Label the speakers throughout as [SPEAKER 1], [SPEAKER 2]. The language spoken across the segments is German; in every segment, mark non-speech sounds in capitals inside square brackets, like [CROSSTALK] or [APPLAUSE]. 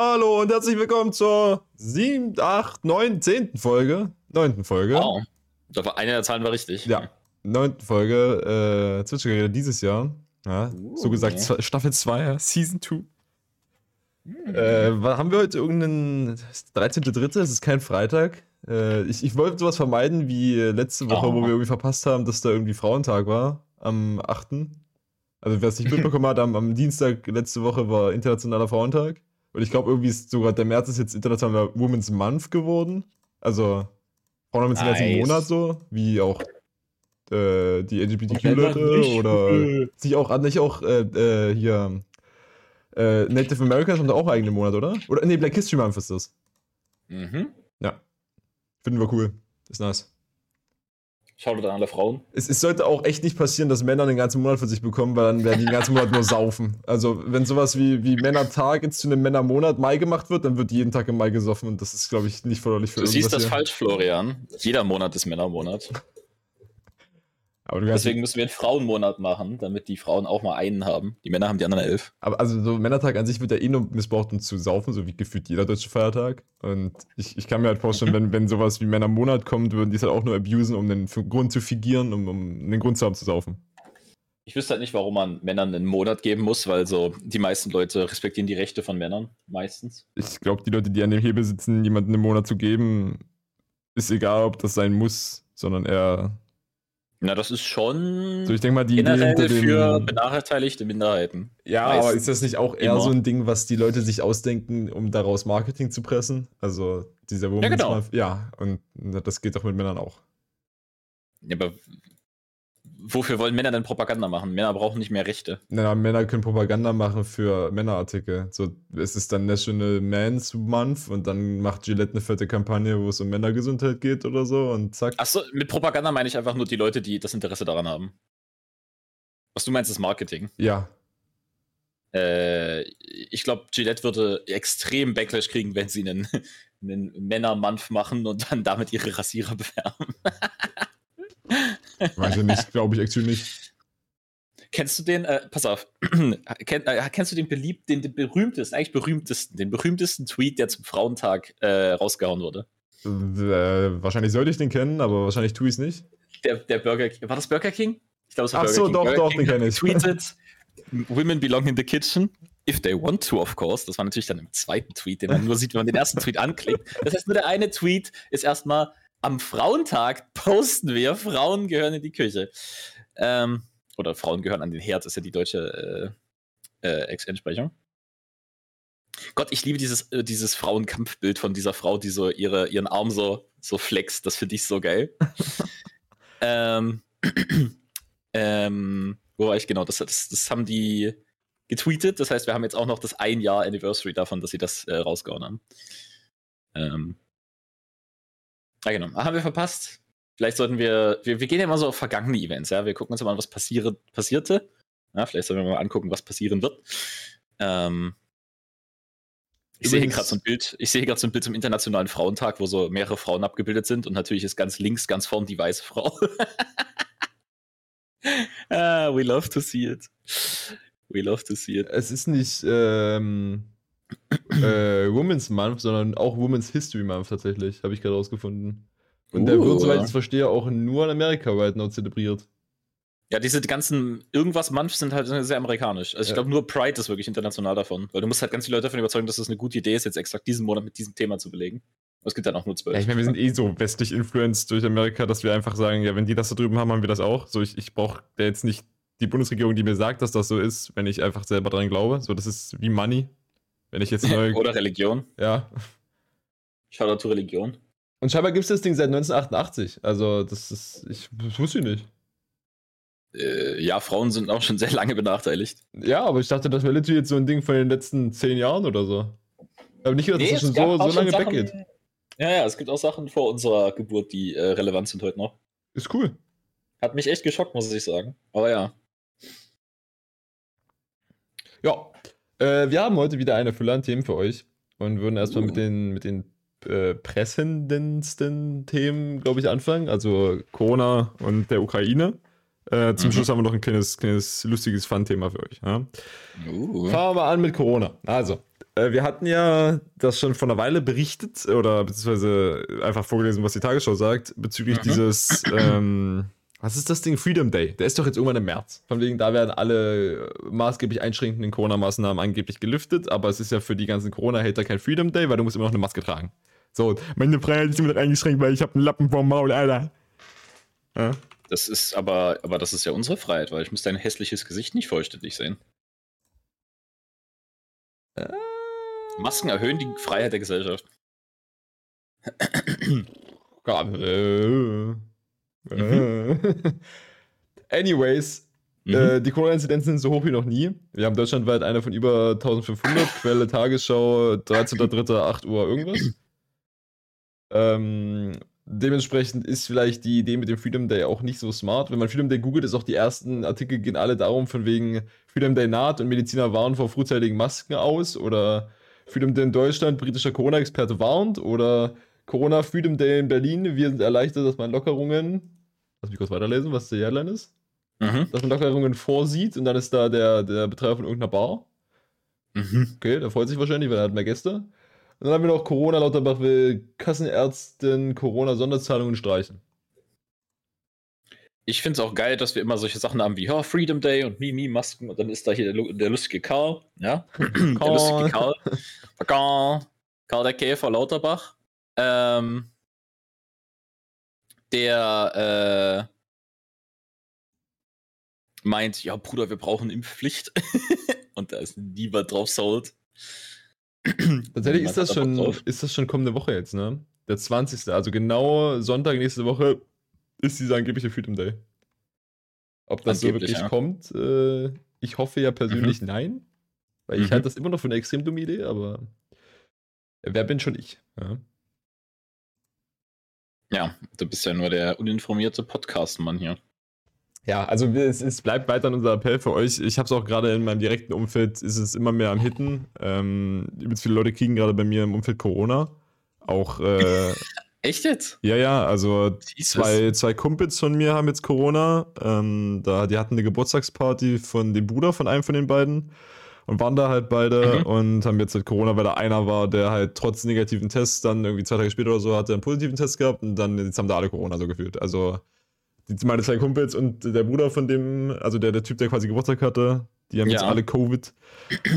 [SPEAKER 1] Hallo und herzlich willkommen zur 7, 8, 9, 10. Folge. 9. Folge.
[SPEAKER 2] Wow. Da war eine der Zahlen war richtig.
[SPEAKER 1] Ja. 9. Folge äh, Zwitschgerede dieses Jahr. Ja,
[SPEAKER 2] Uh,
[SPEAKER 1] so gesagt zwei- Staffel 2, ja, Season 2. Äh, wa- haben wir heute irgendeinen 13.3.? Es ist kein Freitag. Äh, ich, ich wollte sowas vermeiden wie äh, letzte Woche,
[SPEAKER 2] Oh.
[SPEAKER 1] wo wir irgendwie verpasst haben, dass da irgendwie Frauentag war. Am 8. Also wer es nicht [LAUGHS] mitbekommen hat, am, am Dienstag letzte Woche war Internationaler Frauentag. Und ich glaube, irgendwie ist sogar der März ist jetzt Internationaler Women's Month geworden. Also Frauen haben jetzt den ganzen
[SPEAKER 2] Nice.
[SPEAKER 1] Monat so, wie auch äh, die LGBTQ-Leute oder sich auch, ah, nicht auch äh, äh, hier äh, Native Americans haben da auch einen eigenen Monat, oder? Oder nee, Black History Month ist das.
[SPEAKER 2] Mhm.
[SPEAKER 1] Ja. Finden wir cool. Ist nice.
[SPEAKER 2] Schaut an alle Frauen.
[SPEAKER 1] Es, es sollte auch echt nicht passieren, dass Männer den ganzen Monat für sich bekommen, weil dann werden die den ganzen Monat nur saufen. Also, wenn sowas wie, wie Männertag jetzt zu einem Männermonat Mai gemacht wird, dann wird jeden Tag im Mai gesoffen und das ist, glaube ich, nicht förderlich für
[SPEAKER 2] Du siehst das
[SPEAKER 1] hier.
[SPEAKER 2] falsch, Florian. Jeder Monat ist Männermonat. Deswegen müssen wir einen Frauenmonat machen, damit die Frauen auch mal einen haben. Die Männer haben die anderen elf.
[SPEAKER 1] aber also so Männertag an sich wird ja eh nur missbraucht, um zu saufen, so wie gefühlt jeder deutsche Feiertag. Und ich, ich kann mir halt vorstellen, wenn, wenn sowas wie Männermonat kommt, würden die es halt auch nur abusen, um den Grund zu figieren, um, um einen Grund zu haben zu saufen.
[SPEAKER 2] Ich wüsste halt nicht, warum man Männern einen Monat geben muss, weil so die meisten Leute respektieren die Rechte von Männern. Meistens.
[SPEAKER 1] Ich glaube, die Leute, die an dem Hebel sitzen, jemanden einen Monat zu geben, ist egal, ob das sein muss, sondern eher.
[SPEAKER 2] Na, das ist schon
[SPEAKER 1] So, ich denke mal, die Idee hinter
[SPEAKER 2] für
[SPEAKER 1] dem.
[SPEAKER 2] benachteiligte Minderheiten.
[SPEAKER 1] Ja, aber
[SPEAKER 2] meistens
[SPEAKER 1] ist das nicht auch eher
[SPEAKER 2] immer.
[SPEAKER 1] so ein Ding, was die Leute sich ausdenken, um daraus Marketing zu pressen? Also dieser Women's
[SPEAKER 2] genau.
[SPEAKER 1] Month- Ja, und das geht doch mit Männern auch.
[SPEAKER 2] Ja, aber wofür wollen Männer denn Propaganda machen? Männer brauchen nicht mehr Rechte.
[SPEAKER 1] Na, Männer können Propaganda machen für Männerartikel. So, es ist dann National Men's Month und dann macht Gillette eine fette Kampagne, wo es um Männergesundheit geht oder so und zack.
[SPEAKER 2] Achso, mit Propaganda meine ich einfach nur die Leute, die das Interesse daran haben. Was du meinst, ist Marketing.
[SPEAKER 1] Ja.
[SPEAKER 2] Äh, ich glaube, Gillette würde extrem Backlash kriegen, wenn sie einen, [LAUGHS] einen Männer-Month machen und dann damit ihre Rasierer bewerben. [LAUGHS]
[SPEAKER 1] Weiß ich nicht, glaube ich actually nicht.
[SPEAKER 2] Kennst du den, äh, pass auf, [CLEARS THROAT] Ken, äh, kennst du den beliebt, den, den berühmtesten, eigentlich berühmtesten, den berühmtesten Tweet, der zum Frauentag äh, rausgehauen wurde?
[SPEAKER 1] Äh, wahrscheinlich sollte ich den kennen, aber wahrscheinlich tue ich es nicht.
[SPEAKER 2] Der, der Burger King, war das Burger King? Ich glaube, es war
[SPEAKER 1] Ach
[SPEAKER 2] Burger
[SPEAKER 1] so,
[SPEAKER 2] King.
[SPEAKER 1] doch,
[SPEAKER 2] Burger
[SPEAKER 1] doch,
[SPEAKER 2] King
[SPEAKER 1] den kenn
[SPEAKER 2] hat
[SPEAKER 1] ich.
[SPEAKER 2] Tweetet, [LAUGHS] Women belong in the kitchen. If they want to, of course. Das war natürlich dann im zweiten Tweet, den man nur sieht, wenn man den ersten Tweet anklickt. Das heißt, nur der eine Tweet ist erstmal am Frauentag posten wir, Frauen gehören in die Küche. Ähm, oder Frauen gehören an den Herd, ist ja die deutsche äh, äh, Ex-Entsprechung. Gott, ich liebe dieses, äh, dieses Frauenkampfbild von dieser Frau, die so ihre, ihren Arm so, so flext. Das finde ich so geil. [LAUGHS] ähm, [CLEARS THROAT] ähm, wo war ich genau? Das, das, das haben die getweetet. Das heißt, wir haben jetzt auch noch das ein Jahr Anniversary davon, dass sie das äh, rausgehauen haben. Ähm, ja, genau. Ah, haben wir verpasst. Vielleicht sollten wir, wir, wir gehen ja immer so auf vergangene Events, ja. Wir gucken uns mal an, was passiere, passierte. Ja, vielleicht sollten wir mal angucken, was passieren wird. Ähm, ich sehe gerade so ein Bild, ich sehe gerade so ein Bild zum Internationalen Frauentag, wo so mehrere Frauen abgebildet sind und natürlich ist ganz links, ganz vorn die weiße Frau. [LAUGHS] ah, we love to see it. We love to see it.
[SPEAKER 1] Es ist nicht ähm, [CLEARS THROAT] äh, Women's Month, sondern auch Women's History Month tatsächlich, habe ich gerade rausgefunden. Und der wird,
[SPEAKER 2] Uh.
[SPEAKER 1] soweit ich es verstehe, auch nur in Amerika right now zelebriert.
[SPEAKER 2] Ja, diese ganzen irgendwas Manch sind halt sehr amerikanisch. Also ich
[SPEAKER 1] Ja.
[SPEAKER 2] glaube nur Pride ist wirklich international davon, weil du musst halt ganz viele Leute davon überzeugen, dass das eine gute Idee ist, jetzt exakt diesen Monat mit diesem Thema zu belegen. Aber es gibt dann auch nur zwölf.
[SPEAKER 1] Ja, ich meine, wir sind eh so westlich influenced durch Amerika, dass wir einfach sagen, ja, wenn die das da drüben haben, haben wir das auch. So, ich, ich brauche jetzt nicht die Bundesregierung, die mir sagt, dass das so ist, wenn ich einfach selber dran glaube. So, das ist wie Money. Wenn ich jetzt [LAUGHS] neu.
[SPEAKER 2] Oder Religion.
[SPEAKER 1] ja.
[SPEAKER 2] Shoutout to Religion.
[SPEAKER 1] Und scheinbar gibt es das Ding seit 1988. Also, das ist. Ich das wusste ich nicht.
[SPEAKER 2] Äh, ja, Frauen sind auch schon sehr lange benachteiligt.
[SPEAKER 1] Ja, aber ich dachte, das wäre literally jetzt so ein Ding von den letzten zehn Jahren oder so. Aber nicht, dass
[SPEAKER 2] Nee,
[SPEAKER 1] das
[SPEAKER 2] es
[SPEAKER 1] schon so, so lange weggeht.
[SPEAKER 2] Ja, ja, es gibt auch Sachen vor unserer Geburt, die äh, relevant sind heute noch.
[SPEAKER 1] Ist cool.
[SPEAKER 2] Hat mich echt geschockt, muss ich sagen. Aber ja.
[SPEAKER 1] Ja. Äh, wir haben heute wieder eine Fülle an Themen für euch und würden erstmal
[SPEAKER 2] Uh.
[SPEAKER 1] mit den, mit den äh, pressendsten Themen, glaube ich, anfangen. Also Corona und der Ukraine. Äh, zum
[SPEAKER 2] Mhm.
[SPEAKER 1] Schluss haben wir noch ein kleines, kleines lustiges Fun-Thema für euch. Ja?
[SPEAKER 2] Uh.
[SPEAKER 1] Fangen wir mal an mit Corona. Also, äh, wir hatten ja das schon vor einer Weile berichtet oder beziehungsweise einfach vorgelesen, was die Tagesschau sagt, bezüglich
[SPEAKER 2] Mhm.
[SPEAKER 1] dieses, ähm, was ist das Ding? Freedom Day. Der ist doch jetzt irgendwann im März. Von wegen, da werden alle maßgeblich einschränkenden Corona-Maßnahmen angeblich gelüftet, aber es ist ja für die ganzen Corona-Hater kein Freedom Day, weil du musst immer noch eine Maske tragen. So, meine Freiheit ist immer noch eingeschränkt, weil ich habe einen Lappen vorm Maul, Alter. Ja.
[SPEAKER 2] Das ist aber, aber das ist ja unsere Freiheit, weil ich muss dein hässliches Gesicht nicht vollständig sehen.
[SPEAKER 1] Äh.
[SPEAKER 2] Masken erhöhen die Freiheit der Gesellschaft.
[SPEAKER 1] Ja, äh, äh. Anyways,
[SPEAKER 2] Mhm.
[SPEAKER 1] Äh, [LAUGHS] die Corona-Inzidenzen sind so hoch wie noch nie. Wir haben deutschlandweit eine von über 1500, [LAUGHS] Quelle Tagesschau, 13.03. 8 Uhr irgendwas. Ähm, dementsprechend ist vielleicht die Idee mit dem Freedom Day auch nicht so smart. Wenn man Freedom Day googelt, ist auch die ersten Artikel gehen alle darum, von wegen Freedom Day naht und Mediziner warnen vor frühzeitigen Masken aus oder Freedom Day in Deutschland, britischer Corona-Experte warnt oder Corona Freedom Day in Berlin, wir sind erleichtert, dass man Lockerungen, lass mich kurz weiterlesen, was die Headline ist
[SPEAKER 2] Mhm.
[SPEAKER 1] dass man Lockerungen vorsieht und dann ist da der, der Betreiber von irgendeiner Bar.
[SPEAKER 2] Mhm.
[SPEAKER 1] Okay, der freut sich wahrscheinlich, weil er hat mehr Gäste. Und dann haben wir noch Corona, Lauterbach will Kassenärzten Corona-Sonderzahlungen streichen.
[SPEAKER 2] Ich finde es auch geil, dass wir immer solche Sachen haben wie ja, Freedom Day und Mimi Masken und dann ist da hier der, der lustige Karl, ja, [CLEARS THROAT] der lustige Karl, der Karl, Karl der Käfer Lauterbach, ähm, der äh, meint, ja Bruder, wir brauchen Impfpflicht [LAUGHS] und da ist niemand drauf sold.
[SPEAKER 1] Tatsächlich ist das, schon,
[SPEAKER 2] drauf.
[SPEAKER 1] ist das schon kommende Woche jetzt, ne? Der 20. Also genau Sonntag nächste Woche ist dieser angebliche Freedom Day. Ob das so
[SPEAKER 2] Angeblich,
[SPEAKER 1] wirklich
[SPEAKER 2] ja.
[SPEAKER 1] kommt, äh, ich hoffe ja persönlich nein. Weil ich
[SPEAKER 2] Mhm.
[SPEAKER 1] halte das immer noch für eine extrem dumme Idee, aber wer bin schon ich? Ja.
[SPEAKER 2] Ja, du bist ja nur der uninformierte Podcast-Mann hier.
[SPEAKER 1] Ja, also es, es bleibt weiter unser Appell für euch. Ich habe es auch gerade in meinem direkten Umfeld, ist es immer mehr am Hitten. Ähm, übelst viele Leute kriegen gerade bei mir im Umfeld Corona. Auch, äh, [LAUGHS]
[SPEAKER 2] Echt jetzt?
[SPEAKER 1] ja, ja, also
[SPEAKER 2] Jesus.
[SPEAKER 1] zwei, zwei Kumpels von mir haben jetzt Corona. Ähm, da, die hatten eine Geburtstagsparty von dem Bruder von einem von den beiden und waren da halt beide
[SPEAKER 2] Mhm.
[SPEAKER 1] und haben jetzt halt Corona, weil da einer war, der halt trotz negativen Tests dann irgendwie zwei Tage später oder so hatte einen positiven Test gehabt und dann jetzt haben da alle Corona so gefühlt. Also die, meine zwei Kumpels und der Bruder von dem, also der, der Typ, der quasi Geburtstag hatte, die haben jetzt
[SPEAKER 2] Ja.
[SPEAKER 1] alle Covid.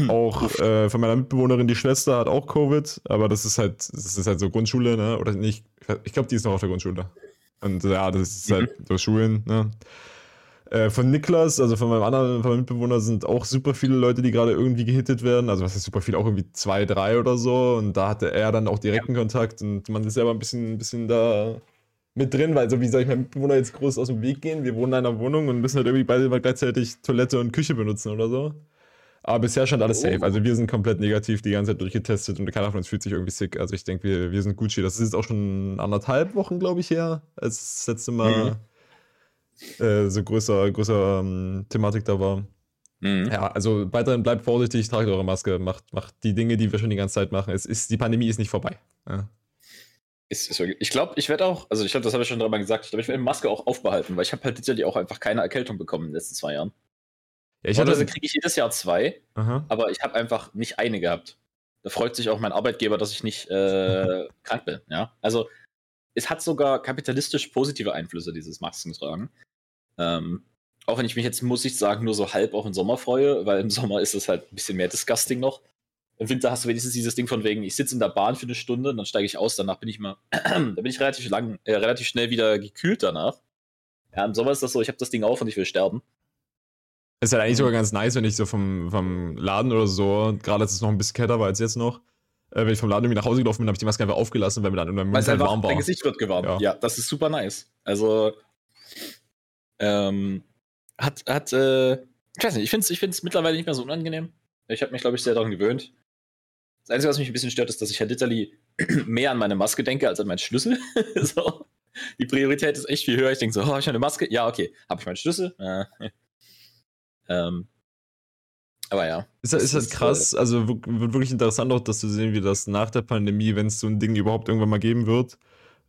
[SPEAKER 1] Auch äh, von meiner Mitbewohnerin, die Schwester hat auch Covid, aber das ist halt, das ist halt so Grundschule, ne? Oder nicht, ich glaube, die ist noch auf der Grundschule. Und ja, das ist
[SPEAKER 2] Mhm.
[SPEAKER 1] halt so Schulen, ne? Äh, von Niklas, also von meinem anderen von meinem Mitbewohner, sind auch super viele Leute, die gerade irgendwie gehittet werden. Also, was ist super viel? Auch irgendwie zwei, drei oder so. Und da hatte er dann auch direkten Kontakt und man ist selber ein bisschen, ein bisschen da mit drin, weil so wie soll ich meinem Mitbewohner jetzt groß aus dem Weg gehen? Wir wohnen in einer Wohnung und müssen halt irgendwie beide mal gleichzeitig Toilette und Küche benutzen oder so. Aber bisher scheint alles safe.
[SPEAKER 2] Oh.
[SPEAKER 1] Also wir sind komplett negativ die ganze Zeit durchgetestet und keiner von uns fühlt sich irgendwie sick. Also ich denke, wir, wir sind Gucci. Das ist jetzt auch schon anderthalb Wochen, glaube ich, her, als das letzte Mal äh, so größer, größer ähm, Thematik da war.
[SPEAKER 2] Mhm.
[SPEAKER 1] Ja, also weiterhin bleibt vorsichtig, tragt eure Maske, macht, macht die Dinge, die wir schon die ganze Zeit machen. Es ist, die Pandemie ist nicht vorbei. Ja.
[SPEAKER 2] Ist, ist ich glaube, ich werde auch, also ich glaube, das habe ich schon dreimal gesagt, ich glaube, ich werde Maske auch aufbehalten, weil ich habe halt tatsächlich auch einfach keine Erkältung bekommen in den letzten zwei Jahren.
[SPEAKER 1] Ja, ich hatte,
[SPEAKER 2] kriege ich jedes Jahr zwei,
[SPEAKER 1] aha.
[SPEAKER 2] aber ich habe einfach nicht eine gehabt. Da freut sich auch mein Arbeitgeber, dass ich nicht äh, [LAUGHS] krank bin. Ja, also es hat sogar kapitalistisch positive Einflüsse, dieses Maskentragen. Ähm, auch wenn ich mich jetzt, muss ich sagen, nur so halb auf den Sommer freue, weil im Sommer ist es halt ein bisschen mehr disgusting noch. Im Winter hast du wenigstens dieses Ding von wegen, ich sitze in der Bahn für eine Stunde, dann steige ich aus, danach bin ich mal, [CLEARS THROAT] da bin ich relativ lang, äh, relativ schnell wieder gekühlt danach. Ja, im Sommer ist das so, ich habe das Ding auf und ich will sterben.
[SPEAKER 1] Ist halt eigentlich sogar ganz nice, wenn ich so vom, vom Laden oder so, gerade als es noch ein bisschen kälter war als jetzt noch, äh, wenn ich vom Laden irgendwie nach Hause gelaufen bin, habe ich die Maske einfach aufgelassen, weil mir dann
[SPEAKER 2] es
[SPEAKER 1] halt warm war.
[SPEAKER 2] dein Gesicht wird gewarmt.
[SPEAKER 1] Ja.
[SPEAKER 2] Ja. das ist super nice. Also, ähm, hat, hat, äh, ich weiß nicht, ich finde es ich find's mittlerweile nicht mehr so unangenehm. Ich habe mich, glaube ich, sehr daran gewöhnt. Das Einzige, was mich ein bisschen stört, ist, dass ich halt literally [CLEARS THROAT] mehr an meine Maske denke als an meinen Schlüssel. [LAUGHS] so. Die Priorität ist echt viel höher. Ich denke so, oh, habe ich eine Maske? Ja, okay. Habe ich meinen Schlüssel? Äh, [LAUGHS] ähm, aber ja.
[SPEAKER 1] Ist, halt-
[SPEAKER 2] Das
[SPEAKER 1] ist
[SPEAKER 2] ist,
[SPEAKER 1] krass, also wir- wird wirklich interessant auch, dass zu sehen, wie das nach der Pandemie, wenn es so ein Ding überhaupt irgendwann mal geben wird,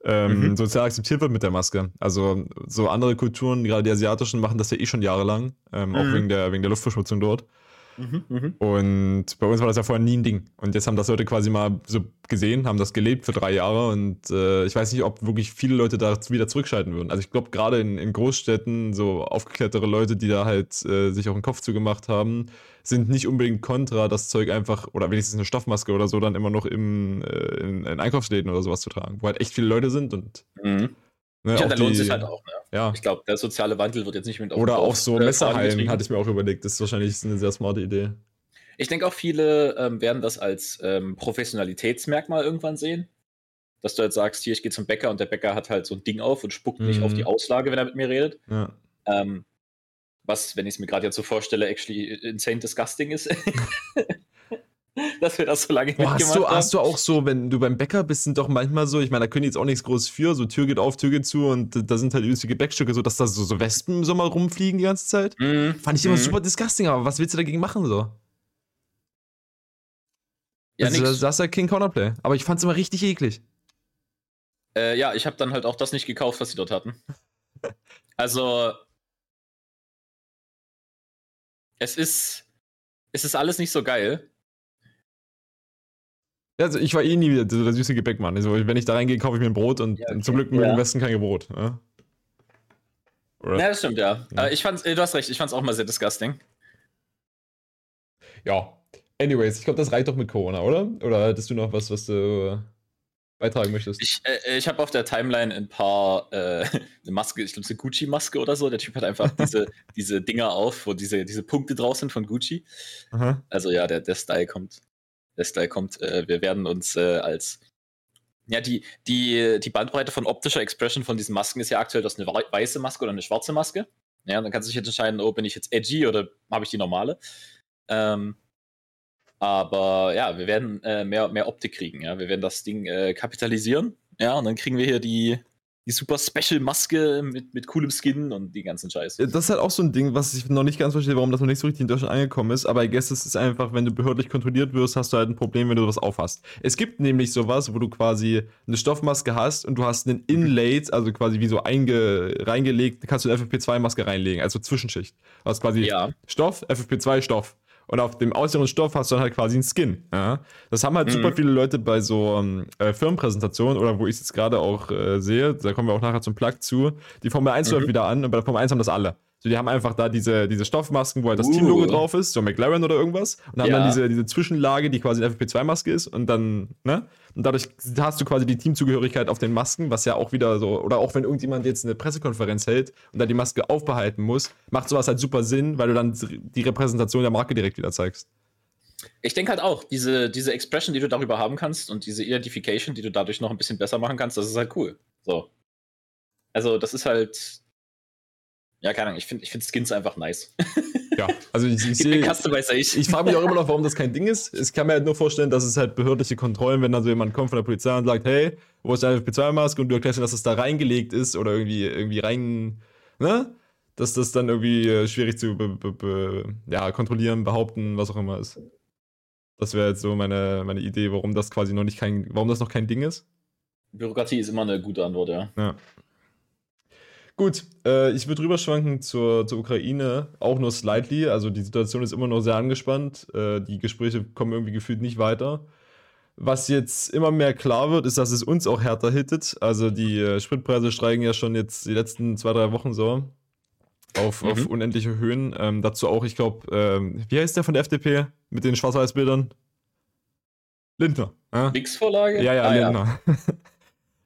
[SPEAKER 1] ähm,
[SPEAKER 2] Mhm.
[SPEAKER 1] sozial akzeptiert wird mit der Maske. Also so andere Kulturen, gerade die asiatischen, machen das ja eh schon jahrelang, ähm, auch
[SPEAKER 2] Mhm.
[SPEAKER 1] wegen der, wegen der Luftverschmutzung dort.
[SPEAKER 2] Mhm, mhm.
[SPEAKER 1] Und bei uns war das ja vorher nie ein Ding. Und jetzt haben das Leute quasi mal so gesehen, haben das gelebt für drei Jahre. Und äh, ich weiß nicht, ob wirklich viele Leute da wieder zurückschalten würden. Also ich glaube, gerade in, in Großstädten, so aufgeklärtere Leute, die da halt äh, sich auch einen Kopf zugemacht haben, sind nicht unbedingt kontra, das Zeug einfach, oder wenigstens eine Stoffmaske oder so, dann immer noch im, äh, in, in Einkaufsläden oder sowas zu tragen, wo halt echt viele Leute sind und
[SPEAKER 2] Mhm.
[SPEAKER 1] ne,
[SPEAKER 2] Ja,
[SPEAKER 1] auch
[SPEAKER 2] da lohnt sich halt auch. Ne?
[SPEAKER 1] Ja.
[SPEAKER 2] Ich glaube, der soziale Wandel wird jetzt nicht mit auf
[SPEAKER 1] Oder auch so
[SPEAKER 2] äh,
[SPEAKER 1] Messerhallen, hatte ich mir auch überlegt. Das ist wahrscheinlich eine sehr smarte Idee.
[SPEAKER 2] Ich denke auch viele ähm, werden das als ähm, Professionalitätsmerkmal irgendwann sehen. Dass du halt sagst, hier, ich gehe zum Bäcker und der Bäcker hat halt so ein Ding auf und spuckt nicht
[SPEAKER 1] Mhm.
[SPEAKER 2] auf die Auslage, wenn er mit mir redet.
[SPEAKER 1] Ja.
[SPEAKER 2] Ähm, was, wenn ich es mir gerade jetzt so vorstelle, actually insane disgusting ist. [LAUGHS] Dass wir das so lange
[SPEAKER 1] Boah, hast,
[SPEAKER 2] mitgemacht
[SPEAKER 1] du,
[SPEAKER 2] haben.
[SPEAKER 1] hast du auch so, wenn du beim Bäcker bist, sind doch manchmal so, ich meine, da können die jetzt auch nichts groß für, so Tür geht auf, Tür geht zu und äh, da sind halt übelste Gebäckstücke, so dass da so, so Wespen im Sommer rumfliegen die ganze Zeit.
[SPEAKER 2] Mhm.
[SPEAKER 1] Fand ich immer
[SPEAKER 2] Mhm.
[SPEAKER 1] super disgusting, aber was willst du dagegen machen so?
[SPEAKER 2] Ja,
[SPEAKER 1] also,
[SPEAKER 2] nix.
[SPEAKER 1] das ist ja King Counterplay. Aber ich fand's immer richtig eklig.
[SPEAKER 2] Äh, ja, ich habe dann halt auch das nicht gekauft, was sie dort hatten. [LAUGHS] Also, es ist, es ist alles nicht so geil.
[SPEAKER 1] Also ich war eh nie wieder so der süße Gebäckmann. Also wenn ich da reingehe, kaufe ich mir ein Brot und
[SPEAKER 2] Ja, okay.
[SPEAKER 1] zum Glück
[SPEAKER 2] Ja.
[SPEAKER 1] im Westen kein Brot. Ja? Oder?
[SPEAKER 2] Ja, das stimmt, ja.
[SPEAKER 1] Ja.
[SPEAKER 2] Äh, ich fand's, äh, du hast recht, ich fand's auch mal sehr disgusting.
[SPEAKER 1] Ja. Anyways, ich glaube, das reicht doch mit Corona, oder? Oder hattest du noch was, was du äh, beitragen möchtest?
[SPEAKER 2] Ich, äh, ich habe auf der Timeline ein paar, äh, [LAUGHS] eine Maske, ich glaube, eine Gucci-Maske oder so. Der Typ hat einfach diese, [LAUGHS] diese Dinger auf, wo diese, diese Punkte drauf sind von Gucci.
[SPEAKER 1] Aha.
[SPEAKER 2] Also ja, der, der Style kommt. Der Style kommt. Äh, wir werden uns äh, als. Ja, die, die, die Bandbreite von optischer Expression von diesen Masken ist ja aktuell, das ist eine wei- weiße Maske oder eine schwarze Maske. Ja, dann kannst du dich jetzt entscheiden, oh, bin ich jetzt edgy oder habe ich die normale. Ähm, aber ja, wir werden äh, mehr, mehr Optik kriegen. Ja, wir werden das Ding äh, kapitalisieren. Ja, und dann kriegen wir hier die, die super Special Maske mit, mit coolem Skin und die ganzen Scheiß.
[SPEAKER 1] Das ist halt auch so ein Ding, was ich noch nicht ganz verstehe, warum das noch nicht so richtig in Deutschland angekommen ist. Aber I guess es ist einfach, wenn du behördlich kontrolliert wirst, hast du halt ein Problem, wenn du was aufhast. Es gibt nämlich sowas, wo du quasi eine Stoffmaske hast und du hast einen Inlaid, also quasi wie so einge reingelegt, kannst du eine FFP2-Maske reinlegen, also Zwischenschicht. Du hast quasi
[SPEAKER 2] Ja.
[SPEAKER 1] Stoff, FFP2 Stoff. Und auf dem äußeren Stoff hast du dann halt quasi einen Skin. Ja? Das haben halt
[SPEAKER 2] Mhm.
[SPEAKER 1] super viele Leute bei so ähm, äh, Firmenpräsentationen oder wo ich es jetzt gerade auch äh, sehe, da kommen wir auch nachher zum Plug zu. Die Formel 1
[SPEAKER 2] Mhm.
[SPEAKER 1] läuft wieder an und bei der Formel 1 haben das alle. So, die haben einfach da diese, diese Stoffmasken, wo halt das
[SPEAKER 2] Uh.
[SPEAKER 1] Teamlogo drauf ist, so McLaren oder irgendwas. Und haben
[SPEAKER 2] Ja.
[SPEAKER 1] dann diese, diese Zwischenlage, die quasi eine FFP2-Maske ist. Und dann, ne? Und dadurch hast du quasi die Teamzugehörigkeit auf den Masken, was ja auch wieder so, oder auch wenn irgendjemand jetzt eine Pressekonferenz hält und da die Maske aufbehalten muss, macht sowas halt super Sinn, weil du dann die Repräsentation der Marke direkt wieder zeigst.
[SPEAKER 2] Ich denke halt auch, diese, diese Expression, die du darüber haben kannst und diese Identification, die du dadurch noch ein bisschen besser machen kannst, das ist halt cool. So. Also, das ist halt. Ja, keine Ahnung, ich finde ich find Skins einfach nice. [LAUGHS]
[SPEAKER 1] Ja, also ich, ich sehe.
[SPEAKER 2] Customization.
[SPEAKER 1] Ich frage mich auch immer noch, warum das kein Ding ist. Ich kann mir halt nur vorstellen, dass es halt behördliche Kontrollen, wenn dann so jemand kommt von der Polizei und sagt, hey, wo ist deine FP2-Maske? Und du erklärst ihm, dass es da reingelegt ist oder irgendwie, irgendwie rein, ne? Dass das dann irgendwie äh, schwierig zu be, be, be, ja, kontrollieren, behaupten, was auch immer ist. Das wäre jetzt so meine, meine Idee, warum das quasi noch nicht kein, warum das noch kein Ding ist.
[SPEAKER 2] Bürokratie ist immer eine gute Antwort, ja.
[SPEAKER 1] Ja. Gut, äh, ich würde rüberschwanken zur, zur Ukraine, auch nur slightly. Also die Situation ist immer noch sehr angespannt. Äh, die Gespräche kommen irgendwie gefühlt nicht weiter. Was jetzt immer mehr klar wird, ist, dass es uns auch härter hittet. Also die äh, Spritpreise steigen ja schon jetzt die letzten zwei, drei Wochen so auf,
[SPEAKER 2] Mhm.
[SPEAKER 1] auf unendliche Höhen. Ähm, dazu auch, ich glaube, ähm, wie heißt der von der FDP mit den Schwarz-Weiß-Bildern? Lindner. Ja?
[SPEAKER 2] Wix-Vorlage?
[SPEAKER 1] Ja, ja,
[SPEAKER 2] Ah,
[SPEAKER 1] Lindner. [LAUGHS]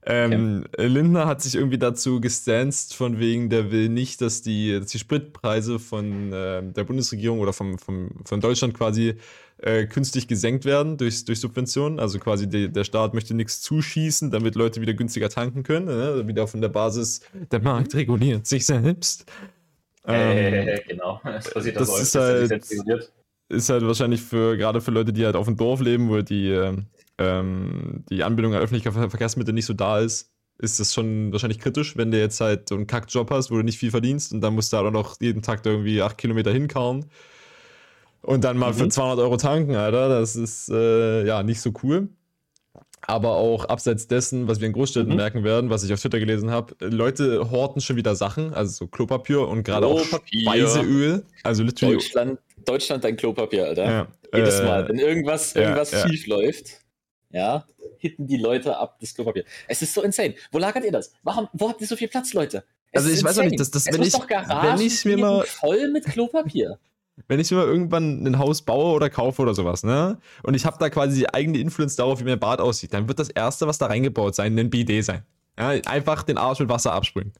[SPEAKER 1] ähm, Lindner hat sich irgendwie dazu gestanzt, von wegen, der will nicht, dass die, dass die Spritpreise von ähm, der Bundesregierung oder vom, vom, von Deutschland quasi äh, künstlich gesenkt werden durch, durch Subventionen. Also quasi die, der Staat möchte nichts zuschießen, damit Leute wieder günstiger tanken können. Ne? Wieder von der Basis, der Markt reguliert sich selbst. Ähm,
[SPEAKER 2] Äh, genau. Das passiert
[SPEAKER 1] das ist halt- ist halt wahrscheinlich für gerade für Leute, die halt auf dem Dorf leben, wo die, ähm, die Anbindung an öffentliche Ver Verkehrsmittel nicht so da ist, ist das schon wahrscheinlich kritisch, wenn du jetzt halt so einen Kackjob hast, wo du nicht viel verdienst und dann musst du halt auch noch jeden Tag irgendwie acht Kilometer hinkauen und dann mal
[SPEAKER 2] Mhm.
[SPEAKER 1] für 200 Euro tanken, Alter. Das ist äh, ja nicht so cool. Aber auch abseits dessen, was wir in Großstädten
[SPEAKER 2] Mhm.
[SPEAKER 1] merken werden, was ich auf Twitter gelesen habe, Leute horten schon wieder Sachen, also so Klopapier und gerade auch. Speiseöl. Also literally.
[SPEAKER 2] Deutschland, Deutschland dein Klopapier, Alter.
[SPEAKER 1] Ja,
[SPEAKER 2] Jedes
[SPEAKER 1] äh,
[SPEAKER 2] Mal, wenn irgendwas,
[SPEAKER 1] ja,
[SPEAKER 2] irgendwas
[SPEAKER 1] ja.
[SPEAKER 2] schief läuft, ja, hitten die Leute ab das Klopapier. Es ist so insane. Wo lagert ihr das? Warum, wo habt ihr so viel Platz, Leute? Es
[SPEAKER 1] Also ich weiß auch nicht, das- das-
[SPEAKER 2] es
[SPEAKER 1] wenn ich- wenn ich's mir mal-
[SPEAKER 2] voll mit Klopapier. [LAUGHS]
[SPEAKER 1] Wenn ich mir mal irgendwann ein Haus baue oder kaufe oder sowas, ne? Und ich habe da quasi die eigene Influence darauf, wie mein Bad aussieht, dann wird das erste, was da reingebaut sein, ein BD sein. Ja, einfach den Arsch mit Wasser absprühen.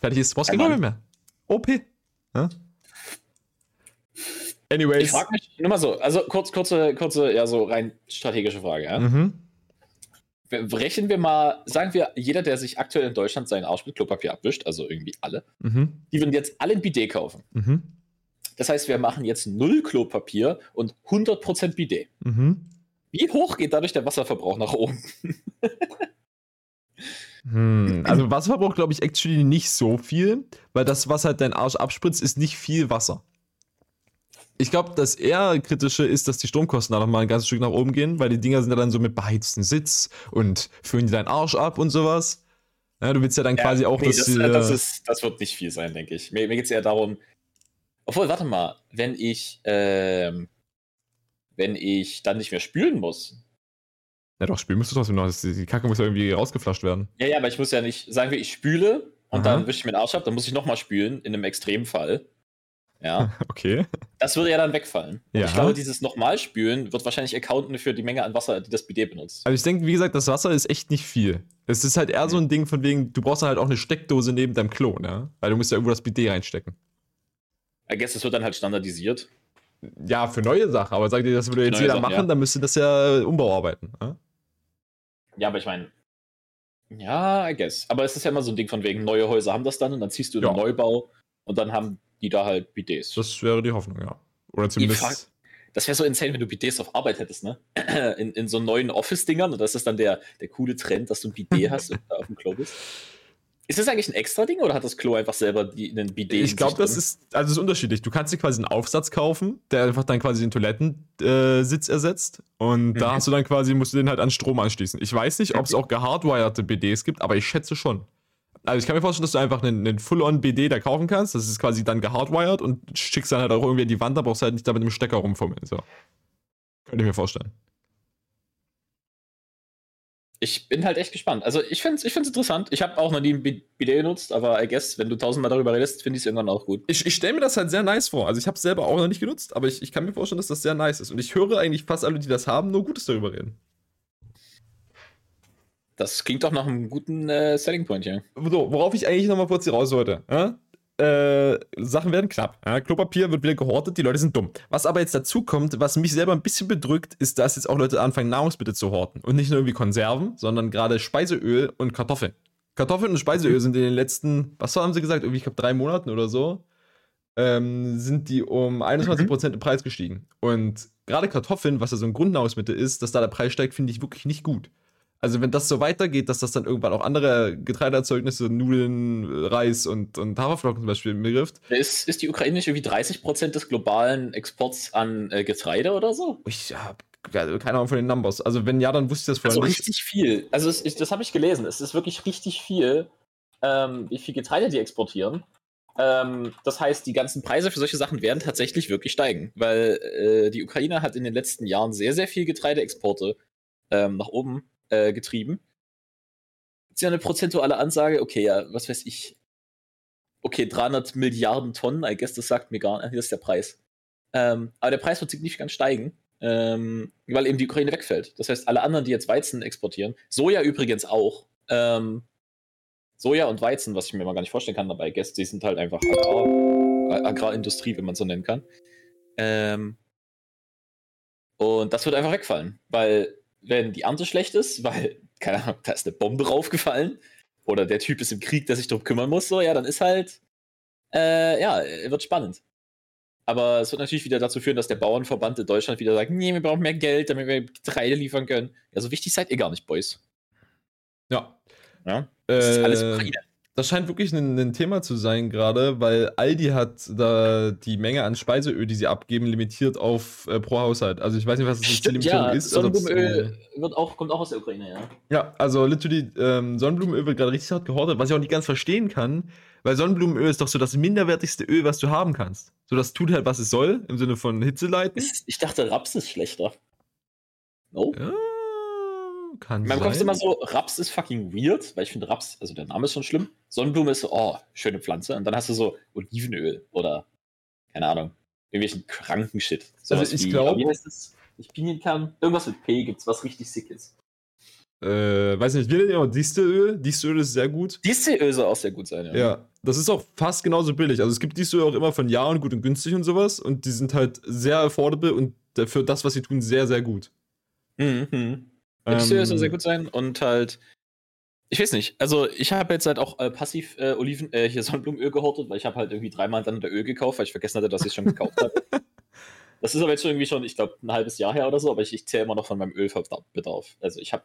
[SPEAKER 1] Fertig ist, brauchst kein Glaube mehr. OP. Ja?
[SPEAKER 2] Ich
[SPEAKER 1] Anyways.
[SPEAKER 2] frage mich, nur mal so, also kurz, kurze, kurze, ja, so rein strategische Frage, ja.
[SPEAKER 1] Mhm.
[SPEAKER 2] Rechnen wir mal, sagen wir, jeder, der sich aktuell in Deutschland seinen Arsch mit Klopapier abwischt, also irgendwie alle,
[SPEAKER 1] Mhm.
[SPEAKER 2] die würden jetzt alle ein Bidet kaufen.
[SPEAKER 1] Mhm.
[SPEAKER 2] Das heißt, wir machen jetzt null Klopapier und 100% Bidet.
[SPEAKER 1] Mhm.
[SPEAKER 2] Wie hoch geht dadurch der Wasserverbrauch nach oben? [LAUGHS]
[SPEAKER 1] Hm. Also Wasserverbrauch glaube ich actually nicht so viel, weil das, was halt dein Arsch abspritzt, ist nicht viel Wasser. Ich glaube, das eher kritische ist, dass die Stromkosten da nochmal ein ganzes Stück nach oben gehen, weil die Dinger sind ja dann so mit beheizten Sitz und füllen dir deinen Arsch ab und sowas. Ja, du willst ja dann quasi auch,
[SPEAKER 2] nee,
[SPEAKER 1] dass
[SPEAKER 2] das,
[SPEAKER 1] die,
[SPEAKER 2] äh, das, ist, das wird nicht viel sein, denke ich. Mir, mir geht es eher darum, obwohl, warte mal, wenn ich, ähm, wenn ich dann nicht mehr spülen muss.
[SPEAKER 1] ja doch, spielen müsstest du trotzdem noch. Die Kacke muss ja irgendwie rausgeflasht werden.
[SPEAKER 2] Ja, ja, aber ich muss ja nicht, sagen wir, ich spüle und
[SPEAKER 1] Aha.
[SPEAKER 2] dann wische ich mir den Arsch ab, dann muss ich nochmal spülen, in einem Extremfall. Ja, [LAUGHS]
[SPEAKER 1] Okay.
[SPEAKER 2] das würde ja dann wegfallen.
[SPEAKER 1] Ja.
[SPEAKER 2] ich glaube, dieses nochmal spülen wird wahrscheinlich accounten für die Menge an Wasser, die das Bidet benutzt.
[SPEAKER 1] Also ich denke, wie gesagt, das Wasser ist echt nicht viel. Es ist halt eher so ein Ding von wegen, du brauchst dann halt auch eine Steckdose neben deinem Klo, ne? Weil du musst ja irgendwo das Bidet reinstecken.
[SPEAKER 2] I guess, es wird dann halt standardisiert.
[SPEAKER 1] Ja, für neue Sachen, aber sag dir, das würde jetzt jeder
[SPEAKER 2] Sachen,
[SPEAKER 1] machen,
[SPEAKER 2] ja.
[SPEAKER 1] dann müsste das ja Umbauarbeiten. Ja?
[SPEAKER 2] Ja, aber ich meine. Ja, I guess. Aber es ist ja immer so ein Ding von wegen, neue Häuser haben das dann und dann ziehst du in
[SPEAKER 1] Ja.
[SPEAKER 2] den Neubau und dann haben die da halt Bidets. Das,
[SPEAKER 1] Das wäre die Hoffnung, ja. Oder zumindest.
[SPEAKER 2] wäre so insane, wenn du Bidets auf Arbeit hättest, ne? [CLEARS THROAT] In, in so neuen Office-Dingern und das ist dann der, der coole Trend, dass du ein Bidet hast und da auf dem Klo bist. Ist das eigentlich ein extra Ding oder hat das Klo einfach selber die, einen Bidet?
[SPEAKER 1] Ich glaube, das ist, also das ist unterschiedlich. Du kannst dir quasi einen Aufsatz kaufen, der einfach dann quasi den Toilettensitz äh, ersetzt. Und da
[SPEAKER 2] Mhm.
[SPEAKER 1] hast du dann quasi, musst du den halt an Strom anschließen. Ich weiß nicht, ob es auch gehardwired BDs gibt, aber ich schätze schon. Also ich kann mir vorstellen, dass du einfach einen, einen Full-on-BD da kaufen kannst. Das ist quasi dann gehardwired und schickst dann halt auch irgendwie an die Wand, da brauchst du halt nicht da mit dem Stecker rumfummeln. So. Könnte ich mir vorstellen.
[SPEAKER 2] Ich bin halt echt gespannt. Also ich finde es ich find's interessant. Ich habe auch noch nie ein Bidet genutzt, aber I guess, wenn du tausendmal darüber redest, finde ich es irgendwann auch gut.
[SPEAKER 1] Ich, ich stelle mir das halt sehr nice vor. Also ich habe es selber auch noch nicht genutzt, aber ich, ich kann mir vorstellen, dass das sehr nice ist. Und ich höre eigentlich fast alle, die das haben, nur Gutes darüber reden.
[SPEAKER 2] Das klingt doch nach einem guten äh, Selling Point hier.
[SPEAKER 1] So, worauf ich eigentlich nochmal kurz hier raus wollte. Ja? Äh, Sachen werden knapp. Ja? Klopapier wird wieder gehortet, die Leute sind dumm. Was aber jetzt dazu kommt, was mich selber ein bisschen bedrückt, ist, dass jetzt auch Leute anfangen, Nahrungsmittel zu horten. Und nicht nur irgendwie Konserven, sondern gerade Speiseöl und Kartoffeln. Kartoffeln und Speiseöl sind in den letzten, was haben sie gesagt, irgendwie, ich glaube, drei Monaten oder so, ähm, sind die um 21% im Preis gestiegen. Und gerade Kartoffeln, was ja so ein Grundnahrungsmittel ist, dass da der Preis steigt, finde ich wirklich nicht gut. Also wenn das so weitergeht, dass das dann irgendwann auch andere Getreideerzeugnisse, Nudeln, Reis und, und Haferflocken zum Beispiel betrifft.
[SPEAKER 2] Ist, ist die Ukraine nicht irgendwie 30% des globalen Exports an äh, Getreide oder so?
[SPEAKER 1] Ich habe keine Ahnung von den Numbers. Also wenn ja, dann wusste ich das vorher
[SPEAKER 2] Also
[SPEAKER 1] nicht.
[SPEAKER 2] richtig viel. Also es, ich, das habe ich gelesen. Es ist wirklich richtig viel, ähm, wie viel Getreide die exportieren. Ähm, das heißt, die ganzen Preise für solche Sachen werden tatsächlich wirklich steigen, weil äh, die Ukraine hat in den letzten Jahren sehr, sehr viel Getreideexporte ähm, nach oben äh, getrieben. Ist ja eine prozentuale Ansage, okay, ja, was weiß ich. Okay, 300 Milliarden Tonnen, I guess, das sagt mir gar nicht, das ist der Preis. Ähm, aber der Preis wird signifikant steigen, ähm, weil eben die Ukraine wegfällt. Das heißt, alle anderen, die jetzt Weizen exportieren, Soja übrigens auch, ähm, Soja und Weizen, was ich mir mal gar nicht vorstellen kann, aber I guess, die sind halt einfach Agrar, äh, Agrarindustrie, wenn man so nennen kann. Ähm, und das wird einfach wegfallen, weil wenn die Ernte schlecht ist, weil, keine Ahnung, da ist eine Bombe raufgefallen oder der Typ ist im Krieg, der sich darum kümmern muss, so, ja, dann ist halt, äh, ja, wird spannend. Aber es wird natürlich wieder dazu führen, dass der Bauernverband in Deutschland wieder sagt, nee, wir brauchen mehr Geld, damit wir Getreide liefern können. Ja, so wichtig seid ihr gar nicht, Boys.
[SPEAKER 1] Ja.
[SPEAKER 2] Ja? Das ist alles
[SPEAKER 1] Äh,
[SPEAKER 2] Ukraine.
[SPEAKER 1] Das scheint wirklich ein, ein Thema zu sein gerade, weil Aldi hat da die Menge an Speiseöl, die sie abgeben, limitiert auf äh, pro Haushalt. Also ich weiß nicht, was das jetzt die
[SPEAKER 2] Stimmt,
[SPEAKER 1] Limitierung
[SPEAKER 2] ja,
[SPEAKER 1] ist.
[SPEAKER 2] Sonnenblumenöl wird auch, kommt auch aus der Ukraine, ja.
[SPEAKER 1] Ja, also literally, ähm, Sonnenblumenöl wird gerade richtig hart gehortet, was ich auch nicht ganz verstehen kann, weil Sonnenblumenöl ist doch so das minderwertigste Öl, was du haben kannst. So, das tut halt, was es soll, im Sinne von Hitze leiten.
[SPEAKER 2] Ist- Ich dachte, Raps ist schlechter. No?
[SPEAKER 1] Ja, kann
[SPEAKER 2] In meinem Kopf ist
[SPEAKER 1] sein.
[SPEAKER 2] immer so, Raps ist fucking weird, weil ich finde Raps, also der Name ist schon schlimm. Sonnenblume ist so, oh, schöne Pflanze. Und dann hast du so Olivenöl oder, keine Ahnung, irgendwelchen kranken Shit. Sowas
[SPEAKER 1] ich
[SPEAKER 2] wie-
[SPEAKER 1] glaub-
[SPEAKER 2] Wie heißt das? Nicht Pinienkern? Irgendwas mit P gibt's, was richtig sick ist.
[SPEAKER 1] Äh, weiß nicht, wir nennen immer Distelöl. Distelöl ist sehr gut.
[SPEAKER 2] Distelöl soll auch sehr gut sein, ja.
[SPEAKER 1] Ja, das ist auch fast genauso billig. Also es gibt Distelöl auch immer von Ja und gut und günstig und sowas. Und die sind halt sehr affordable und für das, was sie tun, sehr, sehr gut.
[SPEAKER 2] Mhm. Ja, Distelöl soll
[SPEAKER 1] Ähm,
[SPEAKER 2] sehr gut sein und halt, ich weiß nicht, also ich habe jetzt halt auch äh, passiv äh, Oliven, äh, hier Sonnenblumenöl gehortet, weil ich habe halt irgendwie dreimal dann Öl gekauft, weil ich vergessen hatte, dass ich es schon gekauft habe. [LAUGHS] Das ist aber jetzt schon irgendwie schon, ich glaube, ein halbes Jahr her oder so, aber ich, ich zähle immer noch von meinem Ölbedarf. Also ich habe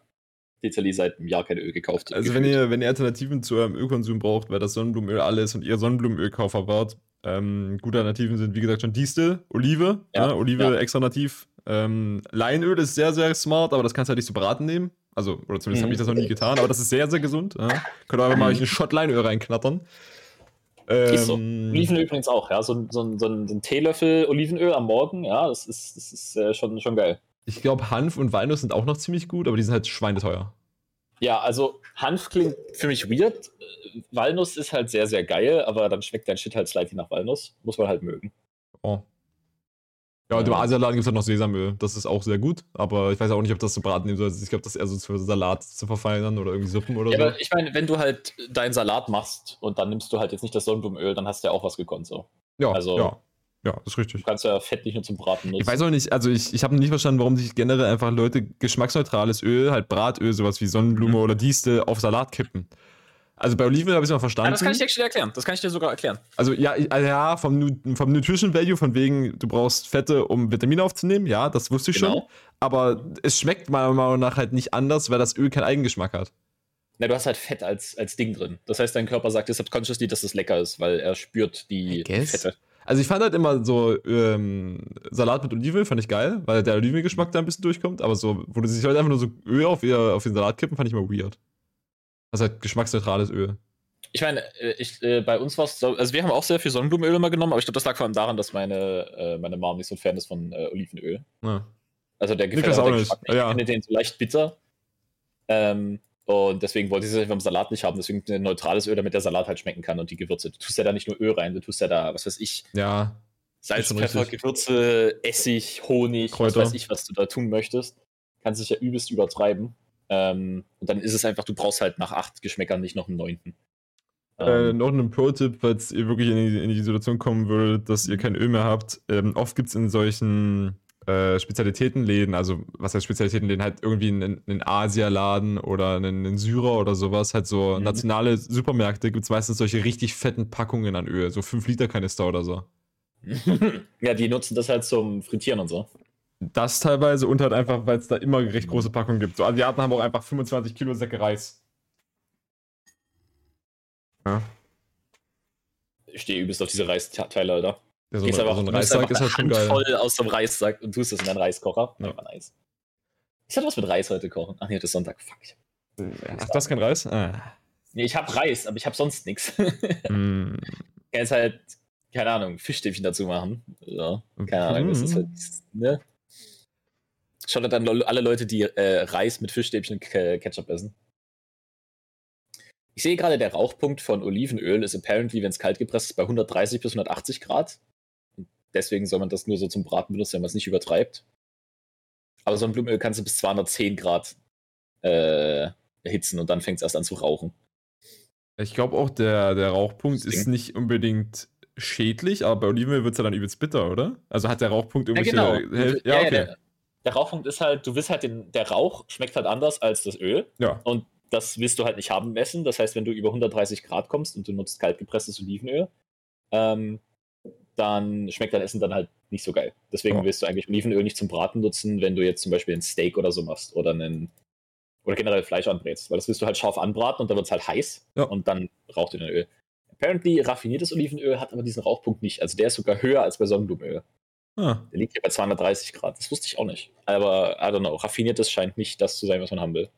[SPEAKER 2] literally seit einem Jahr kein Öl gekauft.
[SPEAKER 1] Also wenn ihr, wenn ihr Alternativen zu eurem Ölkonsum braucht, weil das Sonnenblumenöl alles und ihr Sonnenblumenölkaufer wart, ähm, gute Alternativen sind, wie gesagt, schon Distel, Olive,
[SPEAKER 2] Ja,
[SPEAKER 1] ja, Olive
[SPEAKER 2] ja.
[SPEAKER 1] extra nativ. Ähm, Leinöl ist sehr, sehr smart, aber das kannst du halt nicht so braten nehmen. Also, oder zumindest
[SPEAKER 2] Mhm.
[SPEAKER 1] habe ich das noch nie getan, aber das ist sehr, sehr gesund. Ja. Könnt ihr einfach mal einen Shot Leinöl reinknattern. Ähm,
[SPEAKER 2] Ist so. Olivenöl übrigens auch, ja. So, ein- so, so, ein- Teelöffel Olivenöl am Morgen, ja, das ist, das ist äh, schon, schon geil.
[SPEAKER 1] Ich glaube, Hanf und Walnuss sind auch noch ziemlich gut, aber die sind halt schweineteuer.
[SPEAKER 2] Ja, also Hanf klingt für mich weird. Walnuss ist halt sehr, sehr geil, aber dann schmeckt dein Shit halt slightly nach Walnuss. Muss man halt mögen.
[SPEAKER 1] Oh. Ja, und im. Asialaden gibt es halt noch Sesamöl. Das ist auch sehr gut, aber ich weiß auch nicht, ob das zu braten nehmen soll. Ich glaube, das ist eher so für Salat zu verfeinern oder irgendwie Suppen oder
[SPEAKER 2] Ja,
[SPEAKER 1] so.
[SPEAKER 2] aber ich meine, wenn du halt deinen Salat machst und dann nimmst du halt jetzt nicht das Sonnenblumenöl, dann hast du ja auch was gekonnt so.
[SPEAKER 1] Ja,
[SPEAKER 2] also-
[SPEAKER 1] ja. Ja, das ist richtig.
[SPEAKER 2] Du kannst ja Fett nicht nur zum Braten nutzen.
[SPEAKER 1] Ich weiß auch nicht, also ich, ich habe nicht verstanden, warum sich generell einfach Leute geschmacksneutrales Öl, halt Bratöl, sowas wie Sonnenblume
[SPEAKER 2] Mhm.
[SPEAKER 1] oder Distel, auf Salat kippen. Also bei Olivenöl habe ich es noch
[SPEAKER 2] ja,
[SPEAKER 1] verstanden.
[SPEAKER 2] das kann ich dir actually erklären. Das kann ich dir sogar erklären.
[SPEAKER 1] Also ja, also ja vom, vom Nutrition Value, von wegen, du brauchst Fette, um Vitamine aufzunehmen, ja, das wusste ich schon.
[SPEAKER 2] Genau.
[SPEAKER 1] Aber es schmeckt meiner Meinung nach halt nicht anders, weil das Öl keinen Eigengeschmack hat.
[SPEAKER 2] Na, du hast halt Fett als, als Ding drin. Das heißt, dein Körper sagt dir subconsciously, dass das lecker ist, weil er spürt die. Fette.
[SPEAKER 1] Also ich fand halt immer so ähm, Salat mit Olivenöl, fand ich geil, weil der Olivengeschmack da ein bisschen durchkommt, aber so, wo du sich halt einfach nur so Öl auf, auf den Salat kippen, fand ich immer weird. Das ist halt geschmacksneutrales Öl.
[SPEAKER 2] Ich meine, äh, ich, äh, bei uns war es so, also wir haben auch sehr viel Sonnenblumenöl immer genommen, aber ich glaube, das lag vor allem daran, dass meine, äh, meine Mom nicht so ein Fan ist von äh, Olivenöl.
[SPEAKER 1] Ja.
[SPEAKER 2] Also der gefällt
[SPEAKER 1] Niklas
[SPEAKER 2] auch der
[SPEAKER 1] nicht.
[SPEAKER 2] Nicht.
[SPEAKER 1] Ja.
[SPEAKER 2] Ich finde den so leicht bitter. Ähm, und deswegen wollte ich es beim Salat nicht haben. Deswegen ein neutrales Öl, damit der Salat halt schmecken kann und die Gewürze. Du tust ja da nicht nur Öl rein, du tust ja da, was weiß ich,
[SPEAKER 1] ja,
[SPEAKER 2] Salz, Pfeffer,
[SPEAKER 1] richtig.
[SPEAKER 2] Gewürze, Essig, Honig,
[SPEAKER 1] Kräuter.
[SPEAKER 2] was weiß ich, was du da tun möchtest. Kannst dich ja übelst übertreiben. Ähm, und dann ist es einfach, du brauchst halt nach acht Geschmäckern nicht noch einen neunten.
[SPEAKER 1] Äh,
[SPEAKER 2] Ähm,
[SPEAKER 1] noch ein Pro-Tipp, falls ihr wirklich in die, in die Situation kommen würdet, dass ihr kein Öl mehr habt. Ähm, oft gibt es in solchen äh, Spezialitätenläden, also was heißt Spezialitätenläden, halt irgendwie einen, einen Asialaden oder einen, einen Syrer oder sowas, halt so
[SPEAKER 2] Mhm.
[SPEAKER 1] nationale Supermärkte, gibt es meistens solche richtig fetten Packungen an Öl, so 5 Liter Kanister oder so. [LAUGHS]
[SPEAKER 2] ja, die nutzen das halt zum Frittieren und so.
[SPEAKER 1] Das teilweise und halt einfach, weil es da immer recht große Packungen gibt. So Asiaten haben auch einfach 25 Kilo Säcke Reis. Ja,
[SPEAKER 2] Ich stehe übelst auf diese Reisteile, Alter.
[SPEAKER 1] ja so,
[SPEAKER 2] Gehst einfach,
[SPEAKER 1] so ein Reissack ist halt schon geil.
[SPEAKER 2] Handvoll aus dem Reissack und tust das in deinen Reiskocher.
[SPEAKER 1] Ja.
[SPEAKER 2] Einfach nice. Ich hatte was mit Reis heute kochen. Ach nee, das ist Sonntag. Fuck.
[SPEAKER 1] Ach, das ist kein Reis? Ah.
[SPEAKER 2] Nee, ich hab Reis, aber ich hab sonst nichts. [LAUGHS]
[SPEAKER 1] Mm.
[SPEAKER 2] kann jetzt halt, keine Ahnung, Fischstäbchen dazu machen. Ja, keine Ahnung, das ist
[SPEAKER 1] Mhm.
[SPEAKER 2] halt, ne? Schaut dann lo- alle Leute, die äh, Reis mit Fischstäbchen und Ke- Ketchup essen. Ich sehe gerade, der Rauchpunkt von Olivenöl ist apparently, wenn es kalt gepresst ist, bei 130 bis 180 Grad. Und deswegen soll man das nur so zum Braten benutzen, wenn man es nicht übertreibt. Aber Sonnenblumenöl kannst du bis 210 Grad äh, erhitzen und dann fängt es erst an zu rauchen.
[SPEAKER 1] Ich glaube auch, der, der Rauchpunkt ist nicht unbedingt schädlich, aber bei Olivenöl wird es ja dann übelst bitter, oder? Also hat der Rauchpunkt
[SPEAKER 2] Ja,
[SPEAKER 1] irgendwelche.
[SPEAKER 2] genau.
[SPEAKER 1] Hel-
[SPEAKER 2] ja,
[SPEAKER 1] Ja,
[SPEAKER 2] ja,
[SPEAKER 1] okay.
[SPEAKER 2] der, der Rauchpunkt ist halt, du willst halt den, der Rauch schmeckt halt anders als das Öl
[SPEAKER 1] Ja.
[SPEAKER 2] und das willst du halt nicht haben messen. Das heißt, wenn du über 130 Grad kommst und du nutzt kaltgepresstes Olivenöl, ähm, dann schmeckt dein Essen dann halt nicht so geil. Deswegen
[SPEAKER 1] Ja.
[SPEAKER 2] willst du eigentlich Olivenöl nicht zum Braten nutzen, wenn du jetzt zum Beispiel ein Steak oder so machst oder einen oder generell Fleisch anbrätst, weil das willst du halt scharf anbraten und dann wird es halt heiß
[SPEAKER 1] Ja.
[SPEAKER 2] und dann raucht ihr dein Öl. Apparently raffiniertes Olivenöl hat aber diesen Rauchpunkt nicht. Also der ist sogar höher als bei Sonnenblumenöl.
[SPEAKER 1] Ah,
[SPEAKER 2] Der liegt hier bei 230 Grad. Das wusste ich auch nicht. Aber, I don't know, raffiniertes scheint nicht das zu sein, was man haben will.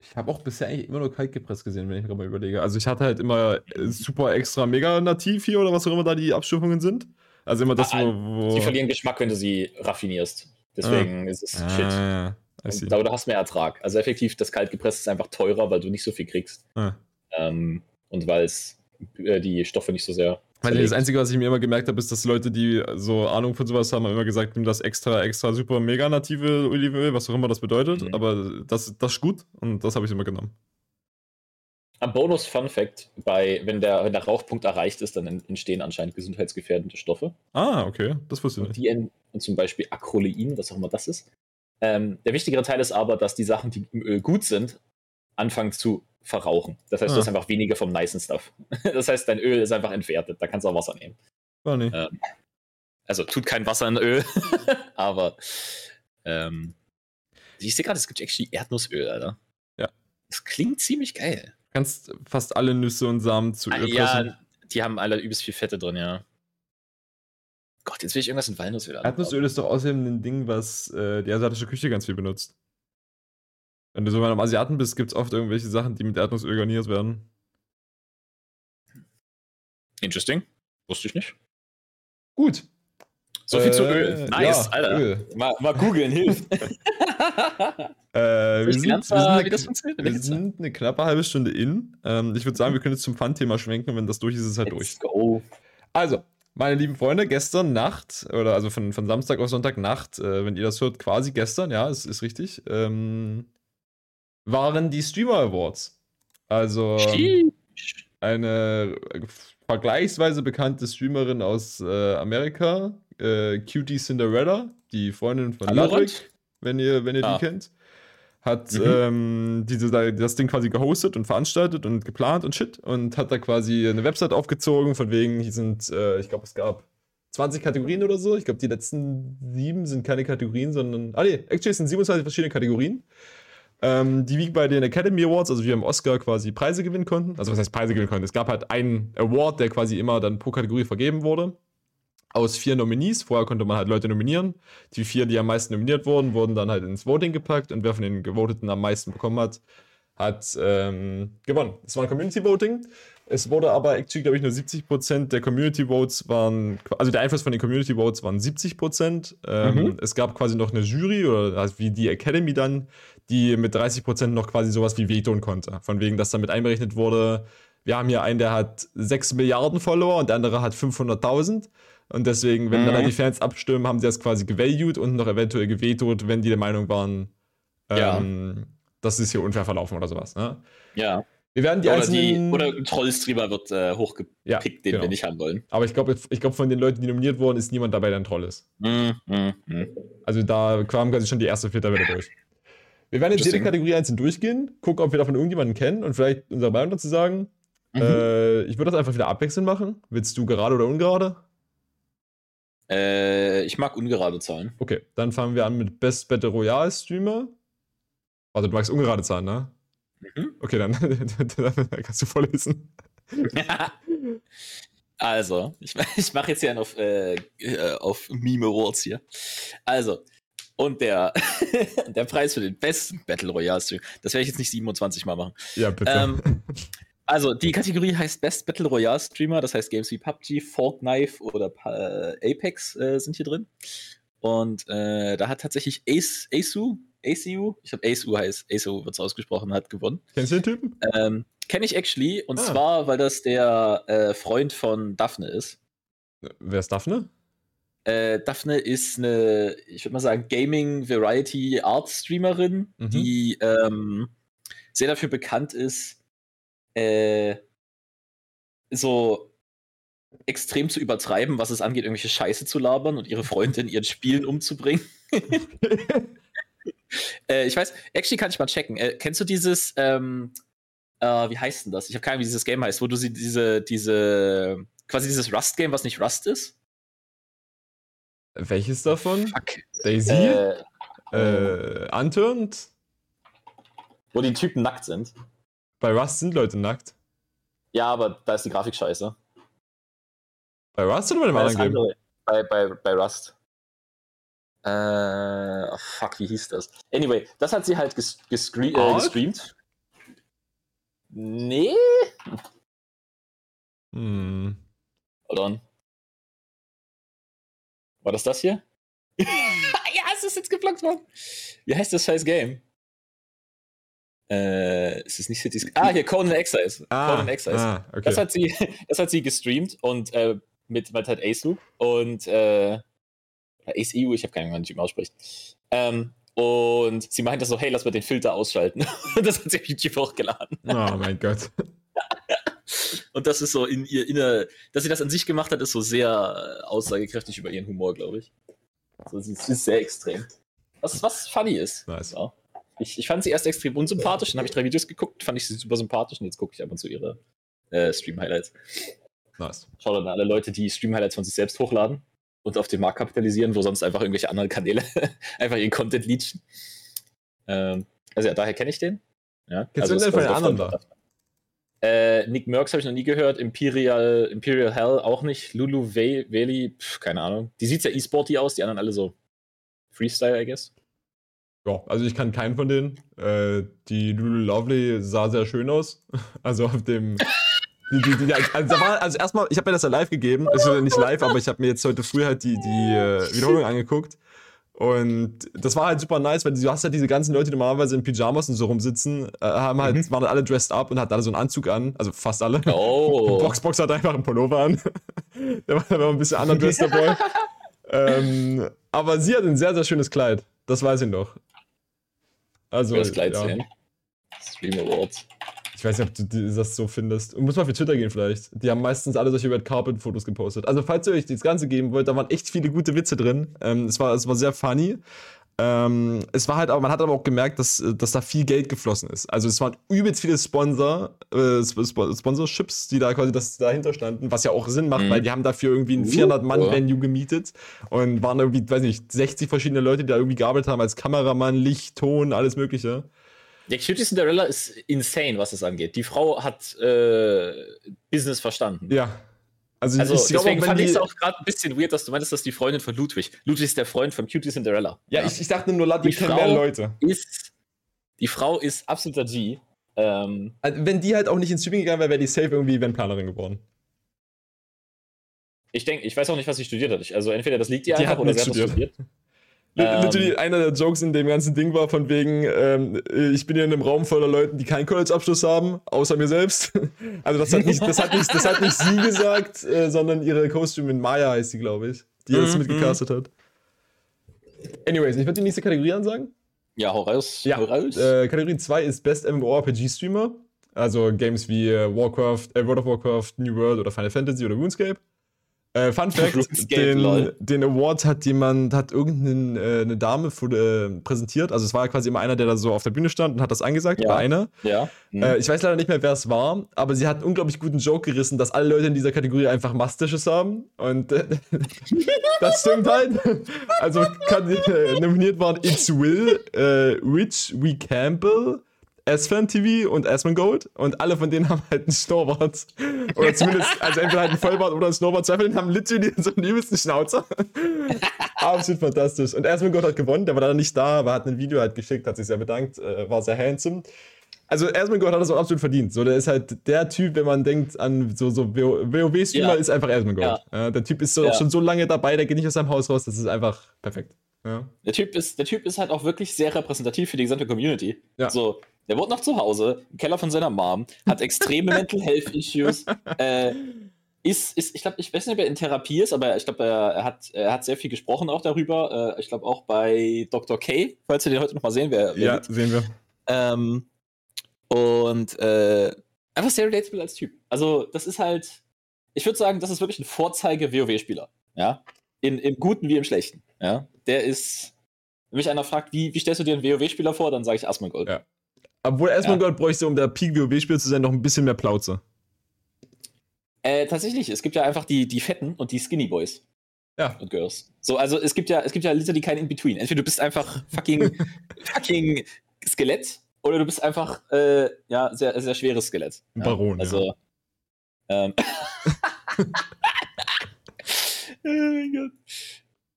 [SPEAKER 1] ich habe auch bisher eigentlich immer nur kalt gepresst gesehen, wenn ich gerade mal überlege. Also ich hatte halt immer äh, super extra mega nativ hier oder was auch immer da die Abstufungen sind. Also immer das,
[SPEAKER 2] Ah,
[SPEAKER 1] wo. wo
[SPEAKER 2] Sie verlieren Geschmack, wenn du sie raffinierst. Deswegen ist es Shit.
[SPEAKER 1] Ah, I see.
[SPEAKER 2] Und, aber du hast mehr Ertrag. Also effektiv, das Kaltgepresst ist einfach teurer, weil du nicht so viel kriegst.
[SPEAKER 1] Ah.
[SPEAKER 2] Ähm, und weil es äh, die Stoffe nicht so sehr.
[SPEAKER 1] Weil das. Einzige, was ich mir immer gemerkt habe, ist, dass Leute, die so Ahnung von sowas haben, haben immer gesagt, nimm das extra, extra super mega native Olivenöl, was auch immer das bedeutet.
[SPEAKER 2] Mhm.
[SPEAKER 1] Aber das, das ist gut und das habe ich immer genommen.
[SPEAKER 2] Am Bonus Fun Fact, bei, wenn, der, wenn der Rauchpunkt erreicht ist, dann entstehen anscheinend gesundheitsgefährdende Stoffe.
[SPEAKER 1] Ah, okay, das wusste ich nicht.
[SPEAKER 2] die und zum Beispiel Acrolein, was auch immer das ist. Ähm, der wichtigere Teil ist aber, dass die Sachen, die im Öl gut sind, anfangen zu verrauchen. Das heißt,
[SPEAKER 1] Ah.
[SPEAKER 2] du hast einfach weniger vom nicen Stuff. [LAUGHS] Das heißt, dein Öl ist einfach entwertet. Da kannst du auch Wasser nehmen.
[SPEAKER 1] War nie.
[SPEAKER 2] Ähm, also tut kein Wasser in Öl, [LAUGHS] aber ähm, ich sehe gerade, es gibt actually Erdnussöl, Alter.
[SPEAKER 1] Ja.
[SPEAKER 2] Das klingt ziemlich geil.
[SPEAKER 1] Du kannst fast alle Nüsse und Samen zu
[SPEAKER 2] Ah,
[SPEAKER 1] Öl pressen.
[SPEAKER 2] ja, die haben alle übelst viel Fette drin, ja. Gott, jetzt will ich irgendwas in Walnussöl. haben.
[SPEAKER 1] Erdnussöl ist doch außerdem ein Ding, was äh, die asiatische Küche ganz viel benutzt. Wenn du so mal am Asiaten bist, gibt es oft irgendwelche Sachen, die mit Erdnussöl garniert werden.
[SPEAKER 2] Interesting. Wusste ich nicht.
[SPEAKER 1] Gut.
[SPEAKER 2] So viel zu
[SPEAKER 1] Äh,
[SPEAKER 2] Öl. Nice,
[SPEAKER 1] ja,
[SPEAKER 2] Alter.
[SPEAKER 1] Öl.
[SPEAKER 2] Mal, mal googeln hilft. [LAUGHS] [LAUGHS]
[SPEAKER 1] Äh, wir, sind, wir, sind eine, wir sind eine knappe halbe Stunde in. Ähm, ich würde sagen, wir können jetzt zum Fun-Thema schwenken und wenn das durch ist, ist es halt durch.
[SPEAKER 2] Let's go.
[SPEAKER 1] Also, meine lieben Freunde, gestern Nacht, oder also von, von Samstag auf Sonntagnacht, äh, wenn ihr das hört, quasi gestern, ja, es ist richtig, ähm, waren die Streamer Awards. Also
[SPEAKER 2] Sheesh.
[SPEAKER 1] eine vergleichsweise bekannte Streamerin aus äh, Amerika, äh, Cutie Cinderella, die Freundin von Ludwig, wenn ihr, wenn ihr
[SPEAKER 2] Ah.
[SPEAKER 1] die kennt, hat
[SPEAKER 2] Mhm.
[SPEAKER 1] ähm, diese, das Ding quasi gehostet und veranstaltet und geplant und shit und hat da quasi eine Website aufgezogen, von wegen, hier sind, äh, ich glaube, es gab 20 Kategorien oder so. Ich glaube, die letzten sieben sind keine Kategorien, sondern, ah nee, actually es sind 27 verschiedene Kategorien. Ähm, die wie bei den Academy Awards, also wie am Oscar quasi Preise gewinnen konnten. Also was heißt Preise gewinnen konnten? Es gab halt einen Award, der quasi immer dann pro Kategorie vergeben wurde. Aus vier Nominees. Vorher konnte man halt Leute nominieren. Die vier, die am meisten nominiert wurden, wurden dann halt ins Voting gepackt und wer von den Gevoteten am meisten bekommen hat, hat ähm, gewonnen. Es war ein Community Voting. Es wurde aber actually, glaube ich, nur 70% der Community Votes waren, also der Einfluss von den Community Votes waren 70%. Ähm,
[SPEAKER 2] Mhm.
[SPEAKER 1] Es gab quasi noch eine Jury oder also wie die Academy dann, die mit 30% noch quasi sowas wie vetoen konnte. Von wegen, dass damit einberechnet wurde, wir haben hier einen, der hat 6 Milliarden Follower und der andere hat 500.000. Und deswegen, wenn dann
[SPEAKER 2] Mhm.
[SPEAKER 1] halt die Fans abstimmen, haben sie das quasi gevalued und noch eventuell gevetoet, wenn die der Meinung waren,
[SPEAKER 2] Ja.
[SPEAKER 1] ähm, das ist hier unfair verlaufen oder sowas. Ne?
[SPEAKER 2] Ja.
[SPEAKER 1] Wir werden die
[SPEAKER 2] oder, die,
[SPEAKER 1] einzelnen.
[SPEAKER 2] oder ein Trollstreamer wird äh, hochgepickt,
[SPEAKER 1] Ja,
[SPEAKER 2] den
[SPEAKER 1] genau.
[SPEAKER 2] wir nicht haben wollen.
[SPEAKER 1] aber ich glaube, ich glaub, von den Leuten, die nominiert wurden, ist niemand dabei, der ein Troll ist.
[SPEAKER 2] Mm, mm, mm.
[SPEAKER 1] Also da kam quasi schon die erste Filterwelle durch. Wir werden jetzt jede. Kategorie einzeln durchgehen, gucken, ob wir davon irgendjemanden kennen und vielleicht unsere Meinung dazu sagen.
[SPEAKER 2] Mhm.
[SPEAKER 1] Äh, ich würde das einfach wieder abwechselnd machen. Willst du gerade oder ungerade?
[SPEAKER 2] Äh, ich mag ungerade Zahlen.
[SPEAKER 1] Okay, dann fangen wir an mit Best Battle Royale Streamer. Also du magst ungerade Zahlen, ne?
[SPEAKER 2] Mhm.
[SPEAKER 1] Okay, [LAUGHS] dann, dann kannst du vorlesen. [LAUGHS]
[SPEAKER 2] Also, ich, [LAUGHS] ich mache jetzt hier einen auf, äh, äh, auf Meme Awards hier. Also, und der, der Preis für den besten Battle Royale Stream, das werde ich jetzt nicht 27 Mal machen.
[SPEAKER 1] Ja, bitte.
[SPEAKER 2] Ähm, also, die Kategorie heißt Best Battle Royale Streamer, das heißt Games wie PUBG, Fortnite oder äh, Apex äh, sind hier drin. Und äh, da hat tatsächlich Ace, Asu, ACU, ich glaube Asu heißt, Asu wird es ausgesprochen, hat gewonnen.
[SPEAKER 1] Kennst du den Typen?
[SPEAKER 2] Ähm, Kenne ich actually, und
[SPEAKER 1] Ah.
[SPEAKER 2] zwar, weil das der äh, Freund von Daphne ist.
[SPEAKER 1] Wer ist Daphne?
[SPEAKER 2] Äh, Daphne ist eine, ich würde mal sagen, Gaming Variety Art Streamerin,
[SPEAKER 1] Mhm.
[SPEAKER 2] die ähm, sehr dafür bekannt ist, äh, so extrem zu übertreiben, was es angeht, irgendwelche Scheiße zu labern und ihre Freunde in ihren Spielen umzubringen. [LAUGHS] [LAUGHS] äh, ich weiß, actually kann ich mal checken. Äh, kennst du dieses, ähm, äh, wie heißt denn das? Ich habe keine Ahnung, wie dieses Game heißt, wo du sie, diese, diese, quasi dieses Rust-Game, was nicht Rust ist?
[SPEAKER 1] Welches davon?
[SPEAKER 2] Fuck.
[SPEAKER 1] Daisy?
[SPEAKER 2] Äh,
[SPEAKER 1] Äh, Unturned?
[SPEAKER 2] Wo die Typen nackt sind.
[SPEAKER 1] Bei Rust sind Leute nackt.
[SPEAKER 2] Ja, aber da ist die Grafik scheiße.
[SPEAKER 1] Bei Rust oder bei dem
[SPEAKER 2] Bei,
[SPEAKER 1] anderen Game?
[SPEAKER 2] andere, bei, bei, bei Rust. Äh, oh fuck, wie hieß das? Anyway, das hat sie halt ges gescre äh, gestreamt. Nee?
[SPEAKER 1] Hm.
[SPEAKER 2] Hold on. War das das hier? [LAUGHS] ja, es ist jetzt geblockt worden. Wie heißt das scheiß Game? Äh, es ist nicht Cities. Ah, hier Conan Exiles. Conan Exiles.
[SPEAKER 1] ah, okay.
[SPEAKER 2] Das, hat sie, [LAUGHS] das hat sie gestreamt und äh, mit, mit halt Ace Loop und äh, Ace EU, ich habe keine Ahnung, wie man ausspricht. Ähm, und sie meinte so, hey, lass mal den Filter ausschalten. [LAUGHS] Und das hat sie auf YouTube hochgeladen.
[SPEAKER 1] oh mein Gott. [LAUGHS]
[SPEAKER 2] Und das ist so in ihr inner, dass sie das an sich gemacht hat, ist so sehr äh, aussagekräftig über ihren Humor, glaube ich. So, sie ist sehr extrem. Was, was funny ist.
[SPEAKER 1] Nice.
[SPEAKER 2] Ja. Ich, ich fand sie erst extrem unsympathisch, dann habe ich drei Videos geguckt, fand ich sie super sympathisch und jetzt gucke ich ab und zu ihre äh, Stream-Highlights.
[SPEAKER 1] Nice.
[SPEAKER 2] Schaut an alle Leute, die Stream-Highlights von sich selbst hochladen und auf den Markt kapitalisieren, wo sonst einfach irgendwelche anderen Kanäle [LAUGHS] einfach ihren Content leechen. Ähm, also ja, daher kenne ich den. Ja,
[SPEAKER 1] Kennst
[SPEAKER 2] also
[SPEAKER 1] du denn von den anderen da?
[SPEAKER 2] Äh, Nick Merckx habe ich noch nie gehört, Imperial, Imperial Hell auch nicht, Lulu Valley, pf, keine Ahnung. Die sieht ja e-sporty aus, die anderen alle so Freestyle, I guess.
[SPEAKER 1] Ja, also ich kann keinen von denen. Äh, die Lulu Lovely sah sehr schön aus. [LAUGHS] Also auf dem. [LAUGHS] Die, die, die, also, also erstmal, ich habe mir das ja live gegeben. Es ist ja nicht live, aber ich habe mir jetzt heute früh halt die, die äh, Wiederholung angeguckt. Und das war halt super nice, weil du hast halt diese ganzen Leute, die normalerweise in Pyjamas und so rumsitzen, äh, haben halt,
[SPEAKER 2] Mhm.
[SPEAKER 1] waren alle dressed up und hatten alle so einen Anzug an. Also fast alle.
[SPEAKER 2] Oh.
[SPEAKER 1] Boxbox hat einfach einen Pullover an. [LAUGHS] Der war, war ein bisschen underdressed dabei. ähm, aber sie hat ein sehr, sehr schönes Kleid. Das weiß ich noch. Also,
[SPEAKER 2] das Kleid
[SPEAKER 1] ja.
[SPEAKER 2] sehen. Stream Awards.
[SPEAKER 1] Ich weiß nicht, ob du das so findest. Du musst mal für Twitter gehen vielleicht. Die haben meistens alle solche Red Carpet Fotos gepostet. Also falls ihr euch das Ganze geben wollt, da waren echt viele gute Witze drin. Ähm, es, war, es war sehr funny. Ähm, es war halt aber, man hat aber auch gemerkt, dass, dass da viel Geld geflossen ist. Also es waren übelst viele Sponsor, äh, Sp- Sponsorships, die da quasi das dahinter standen, was ja auch Sinn macht,
[SPEAKER 2] Mhm.
[SPEAKER 1] weil die haben dafür irgendwie ein
[SPEAKER 2] Uh,
[SPEAKER 1] 400-Mann-Venue gemietet und waren irgendwie, weiß nicht, 60 verschiedene Leute, die da irgendwie gearbeitet haben als Kameramann, Licht, Ton, alles mögliche.
[SPEAKER 2] Der Cutie Cinderella ist insane, was das angeht. Die Frau hat äh, Business verstanden.
[SPEAKER 1] Ja. Also,
[SPEAKER 2] Also
[SPEAKER 1] ich glaub,
[SPEAKER 2] deswegen
[SPEAKER 1] wenn
[SPEAKER 2] fand ich es auch gerade ein bisschen weird, dass du meintest, dass die Freundin von Ludwig. Ludwig ist der Freund von Cutie Cinderella.
[SPEAKER 1] Ja, ich, ich dachte nur, kennen
[SPEAKER 2] Frau-
[SPEAKER 1] mehr Leute.
[SPEAKER 2] ist die Frau ist absoluter G. Ähm,
[SPEAKER 1] Also, wenn die halt auch nicht ins Streaming gegangen wäre, wäre die safe irgendwie Eventplanerin geworden.
[SPEAKER 2] ich denke, ich weiß auch nicht, was sie studiert hat. Also entweder das liegt ihr
[SPEAKER 1] Die
[SPEAKER 2] einfach oder sie hat
[SPEAKER 1] studiert.
[SPEAKER 2] studiert. Ähm.
[SPEAKER 1] Literally, einer der Jokes in dem ganzen Ding war von wegen, ähm, ich bin hier in einem Raum voller Leuten, die keinen College-Abschluss haben, außer mir selbst. [LAUGHS] Also das hat nicht, das hat nicht, das hat nicht sie gesagt, äh, sondern ihre Co-Streamerin Maya heißt sie, glaube ich, die das
[SPEAKER 2] Mhm,
[SPEAKER 1] mitgecastet hat. Anyways, ich würde die nächste Kategorie ansagen.
[SPEAKER 2] Ja, hau raus.
[SPEAKER 1] Ja,
[SPEAKER 2] hau raus.
[SPEAKER 1] Äh, Kategorie 2 ist Best MMORPG-Streamer. Also Games wie äh, Warcraft, äh, World of Warcraft, New World oder Final Fantasy oder RuneScape. Äh, Fun [LAUGHS] Fact: den, den Award hat jemand, hat irgendeine äh, Dame fu- äh, präsentiert. Also es war quasi immer einer, der da so auf der Bühne stand und hat das angesagt.
[SPEAKER 2] Ja.
[SPEAKER 1] War einer.
[SPEAKER 2] ja. Hm.
[SPEAKER 1] Äh, ich weiß leider nicht mehr, wer es war, aber sie hat einen unglaublich guten Joke gerissen, dass alle Leute in dieser Kategorie einfach Mastisches haben. Und äh, [LAUGHS] das stimmt halt. Also kann, äh, nominiert waren It's Will, Rich We Campbell, S-Fan TV und Asmongold. Und alle von denen [LAUGHS] haben halt einen Schnurrbart. Oder zumindest, also entweder halt einen Vollbart oder einen Schnurrbart. Zwei von denen haben literally [LAUGHS] so einen übelsten Schnauzer. [LAUGHS] Absolut fantastisch. Und Asmongold hat gewonnen, der war leider nicht da, aber hat ein Video halt geschickt, hat sich sehr bedankt, äh, war sehr handsome. Also Asmongold hat das auch absolut verdient. So, der ist halt der Typ, wenn man denkt an so, so WoW-Streamer,
[SPEAKER 2] Ja.
[SPEAKER 1] ist einfach Asmongold. Ja. der Typ ist so,
[SPEAKER 2] Ja.
[SPEAKER 1] schon so lange dabei, der geht nicht aus seinem Haus raus, das ist einfach perfekt. Ja.
[SPEAKER 2] Der Typ, ist, der typ ist halt auch wirklich sehr repräsentativ für die gesamte Community.
[SPEAKER 1] Ja.
[SPEAKER 2] So, der wohnt noch zu Hause, im Keller von seiner Mom, hat extreme [LAUGHS] Mental Health Issues, äh, ist, ist, ich glaube, ich weiß nicht, ob er in Therapie ist, aber ich glaube, er, hat, er hat sehr viel gesprochen auch darüber. Äh, ich glaube auch bei Dr. K, falls wir den heute noch mal sehen, wer, wer
[SPEAKER 1] ja,
[SPEAKER 2] wird.
[SPEAKER 1] sehen wir.
[SPEAKER 2] Ähm, und äh, einfach sehr relatable als Typ. Also, das ist halt, ich würde sagen, das ist wirklich ein Vorzeige-WoW-Spieler. Ja. In, Im Guten wie im Schlechten. Ja. Der ist, wenn mich einer fragt, wie, wie stellst du dir einen WoW-Spieler vor, dann sage ich Asmongold.
[SPEAKER 1] Ja. Obwohl Asmongold bräuchte, um der Peak-WoW-Spieler zu sein, noch ein bisschen mehr Plauze.
[SPEAKER 2] Äh, tatsächlich, es gibt ja einfach die, die Fetten und die Skinny Boys
[SPEAKER 1] Ja.
[SPEAKER 2] und Girls. So, also es gibt ja, es gibt ja literally kein In-Between. Entweder du bist einfach fucking, [LAUGHS] fucking Skelett oder du bist einfach äh, ja sehr, sehr schweres Skelett.
[SPEAKER 1] Ein
[SPEAKER 2] ja?
[SPEAKER 1] Baron,
[SPEAKER 2] Also.
[SPEAKER 1] ja.
[SPEAKER 2] Ähm. [LAUGHS] [LAUGHS] oh mein Gott.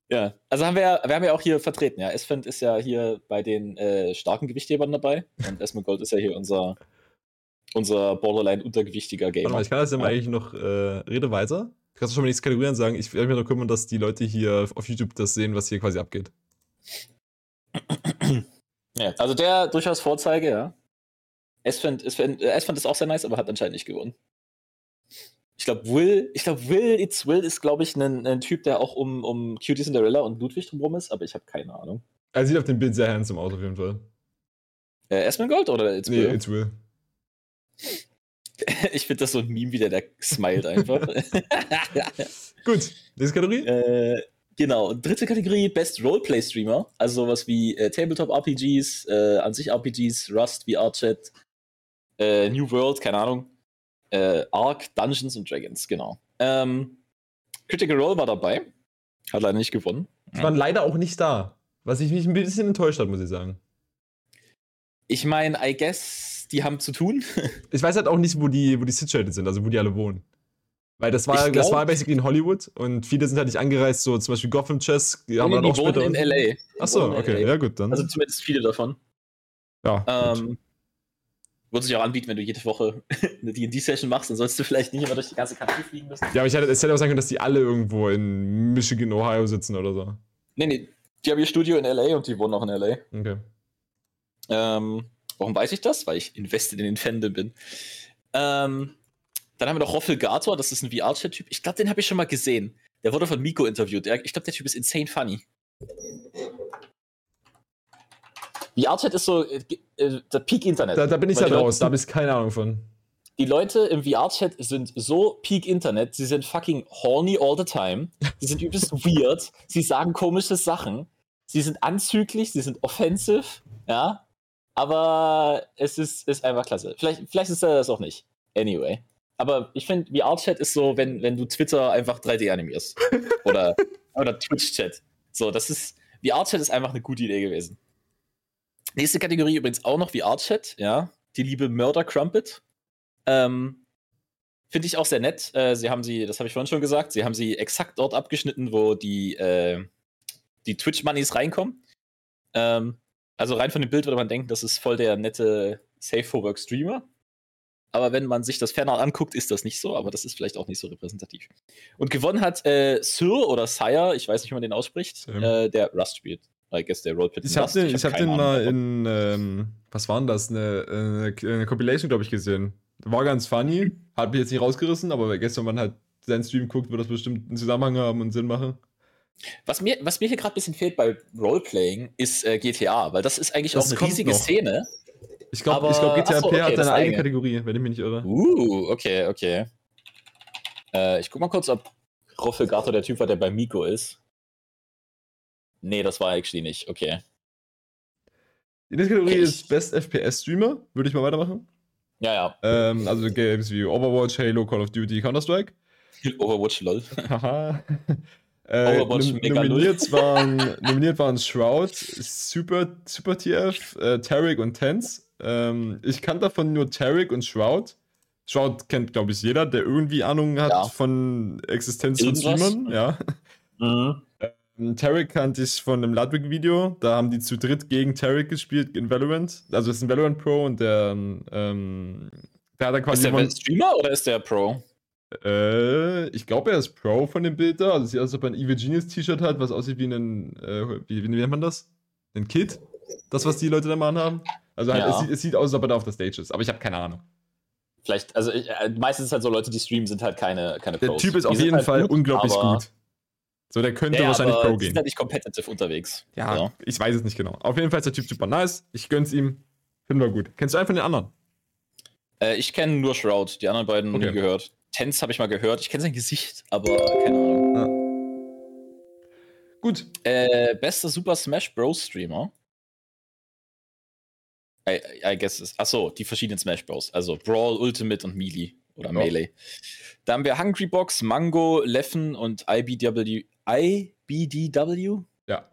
[SPEAKER 2] Ja, also haben wir, ja- wir haben ja auch hier vertreten, ja. Esfand ist ja hier bei den äh, starken Gewichthebern dabei und Esmergold ist ja hier unser, unser borderline untergewichtiger
[SPEAKER 1] Warte mal,
[SPEAKER 2] Gamer.
[SPEAKER 1] ich kann das ja mal eigentlich noch äh, Rede weiter. Kannst du schon mal nächste Kategorien sagen? Ich werde mich noch kümmern, dass die Leute hier auf YouTube das sehen, was hier quasi abgeht. [CLEARS THROAT]
[SPEAKER 2] Ja, also der durchaus Vorzeige, ja. Esfand ist, äh, ist auch sehr nice, aber hat anscheinend nicht gewonnen. Ich glaube, Will, ich glaube, Will It's Will ist, glaube ich, ein, ein Typ, der auch um, um Cutie Cinderella und Ludwig drumherum ist, aber ich habe keine Ahnung.
[SPEAKER 1] Er sieht auf dem Bild sehr handsome aus, auf jeden Fall.
[SPEAKER 2] Äh, Esmergold oder It's
[SPEAKER 1] Nee,
[SPEAKER 2] Will?
[SPEAKER 1] it's [LAUGHS] Will.
[SPEAKER 2] Ich finde das so ein Meme, wie der, der smilet einfach. [LAUGHS]
[SPEAKER 1] Gut, nächste Kategorie?
[SPEAKER 2] äh, genau, dritte Kategorie, Best Roleplay Streamer. Also sowas wie äh, Tabletop RPGs, äh, an sich RPGs, Rust, VR-Chat, äh, New World, keine Ahnung. Äh, Ark, Dungeons and Dragons, genau. Ähm, Critical Role war dabei. Hat leider nicht gewonnen.
[SPEAKER 1] Die waren leider auch nicht da. Was ich mich ein bisschen enttäuscht hat, muss ich sagen.
[SPEAKER 2] Ich meine, I guess, die haben zu tun. [LAUGHS]
[SPEAKER 1] Ich weiß halt auch nicht, wo die, wo die situated sind, also wo die alle wohnen. Weil das war,
[SPEAKER 2] Ich
[SPEAKER 1] das
[SPEAKER 2] glaub-
[SPEAKER 1] war basically in Hollywood und viele sind halt nicht angereist, so zum Beispiel Gotham Chess, die haben
[SPEAKER 2] Nee,
[SPEAKER 1] dann
[SPEAKER 2] die
[SPEAKER 1] auch später.
[SPEAKER 2] wohnen in LA.
[SPEAKER 1] Achso,
[SPEAKER 2] in
[SPEAKER 1] okay,
[SPEAKER 2] LA.
[SPEAKER 1] ja gut, dann.
[SPEAKER 2] Also zumindest viele davon.
[SPEAKER 1] ja.
[SPEAKER 2] Ähm, würde sich auch anbieten, wenn du jede Woche [LAUGHS] eine D&D-Session machst, dann sollst du vielleicht nicht immer durch die ganze Country fliegen müssen.
[SPEAKER 1] ja, aber ich hätte, es hätte auch sein können, dass die alle irgendwo in Michigan, Ohio sitzen oder so.
[SPEAKER 2] Nee, nee, die haben ihr Studio in LA und die wohnen auch in LA.
[SPEAKER 1] Okay.
[SPEAKER 2] Ähm, warum weiß ich das? Weil ich invested in den Fandom bin. Ähm, dann haben wir noch Roffel Gator, das ist ein VR-Chat-Typ. Ich glaube, den habe ich schon mal gesehen. Der wurde von Miko interviewt. Ich glaube, der Typ ist insane funny. VR-Chat ist so äh, äh, der Peak-Internet.
[SPEAKER 1] Da, da bin ich
[SPEAKER 2] Leute
[SPEAKER 1] raus, da habe ich keine Ahnung von.
[SPEAKER 2] die Leute im VR-Chat sind so Peak Internet, sie sind fucking horny all the time. Sie sind übelst [LAUGHS] weird. Sie sagen komische Sachen. Sie sind anzüglich, sie sind offensive, ja. Aber es ist, ist einfach klasse. Vielleicht, vielleicht ist er das auch nicht. Anyway. Aber ich finde, VR-Chat ist so, wenn, wenn du Twitter einfach 3D animierst. Oder, [LAUGHS] oder Twitch-Chat. So, das ist. VR-Chat ist einfach eine gute Idee gewesen. Nächste Kategorie übrigens auch noch VR-Chat, ja. Die liebe Murder Crumpet. Ähm, Finde ich auch sehr nett. Äh, sie haben sie, das habe ich vorhin schon gesagt, sie haben sie exakt dort abgeschnitten, wo die, äh, die Twitch-Moneys reinkommen. Ähm, also rein von dem Bild würde man denken, das ist voll der nette Safe-for-Work-Streamer. Aber wenn man sich das ferner anguckt, ist das nicht so, aber das ist vielleicht auch nicht so repräsentativ. Und gewonnen hat äh, Sir oder Sire, ich weiß nicht, wie man den ausspricht,
[SPEAKER 1] Sam.
[SPEAKER 2] äh, der Rust spielt. I guess der Rolepit
[SPEAKER 1] Ich habe den, ich hab den mal in, ähm, was war denn das? Eine, eine, eine Compilation, glaube ich, gesehen. War ganz funny. Hat mich jetzt nicht rausgerissen, aber gestern, wenn man halt seinen Stream guckt, wird das bestimmt einen Zusammenhang haben und Sinn machen.
[SPEAKER 2] Was mir, was mir hier gerade ein bisschen fehlt bei Roleplaying, ist äh, GTA, weil das ist eigentlich
[SPEAKER 1] Das
[SPEAKER 2] auch eine riesige
[SPEAKER 1] noch.
[SPEAKER 2] Szene.
[SPEAKER 1] Ich glaube, glaub, GTA
[SPEAKER 2] achso, okay,
[SPEAKER 1] hat seine eigene
[SPEAKER 2] eigene.
[SPEAKER 1] Kategorie, wenn ich mich nicht irre.
[SPEAKER 2] Uh, okay, okay. Äh, ich guck mal kurz, ob Roffelgato der Typ war, der bei Miko ist. Nee, das war actually nicht. Okay.
[SPEAKER 1] Die nächste Kategorie
[SPEAKER 2] ich-
[SPEAKER 1] ist Best FPS Streamer. Würde ich mal weitermachen.
[SPEAKER 2] Ja, ja.
[SPEAKER 1] Ähm, also Games wie Overwatch, Halo, Call of Duty, Counter-Strike. [LAUGHS]
[SPEAKER 2] Overwatch LOL.
[SPEAKER 1] Haha. [LAUGHS] Äh,
[SPEAKER 2] Overwatch
[SPEAKER 1] nom nominiert, [LAUGHS] waren, nominiert waren Shroud, Super, Super TF, äh, Tarek und Tense. Ähm, ich kann davon nur Tarek und Shroud. Shroud kennt, glaube ich, jeder, der irgendwie Ahnung hat
[SPEAKER 2] Ja.
[SPEAKER 1] von Existenz von. Streamern. Ja.
[SPEAKER 2] Mhm.
[SPEAKER 1] Ähm, Tarek kannte ich von einem Ludwig-Video. Da haben die zu dritt gegen Tarek gespielt in Valorant. Also, das ist ein Valorant Pro und der, ähm, der hat da
[SPEAKER 2] Ist
[SPEAKER 1] quasi
[SPEAKER 2] der
[SPEAKER 1] von,
[SPEAKER 2] Streamer oder ist der Pro?
[SPEAKER 1] äh, ich glaube, er ist Pro von dem Bild da. Also, es sieht aus, als ob er ein Evil Genius T-Shirt hat, was aussieht wie ein, äh, wie, wie nennt man das? Ein Kit? Das, was die Leute da machen haben. Also, halt,
[SPEAKER 2] Ja.
[SPEAKER 1] es, sieht, es sieht aus, als ob er da auf der Stage ist. Aber ich habe keine Ahnung.
[SPEAKER 2] Vielleicht, also ich, äh, meistens halt so Leute, die streamen, sind halt keine, keine
[SPEAKER 1] Der
[SPEAKER 2] Pros.
[SPEAKER 1] Typ ist
[SPEAKER 2] Die
[SPEAKER 1] auf jeden
[SPEAKER 2] halt
[SPEAKER 1] Fall
[SPEAKER 2] gut,
[SPEAKER 1] unglaublich gut. So, der könnte
[SPEAKER 2] Ja,
[SPEAKER 1] wahrscheinlich Pro gehen.
[SPEAKER 2] sind halt nicht competitive unterwegs.
[SPEAKER 1] Ja,
[SPEAKER 2] So.
[SPEAKER 1] ich weiß es nicht genau. Auf jeden Fall ist der Typ super nice. Ich gönn's ihm. Finden wir gut. Kennst du einen von den anderen?
[SPEAKER 2] Äh, ich kenne nur Shroud, die anderen beiden noch
[SPEAKER 1] Okay.
[SPEAKER 2] nie gehört. Tense habe ich mal gehört. Ich kenne sein Gesicht, aber keine Ahnung.
[SPEAKER 1] Gut.
[SPEAKER 2] Äh, bester Super Smash Bros. Streamer. I, I guess es. Achso, die verschiedenen Smash Bros. Also Brawl, Ultimate und Melee oder
[SPEAKER 1] Ja.
[SPEAKER 2] Melee. Da haben wir Hungry Box, Mango, Leffen und IBW. IBDW?
[SPEAKER 1] Ja.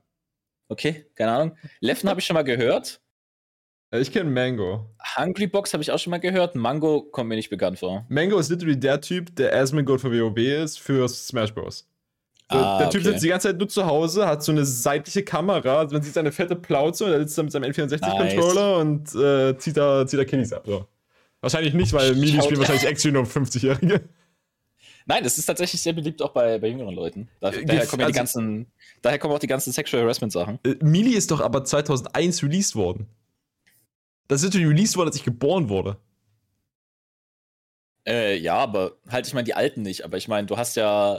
[SPEAKER 2] Okay, keine Ahnung. Leffen habe ich schon mal gehört.
[SPEAKER 1] Ich kenne Mango.
[SPEAKER 2] Hungry Box habe ich auch schon mal gehört. Mango kommt mir nicht bekannt vor.
[SPEAKER 1] Mango ist literally der Typ, der Asmongold für WoW ist für Smash Bros.
[SPEAKER 2] Ah,
[SPEAKER 1] der Typ
[SPEAKER 2] okay.
[SPEAKER 1] sitzt die ganze Zeit nur zu Hause, hat so eine seitliche Kamera, man sieht seine fette Plauze und er sitzt da mit seinem N64-Controller und äh, zieht da, zieht da Killis ab. So. Wahrscheinlich nicht, weil [LAUGHS] Mili spielen wahrscheinlich Action nur um 50-Jährige.
[SPEAKER 2] Nein, das ist tatsächlich sehr beliebt auch bei, bei jüngeren Leuten. Da,
[SPEAKER 1] Äh,
[SPEAKER 2] daher kommen ja die
[SPEAKER 1] also-
[SPEAKER 2] ganzen, daher kommen auch die ganzen Sexual Harassment Sachen.
[SPEAKER 1] Äh, Mili ist doch aber 2001 released worden. Das ist natürlich released worden, als ich geboren wurde.
[SPEAKER 2] Äh, ja, aber halt, ich meine die alten nicht. Aber ich meine, du hast ja,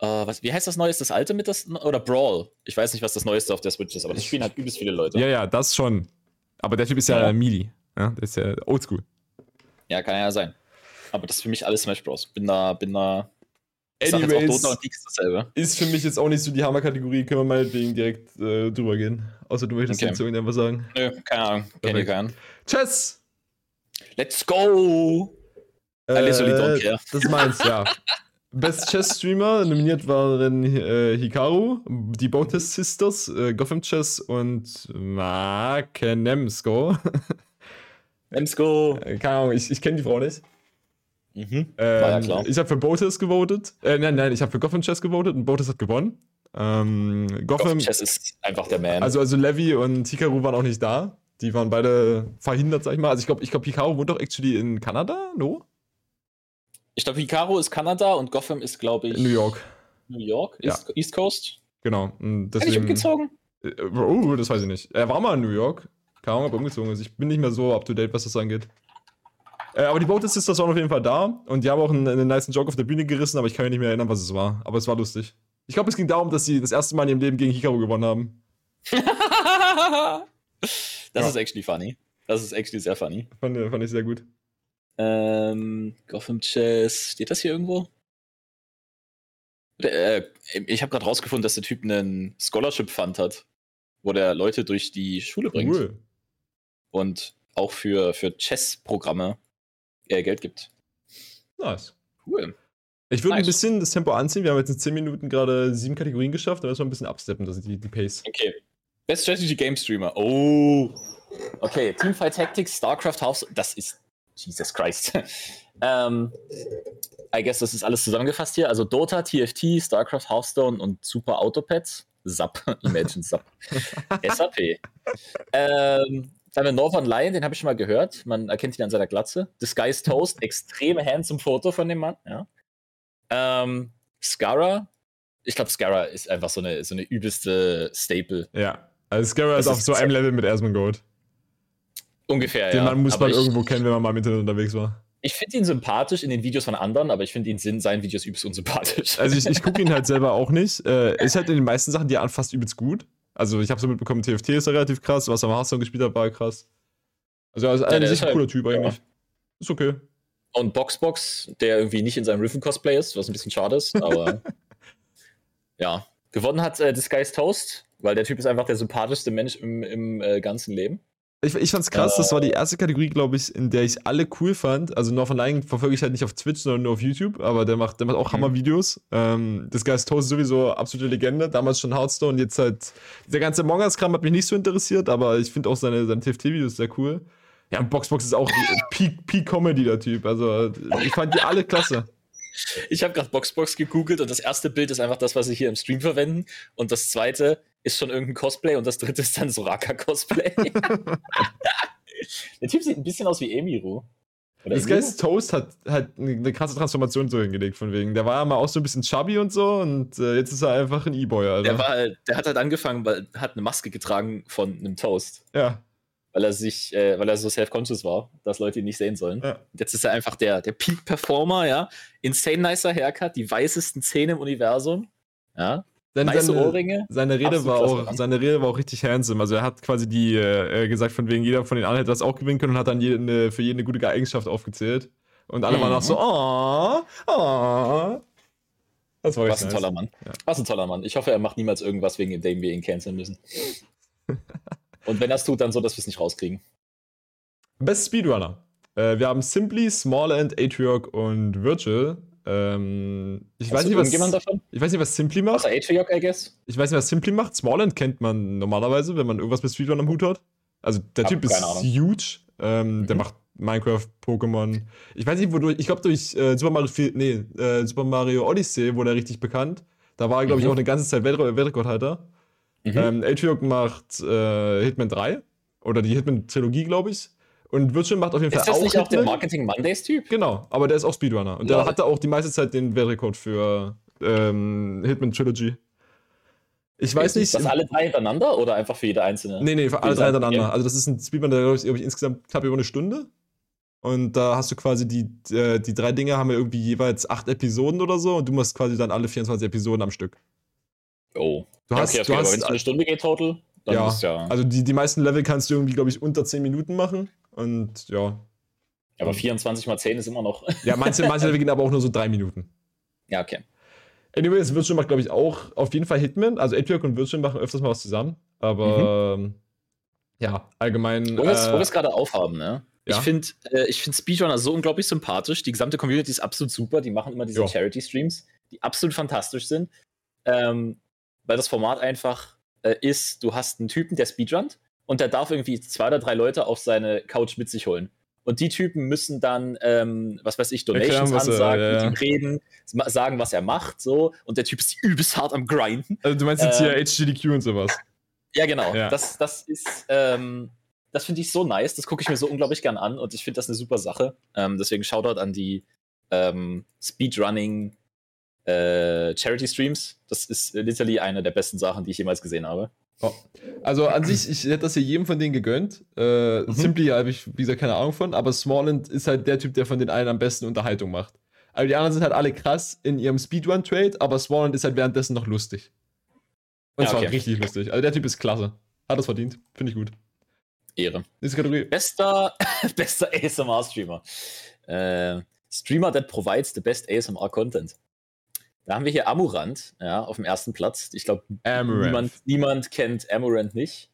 [SPEAKER 2] äh, was, wie heißt das Neueste? Das alte mit das oder Brawl? Ich weiß nicht, was das Neueste auf der Switch ist, aber das spielen halt übelst viele Leute.
[SPEAKER 1] Ja, ja, das schon. Aber der Typ ist ja,
[SPEAKER 2] Ja.
[SPEAKER 1] Mili. Ja, der ist ja oldschool.
[SPEAKER 2] Ja, kann ja sein. Aber das ist für mich alles Smash Bros. Bin da, bin da. Ich sag jetzt auch
[SPEAKER 1] Anyways,
[SPEAKER 2] Dota und ist dasselbe.
[SPEAKER 1] ist für mich jetzt auch nicht so die Hammerkategorie, können wir meinetwegen direkt äh, drüber gehen. Außer du möchtest
[SPEAKER 2] Okay.
[SPEAKER 1] jetzt irgendwas sagen.
[SPEAKER 2] Nö, keine Ahnung. Kenn ich keinen.
[SPEAKER 1] Chess!
[SPEAKER 2] Let's go! Care.
[SPEAKER 1] Das meins, ja. [LAUGHS] Best Chess Streamer nominiert waren äh, Hikaru, die Bautist Sisters, äh, Gotham Chess und Makenemsko.
[SPEAKER 2] Let's go!
[SPEAKER 1] Äh, Keine Ahnung, ich, ich kenne die Frau nicht.
[SPEAKER 2] Mhm.
[SPEAKER 1] Ähm,
[SPEAKER 2] War ja klar.
[SPEAKER 1] Ich habe für Botis gewotet. Äh, nein, nein, ich habe für Gotham Chess gewotet und Botis hat gewonnen. Ähm, Gotham,
[SPEAKER 2] Gotham Chess ist einfach der Man.
[SPEAKER 1] also, also Levi und Hikaru waren auch nicht da. Die waren beide verhindert, sag ich mal. Also ich glaube, ich glaub, Hikaru wohnt doch actually in Kanada, no?
[SPEAKER 2] ich glaube, Hikaru ist Kanada und Gotham ist, glaube ich,
[SPEAKER 1] New York.
[SPEAKER 2] New York?
[SPEAKER 1] Ja.
[SPEAKER 2] East, East Coast?
[SPEAKER 1] Genau. Und
[SPEAKER 2] Bin ich
[SPEAKER 1] deswegen,
[SPEAKER 2] umgezogen?
[SPEAKER 1] Äh, Oh, das weiß ich nicht. Er war mal in New York. Keine Ahnung, ob er umgezogen ist. Ich bin nicht mehr so up to date, was das angeht. Äh, aber die Boat Sisters waren auf jeden Fall da und die haben auch einen, einen nice Joke auf der Bühne gerissen, aber ich kann mich nicht mehr erinnern, was es war. Aber es war lustig. Ich glaube, es ging darum, dass sie das erste Mal in ihrem Leben gegen Hikaru gewonnen haben. [LAUGHS]
[SPEAKER 2] das
[SPEAKER 1] Ja.
[SPEAKER 2] ist actually funny. Das ist actually sehr funny.
[SPEAKER 1] Fand, fand ich sehr gut.
[SPEAKER 2] Ähm, Gotham Chess. Steht das hier irgendwo? Äh, ich habe gerade rausgefunden, dass der Typ einen Scholarship Fund hat, wo der Leute durch die Schule bringt
[SPEAKER 1] Cool.
[SPEAKER 2] Und auch für, für Chess-Programme äh, Geld gibt.
[SPEAKER 1] Nice.
[SPEAKER 2] Cool.
[SPEAKER 1] Ich würde ein
[SPEAKER 2] Nice.
[SPEAKER 1] bisschen das Tempo anziehen. Wir haben jetzt in 10 Minuten gerade sieben Kategorien geschafft. Da müssen wir ein bisschen absteppen, das ist die, die Pace.
[SPEAKER 2] Okay. Best Strategy Game Streamer. Oh. Okay, Teamfight Tactics, StarCraft House. Das ist. Jesus Christ. [LAUGHS] ähm, I guess das ist alles zusammengefasst hier. Also Dota, TFT, StarCraft, Hearthstone und Super Autopads. SAP. [LAUGHS] Imagine SAP. SAP. [LAUGHS] Ähm, dann haben wir Northern Lion, den habe ich schon mal gehört. Man erkennt ihn an seiner Glatze. Disguise Toast, extrem handsome Foto von dem Mann. Ja. Ähm, Scara. Ich glaube, Scara ist einfach so eine, so eine übelste Staple.
[SPEAKER 1] Ja. Also Scarra
[SPEAKER 2] Das
[SPEAKER 1] ist auf
[SPEAKER 2] ist
[SPEAKER 1] so einem Level mit Asmongold.
[SPEAKER 2] Ungefähr,
[SPEAKER 1] Den
[SPEAKER 2] ja.
[SPEAKER 1] Mann muss
[SPEAKER 2] Aber
[SPEAKER 1] man
[SPEAKER 2] ich,
[SPEAKER 1] irgendwo kennen, wenn man mal im Internet unterwegs war.
[SPEAKER 2] Ich finde ihn sympathisch in den Videos von anderen, aber ich finde ihn in seinen Videos übelst unsympathisch.
[SPEAKER 1] Also ich, ich gucke ihn halt selber auch nicht. Äh, ist halt in den meisten Sachen, die er fast übelst gut. Also ich habe so mitbekommen, TFT ist ja relativ krass, was er am Hearthstone gespielt hat, war krass. Also er ist ein
[SPEAKER 2] halt-
[SPEAKER 1] cooler Typ eigentlich.
[SPEAKER 2] ja.
[SPEAKER 1] Ist okay.
[SPEAKER 2] Und Boxbox, der irgendwie nicht in seinem Riven-Cosplay ist, was ein bisschen schade ist, aber [LAUGHS] ja. Gewonnen hat äh, Disguise Toast, weil der Typ ist einfach der sympathischste Mensch im, im äh, ganzen Leben.
[SPEAKER 1] Ich, ich fand's krass, das war
[SPEAKER 2] Äh.
[SPEAKER 1] die erste Kategorie, glaube ich, in der ich alle cool fand. Also Northern Lion verfolge ich halt nicht auf Twitch, sondern nur auf YouTube, aber der macht, der macht auch
[SPEAKER 2] Mhm.
[SPEAKER 1] Hammer-Videos. Ähm, das Geist Toast ist sowieso absolute Legende, damals schon Hearthstone, jetzt halt, dieser ganze Among Us-Kram hat mich nicht so interessiert, aber ich finde auch seine, seine TFT-Videos sehr cool. Ja, und Boxbox ist auch [LAUGHS] Peak, Peak Comedy, der Typ. Also, ich fand die alle klasse.
[SPEAKER 2] Ich habe gerade Boxbox gegoogelt und das erste Bild ist einfach das, was sie hier im Stream verwenden. Und das zweite ist schon irgendein Cosplay und das dritte ist dann Soraka-Cosplay. [LAUGHS] der Typ sieht ein bisschen aus wie Emiru. Oder
[SPEAKER 1] Das? Geist Toast hat halt eine krasse Transformation so hingelegt, von wegen. Der war ja mal auch so ein bisschen chubby und so und äh, jetzt ist er einfach ein E-Boy, Alter.
[SPEAKER 2] Der, war, halt- der hat halt angefangen, weil hat eine Maske getragen von einem Toast.
[SPEAKER 1] ja,
[SPEAKER 2] Weil er sich, äh, weil er so self-conscious war, dass Leute ihn nicht sehen sollen.
[SPEAKER 1] ja.
[SPEAKER 2] Jetzt ist er einfach der, der Peak-Performer, ja. Insane nicer Haircut, die weißesten Zähne im Universum. Ja.
[SPEAKER 1] Seine,
[SPEAKER 2] Nice
[SPEAKER 1] seine,
[SPEAKER 2] Ohrringe.
[SPEAKER 1] seine Rede
[SPEAKER 2] Absolut
[SPEAKER 1] war auch, seine Rede war auch richtig handsome. Also er hat quasi die äh, gesagt, von wegen jeder von den anderen hätte das auch gewinnen können und hat dann jede, für jede eine gute Eigenschaft aufgezählt. Und alle waren
[SPEAKER 2] Mhm.
[SPEAKER 1] auch so, oh, oh. Das war
[SPEAKER 2] Was ein
[SPEAKER 1] nice.
[SPEAKER 2] toller Mann.
[SPEAKER 1] Ja.
[SPEAKER 2] Was ein toller Mann. Ich hoffe, er macht niemals irgendwas, wegen dem wir ihn canceln müssen. [LAUGHS] Und wenn es tut, dann so, dass wir es nicht rauskriegen.
[SPEAKER 1] Best Speedrunner. Äh, wir haben Simply, Smallend, Atriarch und Virtual. Ähm, ich, weiß
[SPEAKER 2] Hast
[SPEAKER 1] nicht, was,
[SPEAKER 2] davon?
[SPEAKER 1] ich weiß nicht, was Simply macht.
[SPEAKER 2] Außer Atriarch, I guess.
[SPEAKER 1] Ich weiß nicht, was Simply macht. Smallend kennt man normalerweise, wenn man irgendwas mit Speedrun am Hut hat. Also der
[SPEAKER 2] Hab
[SPEAKER 1] Typ ist
[SPEAKER 2] Ahnung.
[SPEAKER 1] huge. Ähm, Der
[SPEAKER 2] Mhm.
[SPEAKER 1] macht Minecraft, Pokémon. Ich weiß nicht, wodurch. Ich glaube durch äh, Super Mario, nee, äh, Super Mario Odyssey wurde er richtig bekannt. Da war er, glaube ich,
[SPEAKER 2] Mhm.
[SPEAKER 1] auch eine ganze Zeit Welt Weltrekordhalter.
[SPEAKER 2] Mhm.
[SPEAKER 1] Ähm, Atriok macht äh, Hitman 3 oder die Hitman-Trilogie, glaube ich. Und Virtual macht auf jeden
[SPEAKER 2] ist
[SPEAKER 1] Fall
[SPEAKER 2] das
[SPEAKER 1] auch
[SPEAKER 2] nicht auch der
[SPEAKER 1] Hitman.
[SPEAKER 2] Marketing Mondays-Typ?
[SPEAKER 1] Genau, aber der ist auch Speedrunner. Und der
[SPEAKER 2] Lol.
[SPEAKER 1] hatte auch die meiste Zeit den Weltrekord für ähm, Hitman Trilogy. Ich weiß nicht.
[SPEAKER 2] Ist das alle drei hintereinander oder einfach für jede einzelne?
[SPEAKER 1] Nee, nee, für alle drei hintereinander.
[SPEAKER 2] ja.
[SPEAKER 1] Also das ist ein Speedrun, der glaube ich, glaub ich insgesamt knapp über eine Stunde. Und da hast du quasi die, äh, die drei Dinge haben ja irgendwie jeweils acht Episoden oder so und du machst quasi dann alle 24 Episoden am Stück.
[SPEAKER 2] Oh.
[SPEAKER 1] Du hast,
[SPEAKER 2] okay, okay,
[SPEAKER 1] du hast
[SPEAKER 2] wenn es eine Stunde geht total, dann
[SPEAKER 1] Ja,
[SPEAKER 2] ist ja.
[SPEAKER 1] also die, die meisten Level kannst du irgendwie, glaube ich, unter 10 Minuten machen. Und ja.
[SPEAKER 2] aber 24 mal 10 ist immer noch.
[SPEAKER 1] Ja, manche, [LAUGHS] manche Level gehen aber auch nur so drei Minuten.
[SPEAKER 2] ja, okay.
[SPEAKER 1] Anyways, Virtual macht, glaube ich, auch auf jeden Fall Hitman. Also Atriok und Virtual machen öfters mal was zusammen. Aber ähm, ja, allgemein.
[SPEAKER 2] Wo wir es
[SPEAKER 1] äh,
[SPEAKER 2] gerade aufhaben, ne?
[SPEAKER 1] ja.
[SPEAKER 2] Ich finde äh, ich find Speedrunner so unglaublich sympathisch. Die gesamte Community ist absolut super. Die machen immer diese. Charity-Streams, die absolut fantastisch sind. Ähm, weil das Format einfach äh, ist, du hast einen Typen, der speedrunnt und der darf irgendwie zwei oder drei Leute auf seine Couch mit sich holen. Und die Typen müssen dann, ähm, was weiß ich, Donations
[SPEAKER 1] Erklären, was er-
[SPEAKER 2] ansagen,
[SPEAKER 1] ja, ja.
[SPEAKER 2] mit ihm reden, sagen, was er macht, so. Und der Typ ist [LAUGHS] übelst hart am Grinden.
[SPEAKER 1] also du meinst jetzt hier
[SPEAKER 2] ähm,
[SPEAKER 1] HGDQ und sowas. [LAUGHS]
[SPEAKER 2] Ja, genau.
[SPEAKER 1] Ja.
[SPEAKER 2] Das, das ist, ähm, das finde ich so nice. Das gucke ich mir so unglaublich gern an und ich finde das eine super Sache. Ähm, deswegen Shoutout an die ähm, Speedrunning äh, Charity Streams. Das ist literally eine der besten Sachen, die ich jemals gesehen habe.
[SPEAKER 1] Oh. Also an sich, ich hätte das hier jedem von denen gegönnt. Äh,
[SPEAKER 2] Mhm.
[SPEAKER 1] Simply habe ich, wie gesagt, keine Ahnung von, aber Smallland ist halt der Typ, der von den allen am besten Unterhaltung macht. Also die anderen sind halt alle krass in ihrem Speedrun-Trade, aber Smallland ist halt währenddessen noch lustig. Und
[SPEAKER 2] Ja,
[SPEAKER 1] zwar
[SPEAKER 2] okay.
[SPEAKER 1] richtig lustig. Also der Typ ist klasse. Hat es verdient. Finde ich gut.
[SPEAKER 2] Ehre.
[SPEAKER 1] Nächste Kategorie.
[SPEAKER 2] Bester, [LAUGHS] bester ASMR-Streamer. Äh, Streamer that provides the best ASMR Content. Da haben wir hier Amurant, ja, auf dem ersten Platz. Ich glaube. Niemand, niemand kennt Amaranth nicht.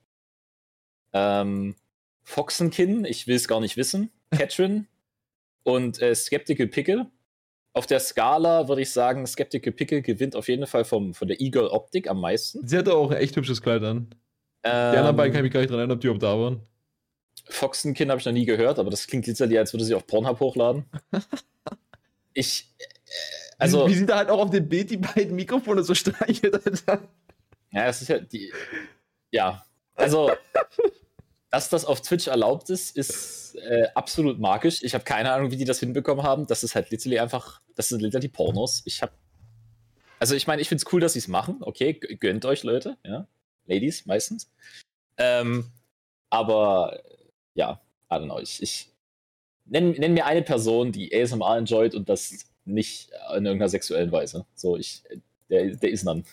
[SPEAKER 2] Ähm, Foxenkin, ich will es gar nicht wissen. [LAUGHS] Katrin und äh, Skeptical Pickle. Auf der Skala würde ich sagen, Skeptical Pickle gewinnt auf jeden Fall vom, von der Eagle Optik am meisten.
[SPEAKER 1] Sie hatte auch ein echt hübsches Kleid an. Die
[SPEAKER 2] Ähm,
[SPEAKER 1] anderen beiden kann ich mich gar nicht dran erinnern, ob die überhaupt da waren.
[SPEAKER 2] Foxenkin habe ich noch nie gehört, aber das klingt literally, als würde sie auf Pornhub hochladen. [LAUGHS] Ich. äh, Also.
[SPEAKER 1] wie, wie sie da halt auch auf dem Bild die beiden Mikrofone so streichelt.
[SPEAKER 2] Ja, es ist ja die. Ja, also, dass das auf Twitch erlaubt ist, ist äh, absolut magisch. Ich habe keine Ahnung, wie die das hinbekommen haben. Das ist halt literally einfach, das sind literally Pornos. Ich habe, also ich meine, ich finde es cool, dass sie es machen. Okay, gönnt euch Leute, ja, Ladies meistens. Ähm, aber ja, I don't know. Ich, ich nenn, nenn mir eine Person, die ASMR enjoyt und das nicht in irgendeiner sexuellen Weise. So, ich, der, der ist dann.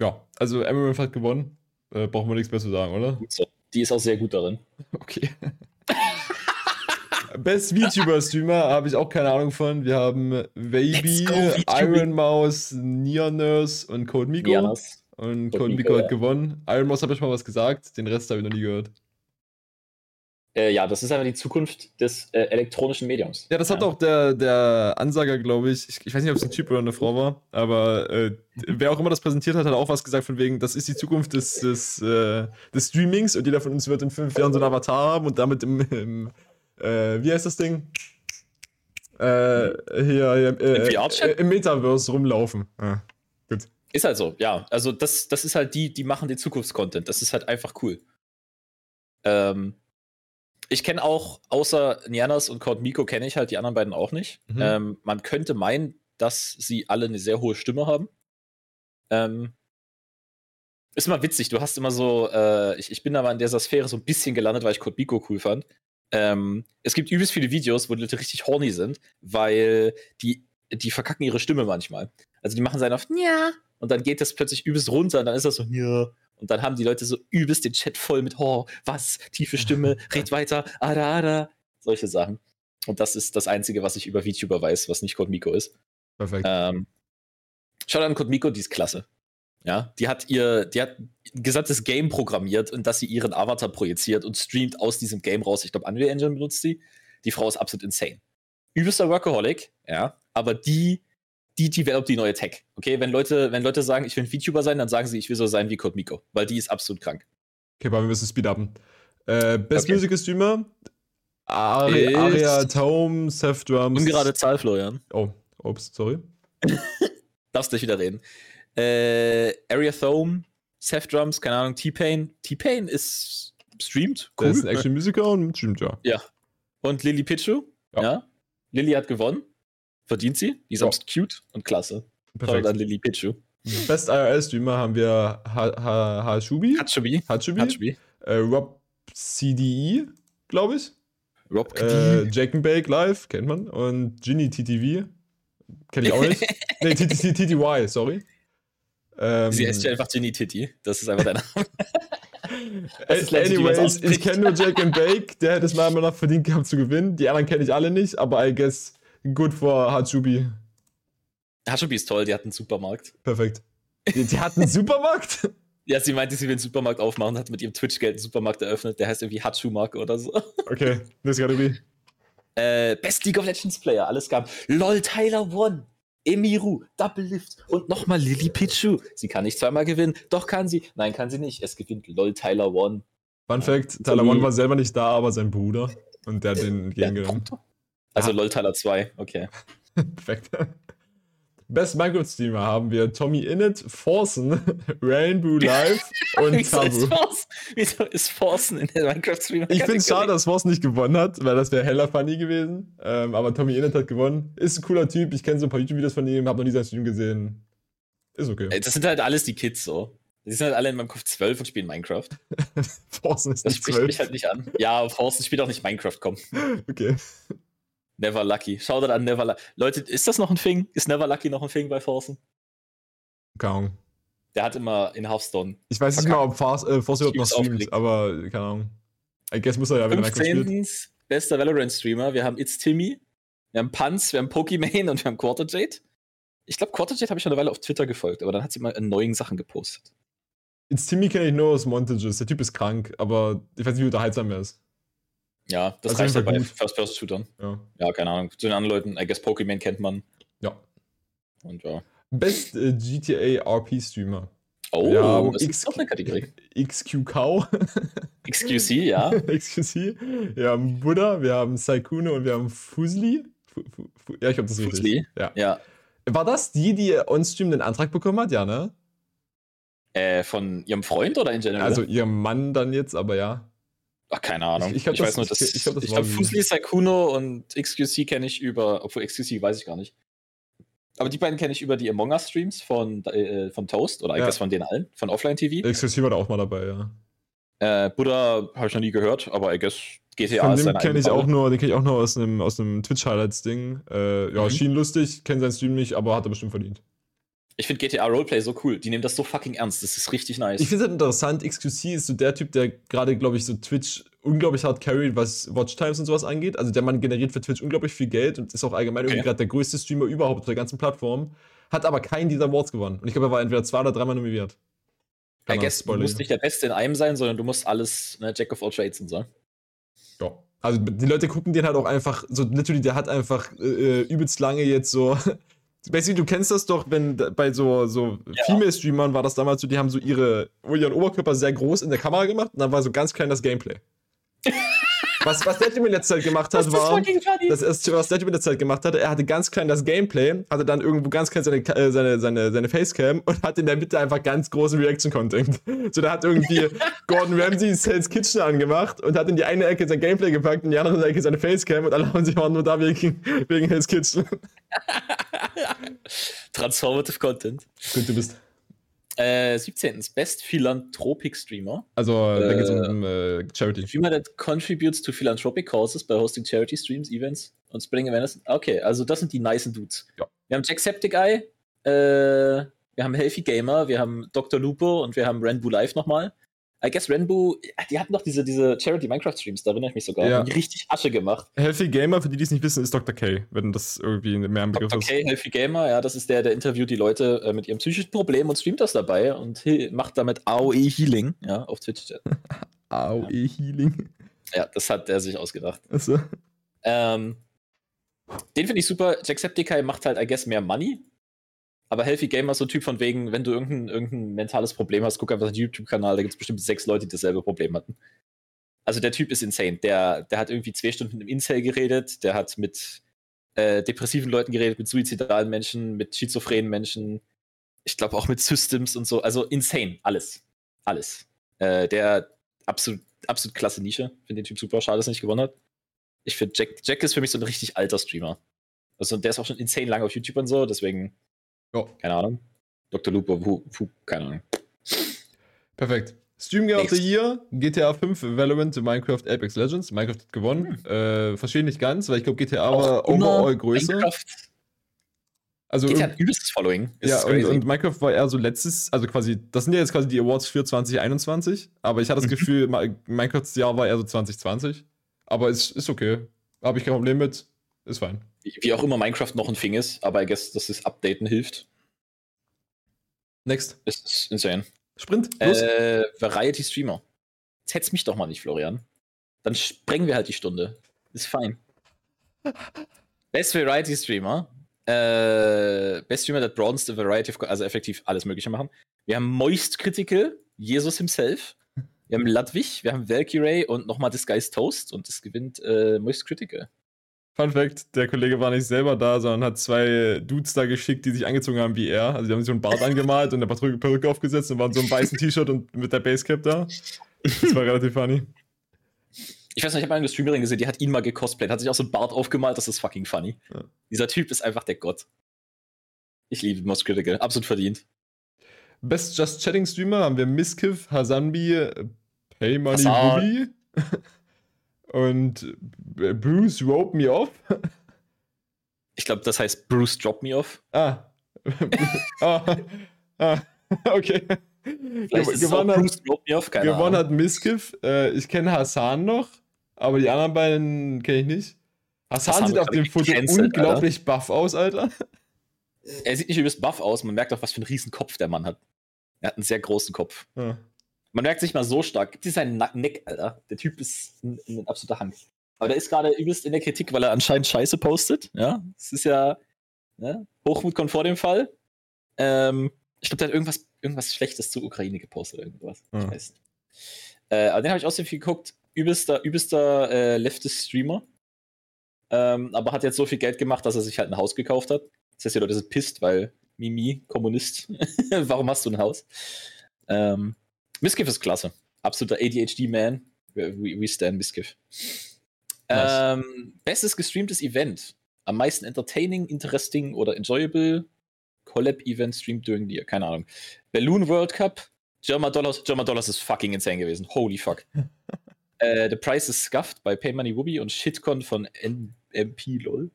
[SPEAKER 1] Ja, also Amaranth hat gewonnen. Äh, brauchen wir nichts mehr zu sagen, oder?
[SPEAKER 2] So, die ist auch sehr gut darin.
[SPEAKER 1] Okay. [LAUGHS] Best VTuber-Streamer habe ich auch keine Ahnung von. Wir haben Baby. Iron Mouse, Neon Nurse und Code Miko.
[SPEAKER 2] Dianas.
[SPEAKER 1] Und
[SPEAKER 2] Code
[SPEAKER 1] Code
[SPEAKER 2] Miko,
[SPEAKER 1] Miko hat
[SPEAKER 2] ja.
[SPEAKER 1] gewonnen. Iron Mouse habe ich mal was gesagt. Den Rest habe ich noch nie gehört.
[SPEAKER 2] Äh, ja, das ist einfach die Zukunft des äh, elektronischen Mediums.
[SPEAKER 1] Ja, das hat
[SPEAKER 2] ja.
[SPEAKER 1] auch der, der Ansager, glaube ich. ich. Ich weiß nicht, ob es ein Typ oder eine Frau war, aber äh, wer auch immer das präsentiert hat, hat auch was gesagt von wegen, das ist die Zukunft des, des, äh, des Streamings und jeder von uns wird in fünf Jahren so einen Avatar haben und damit im, im äh, wie heißt das Ding? Äh, hier, hier
[SPEAKER 2] Im VR-Chat?
[SPEAKER 1] im Metaverse rumlaufen. Ja.
[SPEAKER 2] Ist halt so, ja. Also das, das ist halt die, die machen den Zukunftscontent. Das ist halt einfach cool. Ähm, ich kenne auch, außer Nianas und Count Miko kenne ich halt die anderen beiden auch nicht.
[SPEAKER 1] Mhm.
[SPEAKER 2] Ähm, man könnte meinen, dass sie alle eine sehr hohe Stimme haben. Ähm, ist immer witzig, du hast immer so, äh, ich, ich bin da mal in dieser Sphäre so ein bisschen gelandet, weil ich Code Miko cool fand. Ähm, es gibt übelst viele Videos, wo die Leute richtig horny sind, weil die, die verkacken ihre Stimme manchmal. Also die machen seinen auf ja und dann geht das plötzlich übelst runter und dann ist das so ja und dann haben die Leute so übelst den Chat voll mit oh, was, tiefe Stimme, [LAUGHS] red weiter, ada, ada, solche Sachen. Und das ist das Einzige, was ich über VTuber weiß, was nicht Code Miko ist.
[SPEAKER 1] Perfekt.
[SPEAKER 2] Ähm, schaut an Code Miko, die ist klasse. Ja, die hat ihr, die hat ein gesamtes Game programmiert und dass sie ihren Avatar projiziert und streamt aus diesem Game raus. Ich glaube, Unreal Engine benutzt die. Die Frau ist absolut insane. Übelster Workaholic, ja, aber die, die developt die neue Tech. Okay, wenn Leute, wenn Leute sagen, ich will ein VTuber sein, dann sagen sie, ich will so sein wie Code Miko, weil die ist absolut krank.
[SPEAKER 1] Okay, aber wir müssen Speed upen. Äh, Best
[SPEAKER 2] Okay.
[SPEAKER 1] Musical Streamer. Ari Aria Tome, Seth Drums.
[SPEAKER 2] Ungerade Zahl, Florian.
[SPEAKER 1] Oh, ups, sorry. [LAUGHS]
[SPEAKER 2] Darfst nicht wieder reden. Äh, Area Thome, Seth Drums, keine Ahnung, T-Pain. T-Pain ist streamed.
[SPEAKER 1] Der ist ein Action Musiker und stimmt ja.
[SPEAKER 2] Und Lily Pichu.
[SPEAKER 1] Ja.
[SPEAKER 2] Ja. Lily hat gewonnen. Verdient sie. Die ist am cute und klasse. Toll
[SPEAKER 1] Perfekt.
[SPEAKER 2] an Lily Pichu.
[SPEAKER 1] Best IRL Streamer haben wir Ha- Ha- Hashubi.
[SPEAKER 2] Hatschubi.
[SPEAKER 1] Hatshubi.
[SPEAKER 2] Hatschubi.
[SPEAKER 1] Äh, Rob CDE, glaube ich.
[SPEAKER 2] Rob
[SPEAKER 1] Äh,
[SPEAKER 2] Kadi.
[SPEAKER 1] Jack and Bake Live, kennt man. Und Ginny TTV. Kenn ich auch nicht. [LAUGHS] nee, TTC TTY, sorry. Ähm,
[SPEAKER 2] Sie heißt ja einfach Ginny Titty. Das ist einfach dein Name. [LAUGHS]
[SPEAKER 1] Äh, Anyways, ich kenne nur Jack and Bake, [LAUGHS] der hätte es meiner Meinung nach verdient gehabt zu gewinnen. Die anderen kenne ich alle nicht, aber I guess good for Hatshubi.
[SPEAKER 2] Hatschubi ist toll, die hat einen Supermarkt.
[SPEAKER 1] Perfekt. Die, die hat einen [LAUGHS] Supermarkt?
[SPEAKER 2] Ja, sie meinte, sie will einen Supermarkt aufmachen, hat mit ihrem Twitch-Geld einen Supermarkt eröffnet. Der heißt irgendwie Hatschumark oder so. [LAUGHS]
[SPEAKER 1] Okay, nächste Kategorie.
[SPEAKER 2] Äh, Best League of Legends Player, alles gab. LOL Tyler One, Emiru, Double Lift und nochmal Lily Pichu. Sie kann nicht zweimal gewinnen, doch kann sie. Nein, kann sie nicht. Es gewinnt LOL Tyler One.
[SPEAKER 1] Fun Fact: Tyler One war selber nicht da, aber sein Bruder. Und der hat den entgegengenommen.
[SPEAKER 2] Also
[SPEAKER 1] Ja.
[SPEAKER 2] LOL Tyler 2, okay. [LAUGHS]
[SPEAKER 1] Perfekt. Best Minecraft-Streamer haben wir Tommy Innit, Forsen, [LAUGHS] Rainbow Live [LAUGHS] und
[SPEAKER 2] Wieso ist,
[SPEAKER 1] Tabu.
[SPEAKER 2] Wieso ist Forcen in der Minecraft-Streamer?
[SPEAKER 1] Ich finde es schade, dass Forsen nicht gewonnen hat, weil das wäre heller funny gewesen. Ähm, aber Tommy Innit hat gewonnen. Ist ein cooler Typ. Ich kenne so ein paar YouTube-Videos von ihm, habe noch nie seinen Stream gesehen. Ist okay.
[SPEAKER 2] Das sind halt alles die Kids so. Die sind halt alle in meinem Kopf 12 und spielen Minecraft.
[SPEAKER 1] Forsen ist
[SPEAKER 2] Das
[SPEAKER 1] nicht
[SPEAKER 2] spricht mich
[SPEAKER 1] zwölf.
[SPEAKER 2] halt nicht an. Ja, Forcen spielt auch nicht Minecraft, komm.
[SPEAKER 1] Okay.
[SPEAKER 2] Never Lucky. Schau dir an Never Lucky. Leute, ist das noch ein Thing? Ist Never Lucky noch ein Thing bei Forcen?
[SPEAKER 1] Keine Ahnung.
[SPEAKER 2] Der hat immer in Hearthstone.
[SPEAKER 1] Ich weiß nicht mal, ob Fors, äh, Forsen überhaupt noch streamt, aber keine Ahnung. I guess muss er ja, wenn er Minecraft spielt.
[SPEAKER 2] 15. bester Valorant-Streamer. Wir haben It's Timmy, wir haben Punz, wir haben Pokimane und wir haben Quarterjade. Ich glaube, Quarterjade habe ich schon eine Weile auf Twitter gefolgt, aber dann hat sie mal neuen Sachen gepostet.
[SPEAKER 1] Jetzt Timmy kenne ich nur aus Montages. Der Typ ist krank, aber ich weiß nicht, wie unterhaltsam er ist.
[SPEAKER 2] Ja, das
[SPEAKER 1] Also
[SPEAKER 2] reicht halt bei. First-Person-Shootern.
[SPEAKER 1] Ja.
[SPEAKER 2] Ja, keine Ahnung. Zu den anderen Leuten, I guess Pokimane kennt man.
[SPEAKER 1] ja.
[SPEAKER 2] Und ja.
[SPEAKER 1] Best äh, GTA RP Streamer.
[SPEAKER 2] Oh,
[SPEAKER 1] haben
[SPEAKER 2] das
[SPEAKER 1] X-
[SPEAKER 2] ist doch eine Kategorie.
[SPEAKER 1] XQ Cow.
[SPEAKER 2] XQC, ja. [LAUGHS]
[SPEAKER 1] Excuse Wir haben Buddha, wir haben Saikune und wir haben Fusli. Fu, fu, fu, ja, ich glaube, das ist richtig.
[SPEAKER 2] Fusli.
[SPEAKER 1] Ja.
[SPEAKER 2] Ja.
[SPEAKER 1] War das die, die on-stream den Antrag bekommen hat? Ja, ne?
[SPEAKER 2] Äh, von ihrem Freund oder in general?
[SPEAKER 1] Also ihrem Mann dann jetzt, aber ja.
[SPEAKER 2] Ach, keine Ahnung.
[SPEAKER 1] Ich-
[SPEAKER 2] Ich,
[SPEAKER 1] ich glaub, das-
[SPEAKER 2] weiß nur, dass
[SPEAKER 1] ich- ich glaub,
[SPEAKER 2] glaube,
[SPEAKER 1] sie.
[SPEAKER 2] Fusli, Saikuno und XQC kenne ich über, obwohl XQC weiß ich gar nicht. Aber die beiden kenne ich über die Among Us Streams von, äh, von Toast oder
[SPEAKER 1] Ja.
[SPEAKER 2] von denen allen, von Offline TV.
[SPEAKER 1] Excuse war da auch mal dabei, ja.
[SPEAKER 2] Äh, Buddha habe ich noch nie gehört, aber I guess GTA
[SPEAKER 1] Von dem kenne ich auch nur, den kenne ich auch nur aus einem, aus einem Twitch-Highlights-Ding. Äh, ja,
[SPEAKER 2] Mhm.
[SPEAKER 1] schien lustig, kenne seinen Stream nicht, aber hat er bestimmt verdient.
[SPEAKER 2] Ich finde GTA Roleplay so cool. Die nehmen das so fucking ernst. Das ist richtig nice.
[SPEAKER 1] Ich finde es halt interessant, XQC ist so der Typ, der gerade, glaube ich, so Twitch unglaublich hart carried, was Watchtimes und sowas angeht. Also der Mann generiert für Twitch unglaublich viel Geld und ist auch allgemein irgendwie
[SPEAKER 2] Okay.
[SPEAKER 1] gerade der größte Streamer überhaupt auf der ganzen Plattform. Hat aber keinen dieser Awards gewonnen. Und ich glaube, er war entweder zwei oder dreimal nominiert.
[SPEAKER 2] I
[SPEAKER 1] Keine
[SPEAKER 2] guess, du musst nicht der Beste in einem sein, sondern du musst alles, ne, Jack of all Trades und so.
[SPEAKER 1] Ja. Also die Leute gucken den halt auch einfach, so literally, der hat einfach äh, übelst lange jetzt so. [LAUGHS] Basically, du kennst das doch, wenn bei so, so
[SPEAKER 2] Ja.
[SPEAKER 1] Female-Streamern war das damals so, die haben so ihre, ihren Oberkörper sehr groß in der Kamera gemacht und dann war so ganz klein das Gameplay. [LAUGHS] was, was der Typ in letzter Zeit gemacht hat, war. Das erste, was Typ in der Zeit gemacht hatte, er hatte ganz klein das Gameplay, hatte dann irgendwo ganz klein seine, äh, seine, seine, seine Facecam und hat in der Mitte einfach ganz großen Reaction-Content. [LAUGHS] So, der hat irgendwie [LAUGHS] Gordon Ramsay's Hell's Kitchen angemacht und hat in die eine Ecke sein Gameplay gepackt, in die andere Ecke seine Facecam und alle haben sich waren nur da wegen, wegen Hell's Kitchen. [LAUGHS]
[SPEAKER 2] Transformative Content.
[SPEAKER 1] Gut, du bist.
[SPEAKER 2] Äh, 17. Best Philanthropic Streamer.
[SPEAKER 1] Also, da
[SPEAKER 2] Äh,
[SPEAKER 1] geht's um äh, Charity.
[SPEAKER 2] Streamer that contributes to philanthropic causes by hosting charity streams, events und spreading awareness. Okay, also das sind die nicen Dudes.
[SPEAKER 1] Ja.
[SPEAKER 2] Wir haben Jacksepticeye, äh, wir haben Healthy Gamer, wir haben Dr. Lupo und wir haben Renbu Live nochmal. I guess Renbu, die hatten doch diese, diese Charity Minecraft Streams, da erinnere ich mich sogar.
[SPEAKER 1] Ja.
[SPEAKER 2] Die richtig Asche gemacht.
[SPEAKER 1] Healthy Gamer, für die, die es nicht wissen, ist Dr. K, wenn das irgendwie mehr im Begriff
[SPEAKER 2] Dr.
[SPEAKER 1] ist.
[SPEAKER 2] K, Healthy Gamer, ja, das ist der, der interviewt die Leute äh, mit ihrem psychischen Problem und streamt das dabei und macht damit AOE Healing, ja, auf Twitch. [LAUGHS]
[SPEAKER 1] AOE Healing.
[SPEAKER 2] Ja, das hat er sich ausgedacht.
[SPEAKER 1] Also,
[SPEAKER 2] Ähm, den finde ich super. Jacksepticeye macht halt, I guess, mehr Money. Aber Healthy Gamer ist so ein Typ von wegen, wenn du irgendein, irgendein mentales Problem hast, guck einfach auf den YouTube-Kanal, da gibt es bestimmt sechs Leute, die dasselbe Problem hatten. Also der Typ ist insane. Der, der hat irgendwie zwei Stunden im Incel geredet, der hat mit äh, depressiven Leuten geredet, mit suizidalen Menschen, mit schizophrenen Menschen, ich glaube auch mit Systems und so. Also insane, alles. Alles. Äh, der absolut, absolut klasse Nische. Finde den Typ super, schade, dass er nicht gewonnen hat. Ich finde, Jack, Jack ist für mich so ein richtig alter Streamer. Also der ist auch schon insane lange auf YouTube und so, deswegen,
[SPEAKER 1] Ja.
[SPEAKER 2] keine Ahnung. Dr. Lupo, Wu, Wu, keine Ahnung.
[SPEAKER 1] Perfekt. Stream Game of the Year, GTA 5, Valorant, Minecraft, Apex Legends. Minecraft hat gewonnen. Äh, Verstehe nicht ganz, weil ich glaube, GTA war
[SPEAKER 2] immer
[SPEAKER 1] overall größer.
[SPEAKER 2] Minecraft,
[SPEAKER 1] Also
[SPEAKER 2] GTA hat übelstes Following. Es
[SPEAKER 1] ja,
[SPEAKER 2] ist
[SPEAKER 1] und, und Minecraft war eher so letztes, also quasi, das sind ja jetzt quasi die Awards für 2021, aber ich hatte das
[SPEAKER 2] Mhm.
[SPEAKER 1] Gefühl, Ma- Minecrafts Jahr war eher so 2020. Aber es ist okay. Habe ich kein Problem mit. Ist fein.
[SPEAKER 2] Wie, auch immer Minecraft noch ein Thing ist, aber I guess, dass das Updaten hilft.
[SPEAKER 1] Next.
[SPEAKER 2] Es ist insane.
[SPEAKER 1] Sprint. Los.
[SPEAKER 2] Äh, Variety Streamer. Jetzt hetz mich doch mal nicht, Florian. Dann sprengen wir halt die Stunde. Ist fein. [LAUGHS] Best Variety Streamer. Äh, Best Streamer that broadens the variety of, also effektiv alles Mögliche machen. Wir haben Moist Critical, Jesus himself. Wir haben Ludwig, wir haben Valkyrie und nochmal Disguised Toast und das gewinnt äh, Moist Critical.
[SPEAKER 1] Fun Fact: Der Kollege war nicht selber da, sondern hat zwei Dudes da geschickt, die sich angezogen haben wie er. Also, die haben sich so einen Bart angemalt und eine Perücke, Perücke aufgesetzt und waren so ein weißen T-Shirt und mit der Basecap da. Das war relativ funny.
[SPEAKER 2] Ich weiß nicht, ich habe eine Streamerin gesehen, die hat ihn mal gecosplayt, hat sich auch so ein Bart aufgemalt, das ist fucking funny.
[SPEAKER 1] Ja.
[SPEAKER 2] Dieser Typ ist einfach der Gott. Ich liebe Most Critical, absolut verdient.
[SPEAKER 1] Best Just Chatting Streamer haben wir Miskiff, Hasanbi, Paymoney
[SPEAKER 2] Hasan.
[SPEAKER 1] Und Bruce Rope Me Off.
[SPEAKER 2] Ich glaube, das heißt Bruce Drop Me Off.
[SPEAKER 1] Ah. [LAUGHS] ah. ah. [LAUGHS] Okay.
[SPEAKER 2] Vielleicht
[SPEAKER 1] gewonnen hat,
[SPEAKER 2] Bruce Drop Me Off, keine
[SPEAKER 1] gewonnen
[SPEAKER 2] Ahnung.
[SPEAKER 1] hat Miskiff. Äh, ich kenne Hassan noch, aber die anderen beiden kenne ich nicht. Hassan,
[SPEAKER 2] Hassan
[SPEAKER 1] sieht auf dem Foto unglaublich buff aus, Alter.
[SPEAKER 2] Er sieht nicht übelst buff aus, man merkt auch, was für einen riesen Kopf der Mann hat. Er hat einen sehr großen Kopf.
[SPEAKER 1] Ja.
[SPEAKER 2] Man merkt sich mal so stark. Gibt es seinen Neck, Alter? Der Typ ist ein, ein absoluter Hank. Aber der ist gerade übelst in der Kritik, weil er anscheinend Scheiße postet. Ja, es ist ja ne? Hochmut kommt vor dem Fall. Ähm, ich glaube, der hat irgendwas, irgendwas Schlechtes zur Ukraine gepostet, irgendwas. Ich
[SPEAKER 1] Ja.
[SPEAKER 2] weiß nicht. Äh, aber den habe ich auch so viel geguckt. Übelster, übelster äh, Leftist-Streamer. Ähm, aber hat jetzt so viel Geld gemacht, dass er sich halt ein Haus gekauft hat. Das heißt, die Leute sind pisst, weil Mimi, Kommunist, [LAUGHS] warum hast du ein Haus? Ähm, Miskiff ist klasse. Absoluter ADHD-Man. We, we stand Miskiff.
[SPEAKER 1] Nice.
[SPEAKER 2] Ähm, bestes gestreamtes Event. Am meisten entertaining, interesting oder enjoyable. Collab-Event streamed during the year. Keine Ahnung. Balloon World Cup. German Dollars. German Dollars ist fucking insane gewesen. Holy fuck. [LAUGHS] äh, The Price is Scuffed bei Pay Money Whoopi und Shitcon von NMP LOL.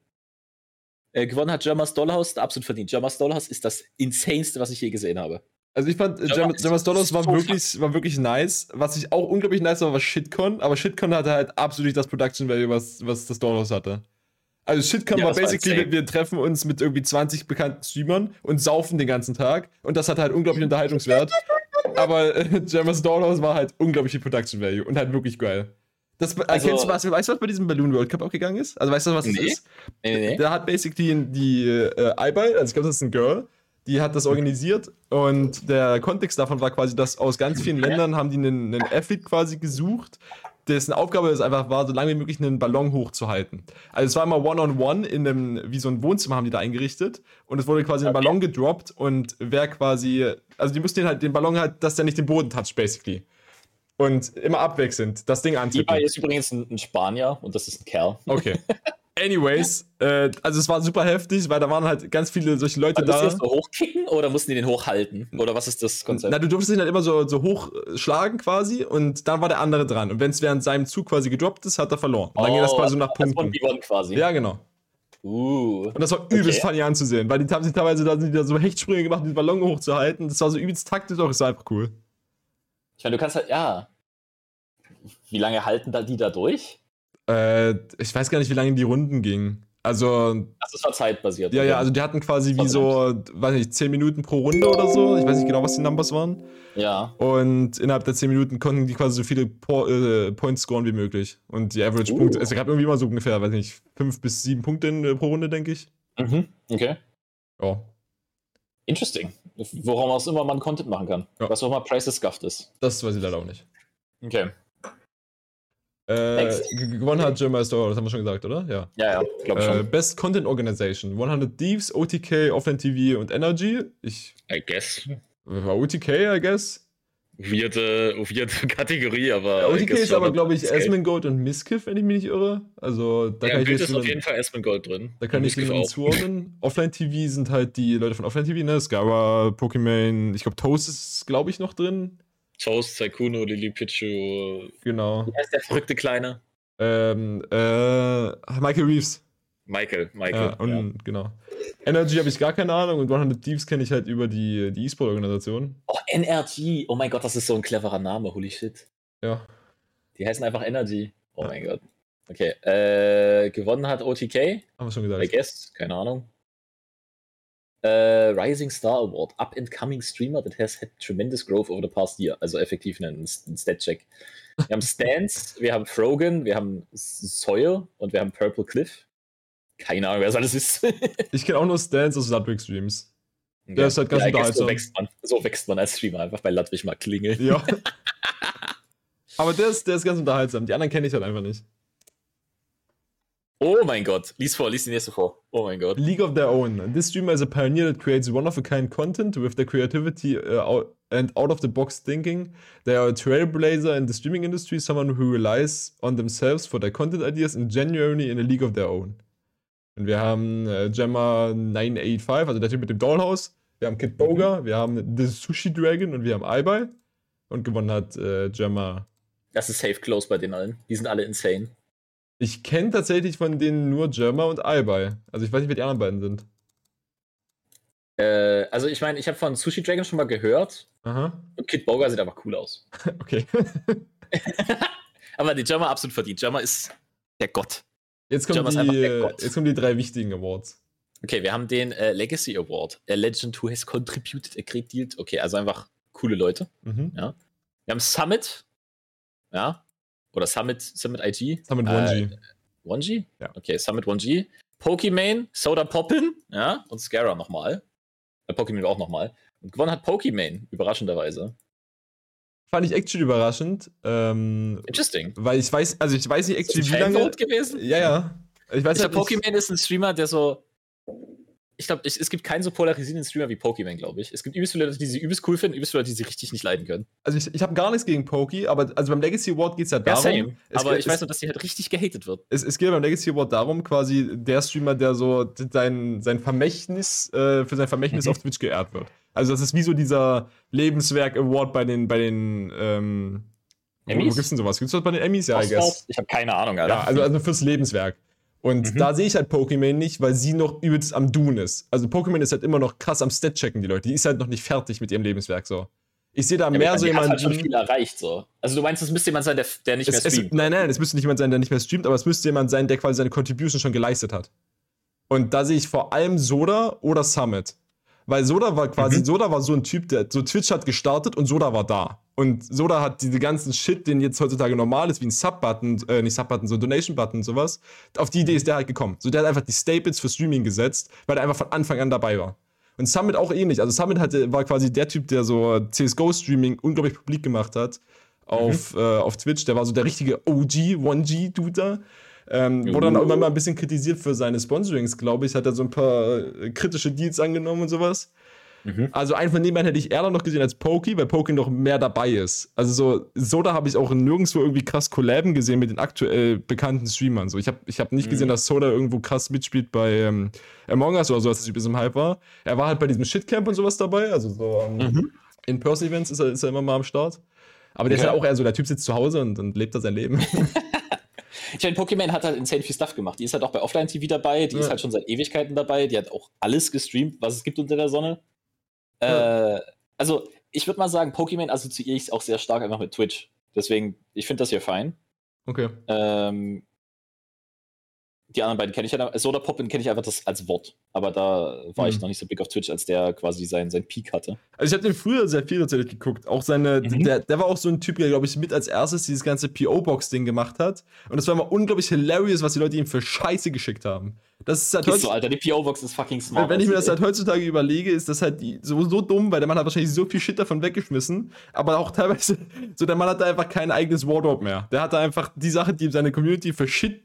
[SPEAKER 2] Äh, gewonnen hat Germas Dollhouse, absolut verdient. Germas Dollhouse ist das insaneste, was ich je gesehen habe.
[SPEAKER 1] Also ich fand, Jamas Dollars war wirklich, war wirklich nice. Was ich auch unglaublich nice war, war Shitcon. Aber Shitcon hatte halt absolut das Production Value, was, was das Dollars hatte. Also Shitcon
[SPEAKER 2] Ja,
[SPEAKER 1] war
[SPEAKER 2] das war
[SPEAKER 1] basically,
[SPEAKER 2] insane.
[SPEAKER 1] wir, treffen uns mit irgendwie 20 bekannten Streamern und saufen den ganzen Tag. Und das hat halt unglaublich Unterhaltungswert. Aber äh, [LAUGHS] Jamas Dollars war halt unglaublich viel Production Value und halt wirklich geil. Das,
[SPEAKER 2] Also-
[SPEAKER 1] erkennst du was, weißt du, was bei diesem Balloon World Cup auch gegangen ist? Also weißt du, was das
[SPEAKER 2] Nee.
[SPEAKER 1] ist?
[SPEAKER 2] Nee, nee.
[SPEAKER 1] Da hat basically die äh, Eibal, also ich glaube, das ist ein Girl, die hat das organisiert und der Kontext davon war quasi, dass aus ganz vielen Ländern haben die einen, einen Athlete quasi gesucht, dessen Aufgabe es einfach war, so lange wie möglich einen Ballon hochzuhalten. Also es war immer One-on-One in einem, wie so ein Wohnzimmer haben die da eingerichtet und es wurde quasi ein Ballon gedroppt und wer quasi, also die mussten den halt den Ballon halt, dass der nicht den Boden toucht, basically. Und immer abwechselnd das Ding antippen.
[SPEAKER 2] Ibai ist übrigens ein Spanier und das ist ein Kerl.
[SPEAKER 1] Okay. [LAUGHS] Anyways, äh, also es war super heftig, weil da waren halt ganz viele solche Leute
[SPEAKER 2] Mussten die
[SPEAKER 1] da.
[SPEAKER 2] das so hochkicken oder mussten die den hochhalten? Oder was ist das Konzept?
[SPEAKER 1] Na, du durftest ihn halt immer so, so hoch äh, schlagen quasi und dann war der andere dran. Und wenn es während seinem Zug quasi gedroppt ist, hat er verloren. Und dann ging das quasi so nach
[SPEAKER 2] Oh,
[SPEAKER 1] Punkten.
[SPEAKER 2] 1v1 quasi.
[SPEAKER 1] Ja, genau.
[SPEAKER 2] Uh.
[SPEAKER 1] Und das war übelst
[SPEAKER 2] Okay.
[SPEAKER 1] funny anzusehen, weil die haben sich teilweise da, da so Hechtsprünge gemacht, diesen Ballon hochzuhalten. Das war so übelst taktisch, auch es war einfach cool.
[SPEAKER 2] Ich meine, du kannst halt, ja. Wie lange halten da die da durch?
[SPEAKER 1] Äh, ich weiß gar nicht, wie lange die Runden gingen. Also,
[SPEAKER 2] Das ist war zeitbasiert.
[SPEAKER 1] ja, ja, also die hatten quasi wie so, weiß nicht, 10 Minuten pro Runde oder so. Ich weiß nicht genau, was die Numbers waren.
[SPEAKER 2] Ja.
[SPEAKER 1] Und innerhalb der 10 Minuten konnten die quasi so viele po äh, Points scoren wie möglich. Und die Average
[SPEAKER 2] Uh.
[SPEAKER 1] Punkte, es gab irgendwie immer so ungefähr, weiß nicht, 5 bis 7 Punkte in, äh, pro Runde, denke ich.
[SPEAKER 2] Mhm. Okay.
[SPEAKER 1] Ja,
[SPEAKER 2] Interesting. Worum auch immer man Content machen kann.
[SPEAKER 1] Ja.
[SPEAKER 2] Was auch immer Price Scuffed ist.
[SPEAKER 1] das weiß ich leider auch nicht.
[SPEAKER 2] Okay.
[SPEAKER 1] Äh, gewonnen hat Jeremiah Storer, das haben wir schon gesagt, oder? Ja.
[SPEAKER 2] Ja, ja, glaube
[SPEAKER 1] Äh,
[SPEAKER 2] schon.
[SPEAKER 1] Best Content Organization. 100 Thieves, OTK, Offline TV und Energy. Ich
[SPEAKER 2] I guess.
[SPEAKER 1] war OTK, I guess.
[SPEAKER 2] Weirde, weirde [LAUGHS] Kategorie, aber. I
[SPEAKER 1] OTK ist aber, glaube ich, Asmongold und Miskiff, wenn ich mich nicht irre. Also da
[SPEAKER 2] Ja,
[SPEAKER 1] kann ich
[SPEAKER 2] Bild
[SPEAKER 1] jetzt
[SPEAKER 2] ist auf jeden Fall Aspen Gold drin.
[SPEAKER 1] Da kann ich
[SPEAKER 2] Miskiff
[SPEAKER 1] niemanden
[SPEAKER 2] auch.
[SPEAKER 1] zuordnen. [LAUGHS] Offline TV sind halt die Leute von Offline TV, ne? Scara, Pokémon, ich glaube Toast ist, glaube ich, noch drin.
[SPEAKER 2] Toast, Saikuno, Lili Pichu.
[SPEAKER 1] Genau.
[SPEAKER 2] Wie heißt der verrückte Kleine?
[SPEAKER 1] Ähm, äh, Michael Reeves.
[SPEAKER 2] Michael. Michael.
[SPEAKER 1] Ja, und genau. Energy habe ich gar keine Ahnung und 100 Thieves kenne ich halt über die, die E-Sport-Organisation.
[SPEAKER 2] Oh, NRG. Oh mein Gott, das ist so ein cleverer Name. Holy shit.
[SPEAKER 1] Ja.
[SPEAKER 2] Die heißen einfach Energy. Oh
[SPEAKER 1] Ja.
[SPEAKER 2] mein Gott. Okay. Äh, gewonnen hat OTK.
[SPEAKER 1] Haben wir schon
[SPEAKER 2] I
[SPEAKER 1] gesagt.
[SPEAKER 2] guess. Keine Ahnung. Äh, Rising Star Award. Up and coming streamer that has had tremendous growth over the past year. Also effektiv ein, ein Stat-Check. Wir haben Stans, wir haben Frogan, wir haben Sawyer und wir haben Purple Cliff. Keine Ahnung, wer das alles [LAUGHS] ist.
[SPEAKER 1] Ich kenne auch nur Stans aus Ludwig Streams. Der ist halt ganz
[SPEAKER 2] ja, guess, so
[SPEAKER 1] unterhaltsam.
[SPEAKER 2] wächst, man, so wächst man als Streamer, einfach bei Ludwig mal klingeln.
[SPEAKER 1] Ja. [LAUGHS] Aber der ist, der ist ganz unterhaltsam. Die anderen kenne ich halt einfach nicht.
[SPEAKER 2] Oh mein Gott. Lies vor, lies die nächste vor. Oh mein Gott.
[SPEAKER 1] League of Their Own. This streamer is a pioneer that creates one of a kind content with their creativity uh, out- and out of the box thinking. They are a trailblazer in the streaming industry, someone who relies on themselves for their content ideas and genuinely in a league of their own. Und wir haben äh, Gemma 985, also der Typ mit dem Dollhouse. Wir haben Kid Boga, wir haben The Sushi Dragon und wir haben Aibai. Und gewonnen hat äh, Gemma.
[SPEAKER 2] Das ist safe close bei den allen. Die sind alle insane.
[SPEAKER 1] Ich kenne tatsächlich von denen nur Gemma und Aibai. Also ich weiß nicht, wer die anderen beiden sind.
[SPEAKER 2] Äh, also ich meine, ich habe von Sushi Dragon schon mal gehört.
[SPEAKER 1] Aha.
[SPEAKER 2] Und Kid Boga sieht einfach cool aus. [LAUGHS]
[SPEAKER 1] Okay. [LAUGHS]
[SPEAKER 2] Aber die Jammer absolut verdient. Jammer ist der Gott.
[SPEAKER 1] Jetzt kommen, die, jetzt kommen die drei wichtigen Awards.
[SPEAKER 2] Okay, wir haben den äh, Legacy Award. A Legend who has contributed a great deal. Okay, also einfach coole Leute.
[SPEAKER 1] Mhm.
[SPEAKER 2] Wir haben Summit. Ja. Oder Summit, Summit IG.
[SPEAKER 1] Summit
[SPEAKER 2] Äh,
[SPEAKER 1] 1G.
[SPEAKER 2] 1G?
[SPEAKER 1] Ja.
[SPEAKER 2] Okay, Summit 1G. Pokimane, Soda Poppin, ja, und Scara nochmal. Äh, Pokimane auch nochmal. Und gewonnen hat Pokimane, überraschenderweise.
[SPEAKER 1] Fand ich actually überraschend. Ähm,
[SPEAKER 2] Interesting.
[SPEAKER 1] weil ich weiß, also ich weiß nicht
[SPEAKER 2] Ist
[SPEAKER 1] actually, wie lange.
[SPEAKER 2] Gewesen?
[SPEAKER 1] Ja, ja. Ich weiß
[SPEAKER 2] Ich
[SPEAKER 1] halt
[SPEAKER 2] Pokimane ist ein Streamer, der so. Ich glaube, es gibt keinen so polarisierenden Streamer wie Pokimane, glaube ich. Es gibt übelst viele Leute, die sie übelst cool finden, übelst viele Leute, die sie richtig nicht leiden können.
[SPEAKER 1] Also ich, ich habe gar nichts gegen Poki, aber also beim Legacy Award geht es ja
[SPEAKER 2] Ja,
[SPEAKER 1] darum.
[SPEAKER 2] same.
[SPEAKER 1] Es,
[SPEAKER 2] Aber ich weiß nur, dass die halt richtig gehatet wird.
[SPEAKER 1] es, es geht beim Legacy Award darum, quasi der Streamer, der so sein, sein Vermächtnis, äh, für sein Vermächtnis
[SPEAKER 2] Mhm.
[SPEAKER 1] auf Twitch geehrt wird. Also das ist wie so dieser Lebenswerk Award bei den, bei den, ähm, wo, wo
[SPEAKER 2] Emmys?
[SPEAKER 1] gibt's denn sowas? Gibt's das bei den Emmys? Ja, I guess.
[SPEAKER 2] Ich habe keine Ahnung, Alter.
[SPEAKER 1] Ja, also, also fürs Lebenswerk. Und
[SPEAKER 2] Mhm.
[SPEAKER 1] da sehe ich halt Pokémon nicht, weil sie noch übelst am Doen ist. Also Pokémon ist halt immer noch krass am Stat-Checken, die Leute. Die ist halt noch nicht fertig mit ihrem Lebenswerk so. Ich sehe da
[SPEAKER 2] Ja,
[SPEAKER 1] mehr so
[SPEAKER 2] die hat
[SPEAKER 1] jemanden.
[SPEAKER 2] halt schon viel erreicht, so. Also du meinst, es müsste jemand sein, der, der nicht
[SPEAKER 1] es,
[SPEAKER 2] mehr
[SPEAKER 1] es,
[SPEAKER 2] streamt.
[SPEAKER 1] nein, nein, es müsste nicht jemand sein, der nicht mehr streamt, aber es müsste jemand sein, der quasi seine Contribution schon geleistet hat. Und da sehe ich vor allem Soda oder Summit. Weil Soda war quasi,
[SPEAKER 2] Mhm.
[SPEAKER 1] Soda war so ein Typ, der so Twitch hat gestartet und Soda war da. Und Soda hat diese ganzen Shit, den jetzt heutzutage normal ist, wie ein Sub-Button, äh, nicht Sub-Button, so ein Donation-Button und sowas. Auf die Idee ist der halt gekommen. So, der hat einfach die Staples für Streaming gesetzt, weil er einfach von Anfang an dabei war. Und Summit auch ähnlich. Also Summit hatte, war quasi der Typ, der so CSGO-Streaming unglaublich publik gemacht hat auf, äh, auf Twitch. Der war so der richtige OG, 1G-Dude da. Ähm, wurde dann auch immer mal ein bisschen kritisiert für seine Sponsorings, glaube ich. Hat er so ein paar äh, kritische Deals angenommen und sowas.
[SPEAKER 2] Mhm.
[SPEAKER 1] Also einen von den beiden hätte ich eher noch gesehen als Pokey, weil Pokey noch mehr dabei ist. Also so, Soda habe ich auch nirgendwo irgendwie krass Collaben gesehen mit den aktuell bekannten Streamern. So, ich habe ich hab nicht
[SPEAKER 2] Mhm.
[SPEAKER 1] gesehen, dass Soda irgendwo krass mitspielt bei ähm, Among Us oder so, als das ein bisschen im Hype war. Er war halt bei diesem Shitcamp und sowas dabei, also so ähm,
[SPEAKER 2] Mhm.
[SPEAKER 1] In-Person-Events ist er, ist er immer mal am Start. Aber der ist
[SPEAKER 2] Okay.
[SPEAKER 1] halt auch eher so, der Typ sitzt zu Hause und, und lebt da sein Leben. [LAUGHS]
[SPEAKER 2] Ich meine, Pokémon hat halt insane viel Stuff gemacht. Die ist halt auch bei Offline-TV dabei, die
[SPEAKER 1] Ja.
[SPEAKER 2] ist halt schon seit Ewigkeiten dabei, die hat auch alles gestreamt, was es gibt unter der Sonne. Äh, also, ich würde mal sagen, Pokémon assoziiere ich auch sehr stark einfach mit Twitch. Deswegen, ich finde das hier fein.
[SPEAKER 1] Okay.
[SPEAKER 2] Ähm, die anderen beiden kenne ich ja. Soda Poppin kenne ich einfach das als Wort. Aber da war
[SPEAKER 1] Mhm.
[SPEAKER 2] ich noch nicht so big auf Twitch, als der quasi seinen, seinen Peak hatte.
[SPEAKER 1] Also ich habe den früher sehr viel tatsächlich geguckt. Auch seine,
[SPEAKER 2] Mhm.
[SPEAKER 1] der, der war auch so ein Typ, der, glaube ich, mit als erstes dieses ganze PO-Box-Ding gemacht hat. Und das war immer unglaublich hilarious, was die Leute ihm für Scheiße geschickt haben. Das ist halt
[SPEAKER 2] Ist so,
[SPEAKER 1] heutzutage,
[SPEAKER 2] Alter, die PO-Box ist fucking smart.
[SPEAKER 1] wenn ich mir das halt heutzutage überlege, ist das halt so, so dumm, weil der Mann hat wahrscheinlich so viel Shit davon weggeschmissen. Aber auch teilweise, [LAUGHS] so der Mann hatte einfach kein eigenes Wardrobe mehr. Der hatte einfach die Sache, die ihm seine Community für Shit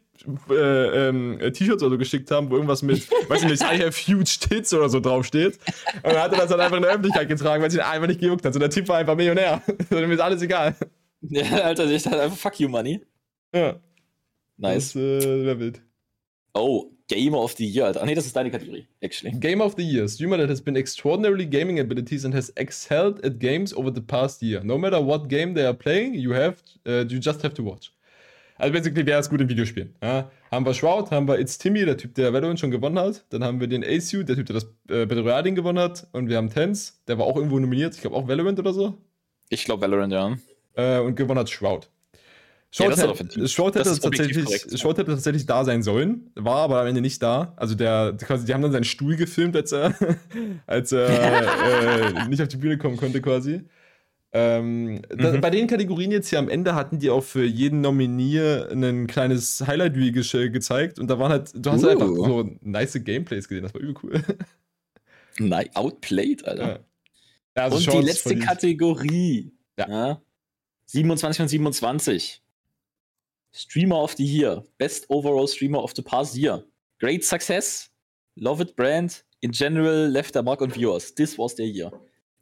[SPEAKER 1] äh, ähm, T-Shirts oder so geschickt haben, wo irgendwas mit, weiß ich nicht, I have huge tits oder so draufsteht. Und dann hat er das dann einfach in der Öffentlichkeit getragen, weil es ihn einfach nicht gejuckt hat. So der Typ war einfach Millionär. [LAUGHS] Dem ist alles egal.
[SPEAKER 2] Ja, Alter, ich dachte einfach fuck you, Money.
[SPEAKER 1] Ja,
[SPEAKER 2] Nice.
[SPEAKER 1] das äh, wäre wild.
[SPEAKER 2] Oh, Gamer of the Year, Alter. Ah, nee, das ist deine Kategorie, actually.
[SPEAKER 1] Game of the Year, streamer that has been extraordinarily gaming abilities and has excelled at games over the past year. No matter what game they are playing, you have, uh, you just have to watch. Also basically, wer ist gut in Videospielen? Ja? Haben wir Shroud, haben wir It's Timmy, der Typ, der Valorant schon gewonnen hat. Dann haben wir den Asu, der Typ, der das äh, Battle Royale gewonnen hat. Und wir haben Tens, der war auch irgendwo nominiert, ich glaube auch Valorant oder so.
[SPEAKER 2] Ich glaube Valorant, ja.
[SPEAKER 1] Äh, und gewonnen hat Shroud. Shroud, hätte. Shroud, tatsächlich,
[SPEAKER 2] korrekt.
[SPEAKER 1] Shroud hätte tatsächlich da sein sollen, war aber am Ende nicht da. Also der, quasi, die haben dann seinen Stuhl gefilmt, als er, [LAUGHS] als er äh, nicht auf die Bühne kommen konnte quasi. Ähm, da,
[SPEAKER 2] Mhm.
[SPEAKER 1] Bei den Kategorien jetzt hier am Ende hatten die auch für jeden Nominier ein kleines Highlight-Reel ge gezeigt und da waren halt, du hast halt einfach
[SPEAKER 2] Uh.
[SPEAKER 1] so nice Gameplays gesehen, das war übel cool. [LAUGHS]
[SPEAKER 2] Nein, outplayed, Alter.
[SPEAKER 1] Ja. Ja, also
[SPEAKER 2] Und die
[SPEAKER 1] Shorts
[SPEAKER 2] letzte
[SPEAKER 1] verdient.
[SPEAKER 2] Kategorie.
[SPEAKER 1] Ja.
[SPEAKER 2] 27 von 27. Streamer of the Year. Best Overall Streamer of the Past Year. Great Success. Love it Brand. In general, left a mark on viewers. This was their year.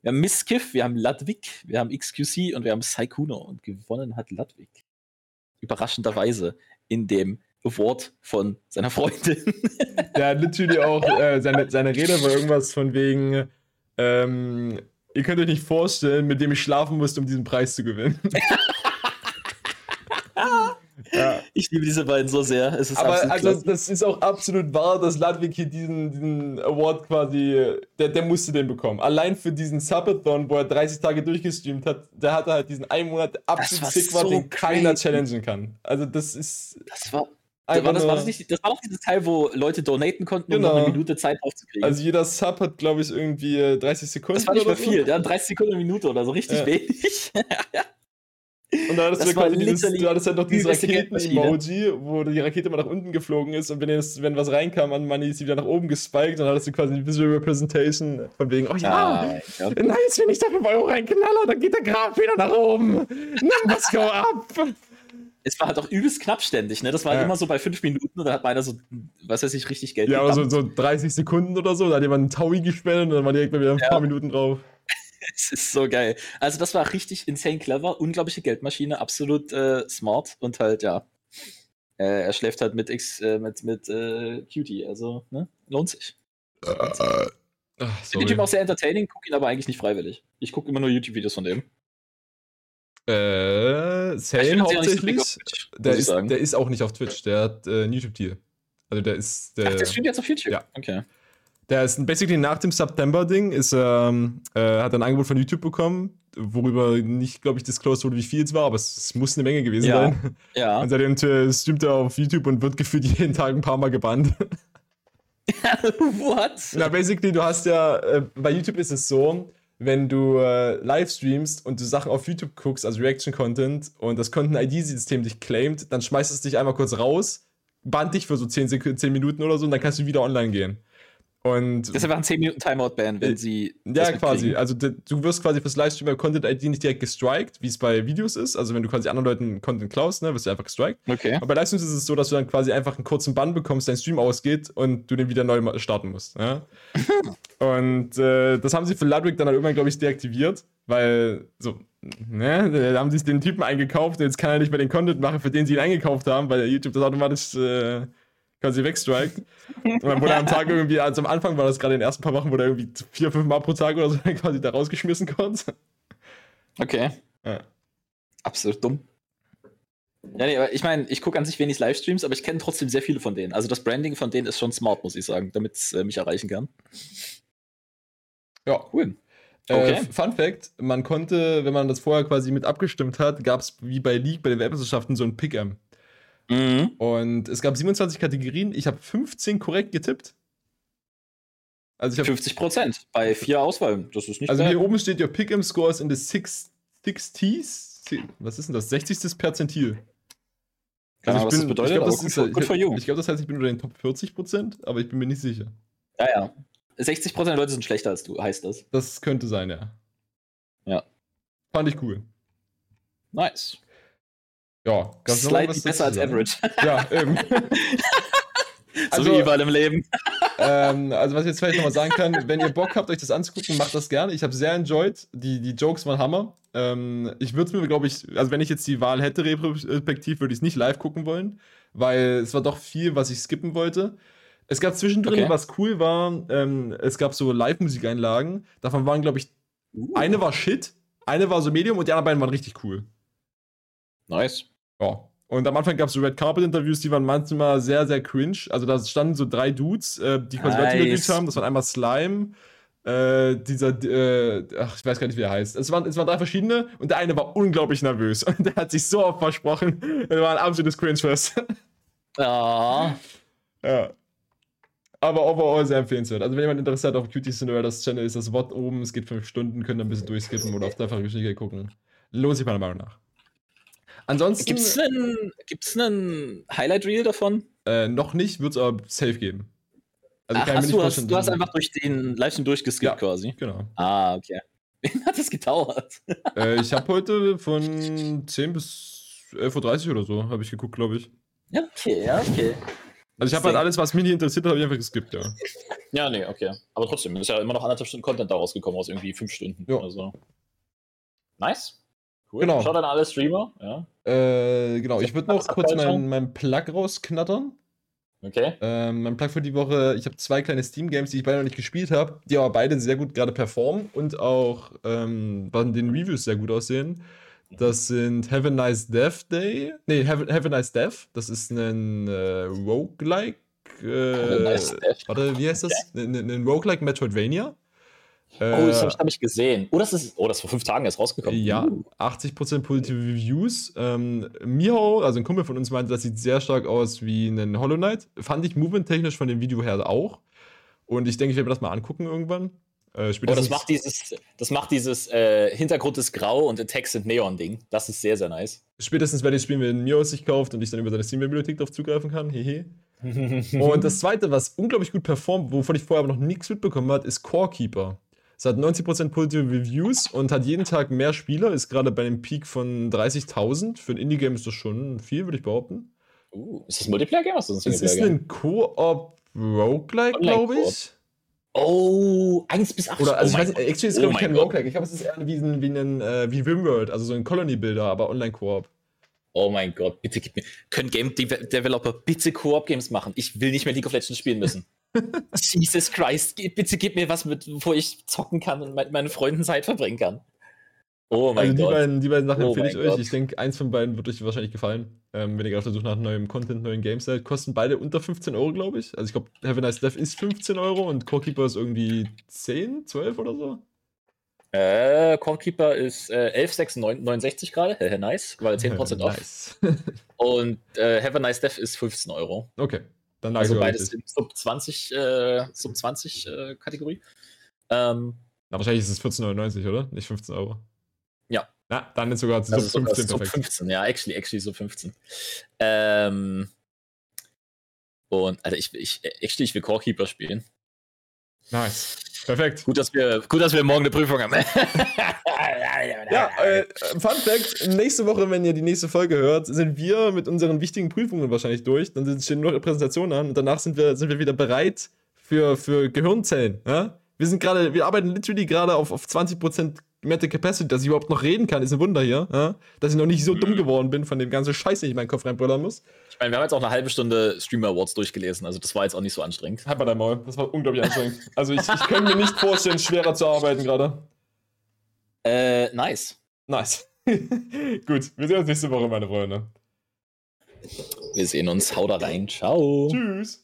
[SPEAKER 2] Wir haben Miskiff, wir haben Ludwig, wir haben XQC und wir haben Saikuno. Und gewonnen hat Ludwig. Überraschenderweise in dem Award von seiner Freundin.
[SPEAKER 1] Der hat literally auch, äh, seine, seine Rede war irgendwas von wegen, ähm, ihr könnt euch nicht vorstellen, mit dem ich schlafen musste, um diesen Preis zu gewinnen. [LAUGHS] ja.
[SPEAKER 2] Ich liebe diese beiden so sehr.
[SPEAKER 1] Aber also,
[SPEAKER 2] klasse.
[SPEAKER 1] das ist auch absolut wahr, dass Ludwig hier diesen, diesen Award quasi, der, der musste den bekommen. Allein für diesen Subathon, wo er 30 Tage durchgestreamt hat, der hatte halt diesen einen Monat absolut sick
[SPEAKER 2] so
[SPEAKER 1] den keiner challengen kann. Also das ist
[SPEAKER 2] Das war,
[SPEAKER 1] einfach
[SPEAKER 2] war, das, war das, nicht, das war doch dieses Teil, wo Leute donaten konnten, um
[SPEAKER 1] Genau.
[SPEAKER 2] noch eine Minute Zeit draufzukriegen.
[SPEAKER 1] Also jeder Sub hat, glaube ich, irgendwie äh, 30 Sekunden.
[SPEAKER 2] das war nicht mehr
[SPEAKER 1] so.
[SPEAKER 2] viel, ja, 30 Sekunden eine Minute oder so, richtig
[SPEAKER 1] Ja.
[SPEAKER 2] wenig. [LAUGHS]
[SPEAKER 1] Und da hattest
[SPEAKER 2] Das
[SPEAKER 1] du quasi dieses, du hattest halt noch dieses Raketen-Emoji, wo die Rakete mal nach unten geflogen ist und wenn, es, wenn was reinkam an Money, ist sie wieder nach oben gespiked und dann hattest du quasi eine Visual Representation von wegen, oh ja,
[SPEAKER 2] ja.
[SPEAKER 1] nice, wenn ich da 5 Euro reinknaller, dann geht der Graf wieder nach oben. Numbers go up.
[SPEAKER 2] Es war halt auch übelst knappständig, ne? Das war
[SPEAKER 1] Ja.
[SPEAKER 2] immer so bei 5 Minuten und dann hat meiner so, was weiß ich, richtig Geld
[SPEAKER 1] Ja, aber so, so 30 Sekunden oder so, da hat jemand einen Taui gespendet und dann war direkt mal wieder ein
[SPEAKER 2] Ja.
[SPEAKER 1] paar Minuten drauf. [LAUGHS]
[SPEAKER 2] Es ist so geil. Also das war richtig insane clever, unglaubliche Geldmaschine, absolut äh, smart und halt, ja. Äh, er schläft halt mit X, äh, mit, mit äh, Cutie, also, ne? Lohnt sich.
[SPEAKER 1] Ach,
[SPEAKER 2] Ich finde Typ auch sehr entertaining, gucke ihn aber eigentlich nicht freiwillig. Ich gucke immer nur YouTube-Videos von dem.
[SPEAKER 1] Äh,
[SPEAKER 2] ihn so big
[SPEAKER 1] hauptsächlich.
[SPEAKER 2] Twitch, muss
[SPEAKER 1] der, ist, der ist auch nicht auf Twitch, der hat äh, ein YouTube-Tier. Also der ist. Der,
[SPEAKER 2] Ach, der streamt jetzt auf YouTube?
[SPEAKER 1] ja.
[SPEAKER 2] Okay.
[SPEAKER 1] Der ist basically nach dem September-Ding, ist ähm, äh, hat er ein Angebot von YouTube bekommen, worüber nicht, glaube ich, disclosed wurde, wie viel es war, aber es, es muss eine Menge gewesen
[SPEAKER 2] Ja.
[SPEAKER 1] sein.
[SPEAKER 2] Ja.
[SPEAKER 1] Und seitdem streamt er auf YouTube und wird gefühlt [LAUGHS] jeden Tag ein paar Mal gebannt. [LAUGHS]
[SPEAKER 2] What?
[SPEAKER 1] Na, basically, du hast ja, äh, bei YouTube ist es so, wenn du äh, live streamst und du Sachen auf YouTube guckst, also Reaction-Content, und das Content-ID-System dich claimt, dann schmeißt es dich einmal kurz raus, bannt dich für so 10, Sek 10 Minuten oder so und dann kannst du wieder online gehen. Und
[SPEAKER 2] Das ist einfach ein 10 Minuten Timeout-Ban, wenn
[SPEAKER 1] Äh,
[SPEAKER 2] sie.
[SPEAKER 1] ja, quasi. Also du wirst quasi fürs Livestream Content-ID nicht direkt gestrikt, wie es bei Videos ist. Also wenn du quasi anderen Leuten Content klaust, ne, wirst du einfach gestrikt.
[SPEAKER 2] Okay.
[SPEAKER 1] Aber bei Livestreams ist es so, dass du dann quasi einfach einen kurzen Bann bekommst, dein Stream ausgeht und du den wieder neu starten musst. Ja? [LAUGHS] und äh, das haben sie für Ludwig dann halt irgendwann, glaube ich, deaktiviert, weil so, ne, da haben sie den Typen eingekauft und jetzt kann er nicht mehr den Content machen, für den sie ihn eingekauft haben, weil YouTube das automatisch äh, quasi wegstrikt. Und dann wurde er am Tag irgendwie, also am Anfang war das gerade in den ersten paar Wochen, wurde er irgendwie vier, fünf Mal pro Tag oder so [LAUGHS] quasi da rausgeschmissen kurz.
[SPEAKER 2] Okay.
[SPEAKER 1] Ja.
[SPEAKER 2] Absolut dumm. Ja, nee, aber ich meine, ich gucke an sich wenig Livestreams, aber ich kenne trotzdem sehr viele von denen. Also das Branding von denen ist schon smart, muss ich sagen, damit es äh, mich erreichen kann.
[SPEAKER 1] Ja,
[SPEAKER 2] Cool.
[SPEAKER 1] Äh,
[SPEAKER 2] Okay.
[SPEAKER 1] Fun Fact: Man konnte, wenn man das vorher quasi mit abgestimmt hat, gab es wie bei League bei den Weltmeisterschaften so ein Pick-Em.
[SPEAKER 2] Mhm.
[SPEAKER 1] Und es gab 27 Kategorien. Ich habe 15 korrekt getippt. Also ich habe
[SPEAKER 2] 50 Prozent bei vier Auswahlen. Das ist nicht
[SPEAKER 1] Also hier oben steht your Pick'em Scores in the six, 60s. Was ist denn das? 60. Perzentil.
[SPEAKER 2] Keine Ahnung, was das bedeutet,
[SPEAKER 1] ich glaube, das,
[SPEAKER 2] gut
[SPEAKER 1] ist,
[SPEAKER 2] for- for you.
[SPEAKER 1] ich glaub, das heißt, ich bin unter den Top 40 Prozent, aber ich bin mir nicht sicher.
[SPEAKER 2] Ja, ja. 60 Prozent der Leute sind schlechter als du, heißt das.
[SPEAKER 1] Das könnte sein, ja.
[SPEAKER 2] Ja.
[SPEAKER 1] Fand ich cool.
[SPEAKER 2] Nice.
[SPEAKER 1] Ja, noch
[SPEAKER 2] Slightly besser als average.
[SPEAKER 1] Ja, [LAUGHS] eben.
[SPEAKER 2] so
[SPEAKER 1] Also-
[SPEAKER 2] wie überall im Leben.
[SPEAKER 1] ähm, also was ich jetzt vielleicht nochmal sagen kann, wenn ihr Bock habt, euch das anzugucken, macht das gerne. Ich habe sehr enjoyed. Die, die Jokes waren Hammer. Ähm, ich würde es mir, glaube ich, also wenn ich jetzt die Wahl hätte, retrospektiv, würde ich es nicht live gucken wollen, weil es war doch viel, was ich skippen wollte. Es gab zwischendrin,
[SPEAKER 2] Okay.
[SPEAKER 1] was cool war, ähm, es gab so Live-Musikeinlagen. Davon waren, glaube ich, eine war Shit, eine war so Medium und die anderen beiden waren richtig cool.
[SPEAKER 2] Nice.
[SPEAKER 1] Ja. Und am Anfang gab es so Red Carpet Interviews, die waren manchmal sehr, sehr cringe. Also da standen so drei Dudes, äh, die quasi
[SPEAKER 2] Nice.
[SPEAKER 1] interviewt haben. Das waren einmal Slime, äh, dieser, äh, ach, ich weiß gar nicht, wie er heißt. Es waren, es waren drei verschiedene und der eine war unglaublich nervös und der hat sich so oft versprochen. Das war ein absolutes Cringe-Fest.
[SPEAKER 2] Ja. [LAUGHS]
[SPEAKER 1] ja. Aber overall sehr empfehlenswert. Also wenn jemand Interesse hat auf Cutie Cinderella's Channel, ist das Wort oben. Es geht fünf Stunden, könnt ihr ein bisschen durchskippen oder auf dreifache Geschwindigkeit gucken. Lohnt sich meiner Meinung nach. Ansonsten
[SPEAKER 2] Gibt's einen, gibt's einen Highlight-Reel davon?
[SPEAKER 1] äh, noch nicht, wird es aber safe geben. Also
[SPEAKER 2] Ach,
[SPEAKER 1] nicht
[SPEAKER 2] du, hast, du hast einfach durch den Livestream durchgeskippt
[SPEAKER 1] Ja.
[SPEAKER 2] quasi.
[SPEAKER 1] Genau.
[SPEAKER 2] Ah, okay. [LAUGHS] Wie hat das gedauert? [LAUGHS]
[SPEAKER 1] äh, ich habe heute von 10 bis 11.30 Uhr oder so, habe ich geguckt, glaube ich.
[SPEAKER 2] Ja, okay, ja, okay.
[SPEAKER 1] Also ich habe halt alles, was mich nicht interessiert hat, habe ich einfach geskippt, ja. [LAUGHS]
[SPEAKER 2] Ja, nee, okay. Aber trotzdem, ist ja immer noch anderthalb Stunden Content daraus gekommen, aus irgendwie fünf Stunden
[SPEAKER 1] Ja.
[SPEAKER 2] oder so. Nice. Cool.
[SPEAKER 1] Genau.
[SPEAKER 2] Schaut an alle Streamer, ja.
[SPEAKER 1] Äh, genau, ich würde noch kurz meinen mein Plug rausknattern.
[SPEAKER 2] Okay.
[SPEAKER 1] Ähm, mein Plug für die Woche, ich habe zwei kleine Steam-Games, die ich beide noch nicht gespielt habe, die aber beide sehr gut gerade performen und auch ähm, bei den Reviews sehr gut aussehen. Das sind Have a Nice Death Day. Nee, Have, Have a Nice Death. Das ist ein äh, Roguelike. Äh,
[SPEAKER 2] Nice.
[SPEAKER 1] Warte, wie heißt das? Ein, ein, ein Roguelike Metroidvania.
[SPEAKER 2] Oh, das habe
[SPEAKER 1] Äh,
[SPEAKER 2] ich, hab ich gesehen. Oh, das ist, oh, das ist vor fünf Tagen erst rausgekommen.
[SPEAKER 1] ja,
[SPEAKER 2] Uh.
[SPEAKER 1] 80% positive Reviews. Ähm, Miho, also ein Kumpel von uns, meinte, das sieht sehr stark aus wie ein Hollow Knight. Fand ich movement-technisch von dem Video her auch. Und ich denke, ich werde mir das mal angucken irgendwann. Äh,
[SPEAKER 2] Oh, das macht dieses, das macht dieses äh, Hintergrund ist grau und Attacks sind Neon-Ding. Das ist sehr, sehr nice.
[SPEAKER 1] spätestens werde ich spielen, wenn Miho es sich kauft und ich dann über seine Steam-Bibliothek darauf zugreifen kann. Hehe. Und das zweite, was unglaublich gut performt, wovon ich vorher aber noch nichts mitbekommen habe, ist Core Keeper. Es hat 90% positive Reviews und hat jeden Tag mehr Spieler, ist gerade bei einem Peak von 30.000. Für ein Indie-Game ist das schon viel, würde ich behaupten.
[SPEAKER 2] uh, ist das ein Multiplayer-Game?
[SPEAKER 1] Es ist ein Co-op Roguelike, glaube ich.
[SPEAKER 2] Oh, 1 bis 8.
[SPEAKER 1] Oder, also
[SPEAKER 2] oh
[SPEAKER 1] ich weiß actually ist
[SPEAKER 2] Oh
[SPEAKER 1] glaube ich
[SPEAKER 2] mein
[SPEAKER 1] kein. Roguelike. Ich glaube, es ist eher wie ein, wie ein, äh, wie Rimworld, also so ein Colony-Builder, aber Online-Koop.
[SPEAKER 2] Oh mein Gott, bitte gib mir. Können Game De Developer bitte Koop-Games machen? Ich will nicht mehr League of Legends spielen müssen. Jesus Christ, bitte gib mir was, mit, wo ich zocken kann und mit meinen Freunden Zeit verbringen kann. Oh mein
[SPEAKER 1] Also die
[SPEAKER 2] Gott.
[SPEAKER 1] beiden, die beiden Sachen
[SPEAKER 2] Oh
[SPEAKER 1] empfehle ich euch.
[SPEAKER 2] Gott.
[SPEAKER 1] Ich denke, eins von beiden wird euch wahrscheinlich gefallen. Ähm, wenn ihr gerade auf der Suche nach neuem Content, neuen Games seid. Kosten beide unter 15 Euro, glaube ich. Also ich glaube, Have a Nice Death ist 15 Euro und Core Keeper ist irgendwie 10, 12 oder so.
[SPEAKER 2] Äh, Corekeeper ist äh, 11,69 gerade. Nice, weil 10% off.
[SPEAKER 1] Nice. [LAUGHS]
[SPEAKER 2] Und äh, Have a Nice Death ist 15 Euro.
[SPEAKER 1] okay, dann
[SPEAKER 2] Also beides in Sub 20, äh, Sub 20 äh, Kategorie. Ähm,
[SPEAKER 1] Na, wahrscheinlich ist es 14,99, oder? Nicht 15 Euro.
[SPEAKER 2] Ja.
[SPEAKER 1] Na, dann ist sogar Sub
[SPEAKER 2] also sogar
[SPEAKER 1] 15
[SPEAKER 2] Sub
[SPEAKER 1] perfekt.
[SPEAKER 2] 15, ja, actually, actually Sub 15. Ähm, und, Alter, ich, ich, actually, ich will Corekeeper spielen.
[SPEAKER 1] Nice. Perfekt.
[SPEAKER 2] Gut, dass wir, gut, dass wir morgen eine Prüfung haben. [LAUGHS]
[SPEAKER 1] Ja, äh, Fun Fact: Nächste Woche, wenn ihr die nächste Folge hört, sind wir mit unseren wichtigen Prüfungen wahrscheinlich durch. Dann sind- stehen nur noch Präsentationen an und danach sind wir, sind wir wieder bereit für, für Gehirnzellen. Ja? Wir sind gerade, wir arbeiten literally gerade auf, auf 20% Mental Capacity, dass ich überhaupt noch reden kann, ist ein Wunder hier. Ja? Dass ich noch nicht so dumm geworden bin von dem ganzen Scheiß, den ich in meinen Kopf reinbrüllern muss.
[SPEAKER 2] Ich meine, wir haben jetzt auch eine halbe Stunde Streamer Awards durchgelesen, also das war jetzt auch nicht so anstrengend.
[SPEAKER 1] Halt mal dein Maul, das war unglaublich anstrengend. Also ich, ich könnte mir nicht vorstellen, schwerer zu arbeiten gerade.
[SPEAKER 2] Äh, nice.
[SPEAKER 1] Nice. [LAUGHS] Gut, wir sehen uns nächste Woche, meine Freunde.
[SPEAKER 2] Wir sehen uns. Hau da rein. Ciao.
[SPEAKER 1] Tschüss.